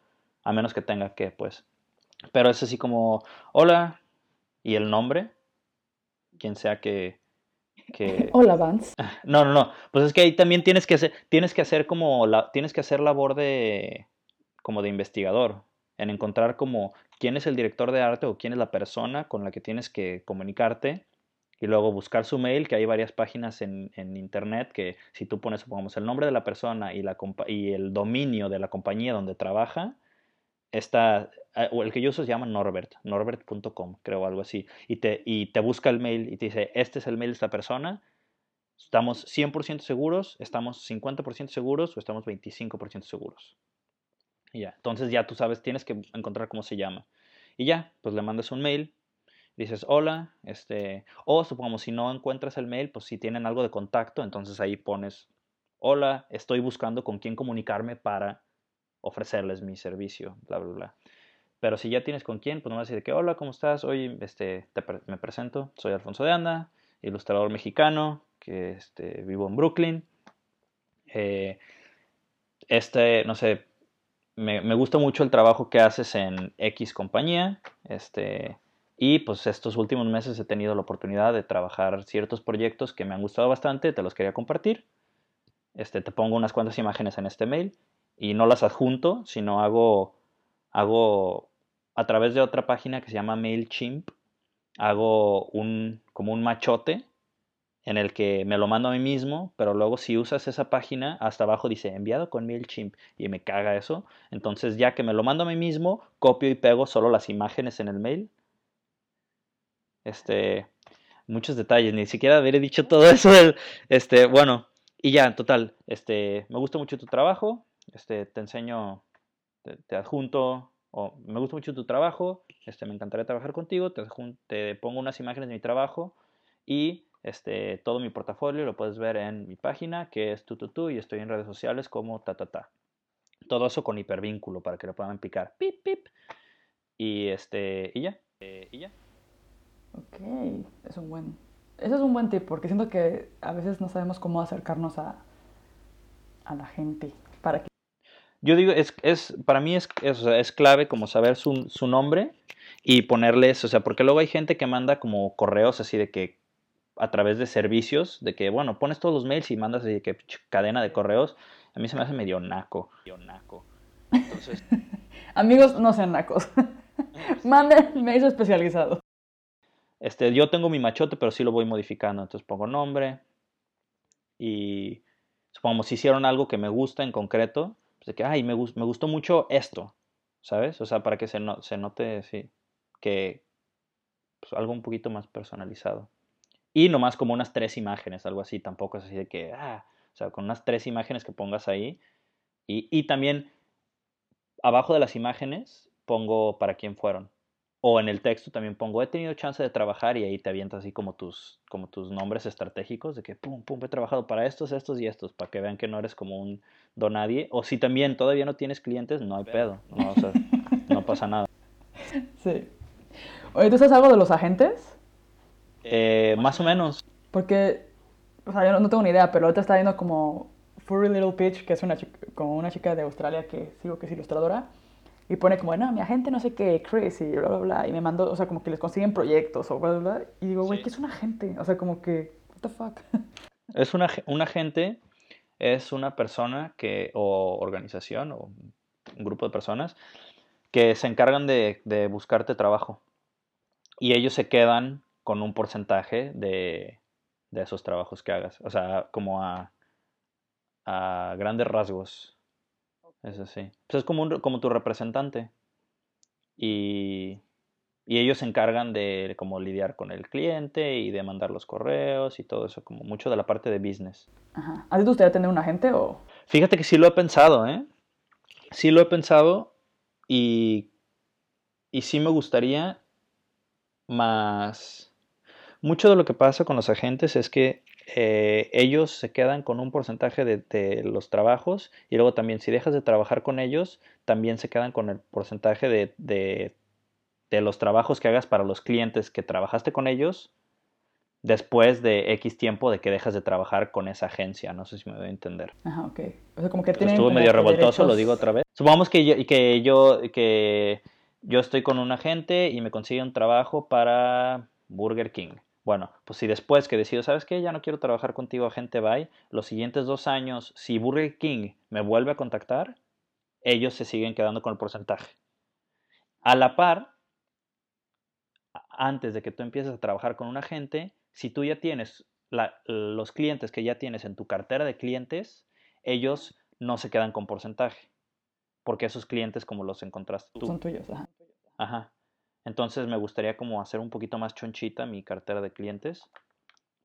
a menos que tenga que, pues. Pero es así como, hola, y el nombre, quien sea que, que... Hola, Vance. No, no, no. Pues es que ahí también tienes que hacer, tienes que hacer como la, tienes que hacer labor de como de investigador, en encontrar como quién es el director de arte o quién es la persona con la que tienes que comunicarte y luego buscar su mail, que hay varias páginas en, en internet que si tú pones, supongamos, el nombre de la persona y, la, y el dominio de la compañía donde trabaja, está, eh, o el que yo uso se llama Norbert, norbert.com, creo, algo así, y te, y te busca el mail y te dice, este es el mail de esta persona, estamos 100% seguros, estamos 50% seguros o estamos 25% seguros. Y ya, entonces ya tú sabes, tienes que encontrar cómo se llama. Y ya, pues le mandas un mail, dices hola, este, o supongamos si no encuentras el mail, pues si tienen algo de contacto, entonces ahí pones hola, estoy buscando con quién comunicarme para ofrecerles mi servicio, bla, bla, bla. Pero si ya tienes con quién, pues no vas a decir que hola, ¿cómo estás? Hoy este, me presento, soy Alfonso de Anda, ilustrador mexicano, que este, vivo en Brooklyn. Eh, este, no sé, me, gusta mucho el trabajo que haces en X compañía. Este, y pues estos últimos meses he tenido la oportunidad de trabajar ciertos proyectos que me han gustado bastante, te los quería compartir. Este, te pongo unas cuantas imágenes en este mail y no las adjunto, sino hago, hago a través de otra página que se llama MailChimp, hago un, como un machote en el que me lo mando a mí mismo, pero luego si usas esa página, hasta abajo dice enviado con MailChimp y me caga eso. Entonces ya que me lo mando a mí mismo, copio y pego solo las imágenes en el mail. Este, muchos detalles, ni siquiera haber dicho todo eso. este, bueno, y ya, en total, este, me gusta mucho tu trabajo, este, te enseño, te, adjunto, o me gusta mucho tu trabajo, este, me encantaría trabajar contigo, te, pongo unas imágenes de mi trabajo y este, todo mi portafolio lo puedes ver en mi página, que es tututu, y estoy en redes sociales como ta, Todo eso con hipervínculo para que lo puedan picar. Pip, pip. Y, este, y ya. Eh, y ya. Ok, es un buen... Ese es un buen tip, porque siento que a veces no sabemos cómo acercarnos a, a la gente para que... Yo digo, es, es, para mí es, es, es clave como saber su, su nombre y ponerles, o sea, porque luego hay gente que manda como correos así de que a través de servicios, de que, bueno, pones todos los mails y mandas de que cadena de correos, a mí se me hace medio naco. naco. Entonces... Amigos, no sean nacos. Manden mails especializado. Este, yo tengo mi machote, pero sí lo voy modificando. Entonces pongo nombre y supongamos si hicieron algo que me gusta en concreto, de que, ay, me, me gustó mucho esto, ¿sabes? O sea, para que se, no, se note, sí, que pues, algo un poquito más personalizado. Y nomás como unas tres imágenes, algo así, tampoco es así de que, ah, o sea, con unas tres imágenes que pongas ahí. Y, y también abajo de las imágenes pongo para quién fueron. O en el texto también pongo, he tenido chance de trabajar y ahí te avientas así como tus, como tus nombres estratégicos de que, pum, pum, he trabajado para estos, estos y estos, para que vean que no eres como un donadie. O si también todavía no tienes clientes, no hay pedo, no, o sea, no pasa nada. Sí. Oye, ¿tú sabes algo de los agentes? Eh, más o menos. Porque, o sea, yo no, tengo ni idea, pero ahorita está viendo como Furry Little Peach, que es una chica, como una chica de Australia que sigo que es ilustradora, y pone como, no, mi agente no sé qué, Chris, y bla, bla, bla, y me mandó, o sea, como que les consiguen proyectos o bla, bla, bla, y digo, güey, ¿qué es un agente? O sea, como que, what the fuck. Es una, un agente, es una persona que, o organización, o un grupo de personas, que se encargan de, de buscarte trabajo. Y ellos se quedan con un porcentaje de, de esos trabajos que hagas. O sea, como a, a grandes rasgos. Es así. Pues es como, como tu representante. Y, y ellos se encargan de como lidiar con el cliente y de mandar los correos y todo eso, como mucho de la parte de business. Ajá. ¿A ti te gustaría tener un agente o...? Fíjate que sí lo he pensado, ¿eh? Sí lo he pensado y, y sí me gustaría más mucho de lo que pasa con los agentes es que eh, ellos se quedan con un porcentaje de, los trabajos y luego también si dejas de trabajar con ellos, también se quedan con el porcentaje de, de los trabajos que hagas para los clientes que trabajaste con ellos después de X tiempo de que dejas de trabajar con esa agencia. No sé si me voy a entender. Ajá, ok. O sea, como que tienen Estuvo medio revoltoso, lo digo otra vez. Supongamos que yo, que yo, que yo estoy con un agente y me consigue un trabajo para Burger King. Bueno, pues si después que decido, ¿sabes qué? Ya no quiero trabajar contigo, agente bye. Los siguientes dos años, si Burger King me vuelve a contactar, ellos se siguen quedando con el porcentaje. A la par, antes de que tú empieces a trabajar con un agente, si tú ya tienes los clientes que ya tienes en tu cartera de clientes, ellos no se quedan con porcentaje, porque esos clientes como los encontraste tú. Son tuyos, ajá. Ajá. Entonces me gustaría como hacer un poquito más chonchita mi cartera de clientes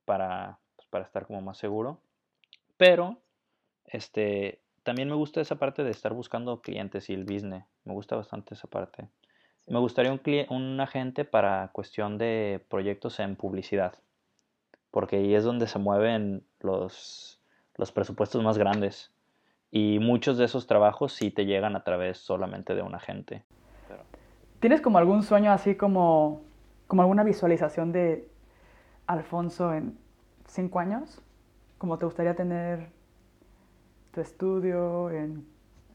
para, pues, para estar como más seguro. Pero, este, también me gusta esa parte de estar buscando clientes y el business. Me gusta bastante esa parte. Me gustaría un, un agente para cuestión de proyectos en publicidad porque ahí es donde se mueven los, los presupuestos más grandes. Y muchos de esos trabajos sí te llegan a través solamente de un agente. ¿Tienes como algún sueño así como, como alguna visualización de Alfonso en cinco años? ¿Cómo te gustaría tener tu estudio en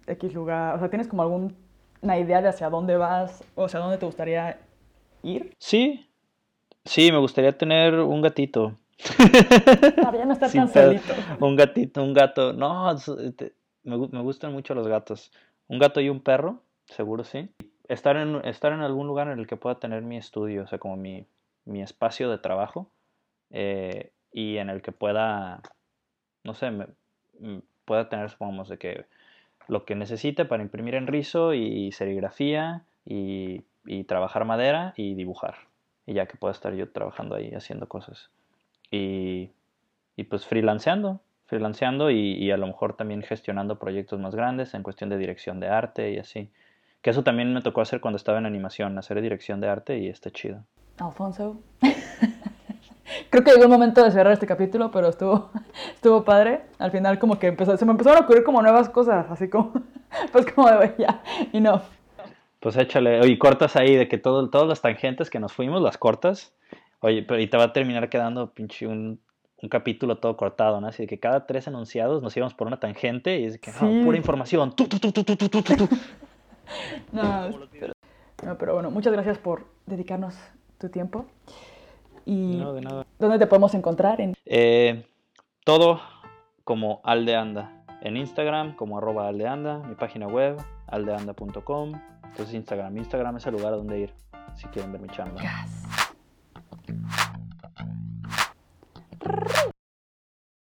X lugar? O sea, ¿tienes como alguna idea de hacia dónde vas o hacia dónde te gustaría ir? Sí, sí, me gustaría tener un gatito. Para no estar tan solito. Un gatito, un gato. No, me, me, gustan mucho los gatos. Un gato y un perro, seguro sí. Estar en, estar en algún lugar en el que pueda tener mi estudio, o sea, como mi, mi espacio de trabajo. Eh, y en el que pueda, no sé, pueda tener, supongamos, que lo que necesite para imprimir en rizo y serigrafía y, y trabajar madera y dibujar. Y ya que pueda estar yo trabajando ahí haciendo cosas y, y pues freelanceando, freelanceando y, y, a lo mejor también gestionando proyectos más grandes en cuestión de dirección de arte y así. Que eso también me tocó hacer cuando estaba en animación, hacer dirección de arte y está chido. Alfonso. Creo que llegó el momento de cerrar este capítulo, pero estuvo, estuvo padre. Al final como que empezó, se me empezaron a ocurrir como nuevas cosas, así como, pues como de ya, no Pues échale, oye, cortas ahí de que todo, todas las tangentes que nos fuimos, las cortas Oye, pero y te va a terminar quedando pinche un, un capítulo todo cortado, ¿no? Así de que cada tres enunciados nos íbamos por una tangente y es que, no, pura información. no, pero, pero bueno, muchas gracias por dedicarnos tu tiempo. Y no, de nada. ¿Dónde te podemos encontrar? En... Eh, todo como Aldeanda. En Instagram como arroba aldeanda, mi página web aldeanda.com. Entonces Instagram, Instagram es el lugar a donde ir si quieren ver mi chamba.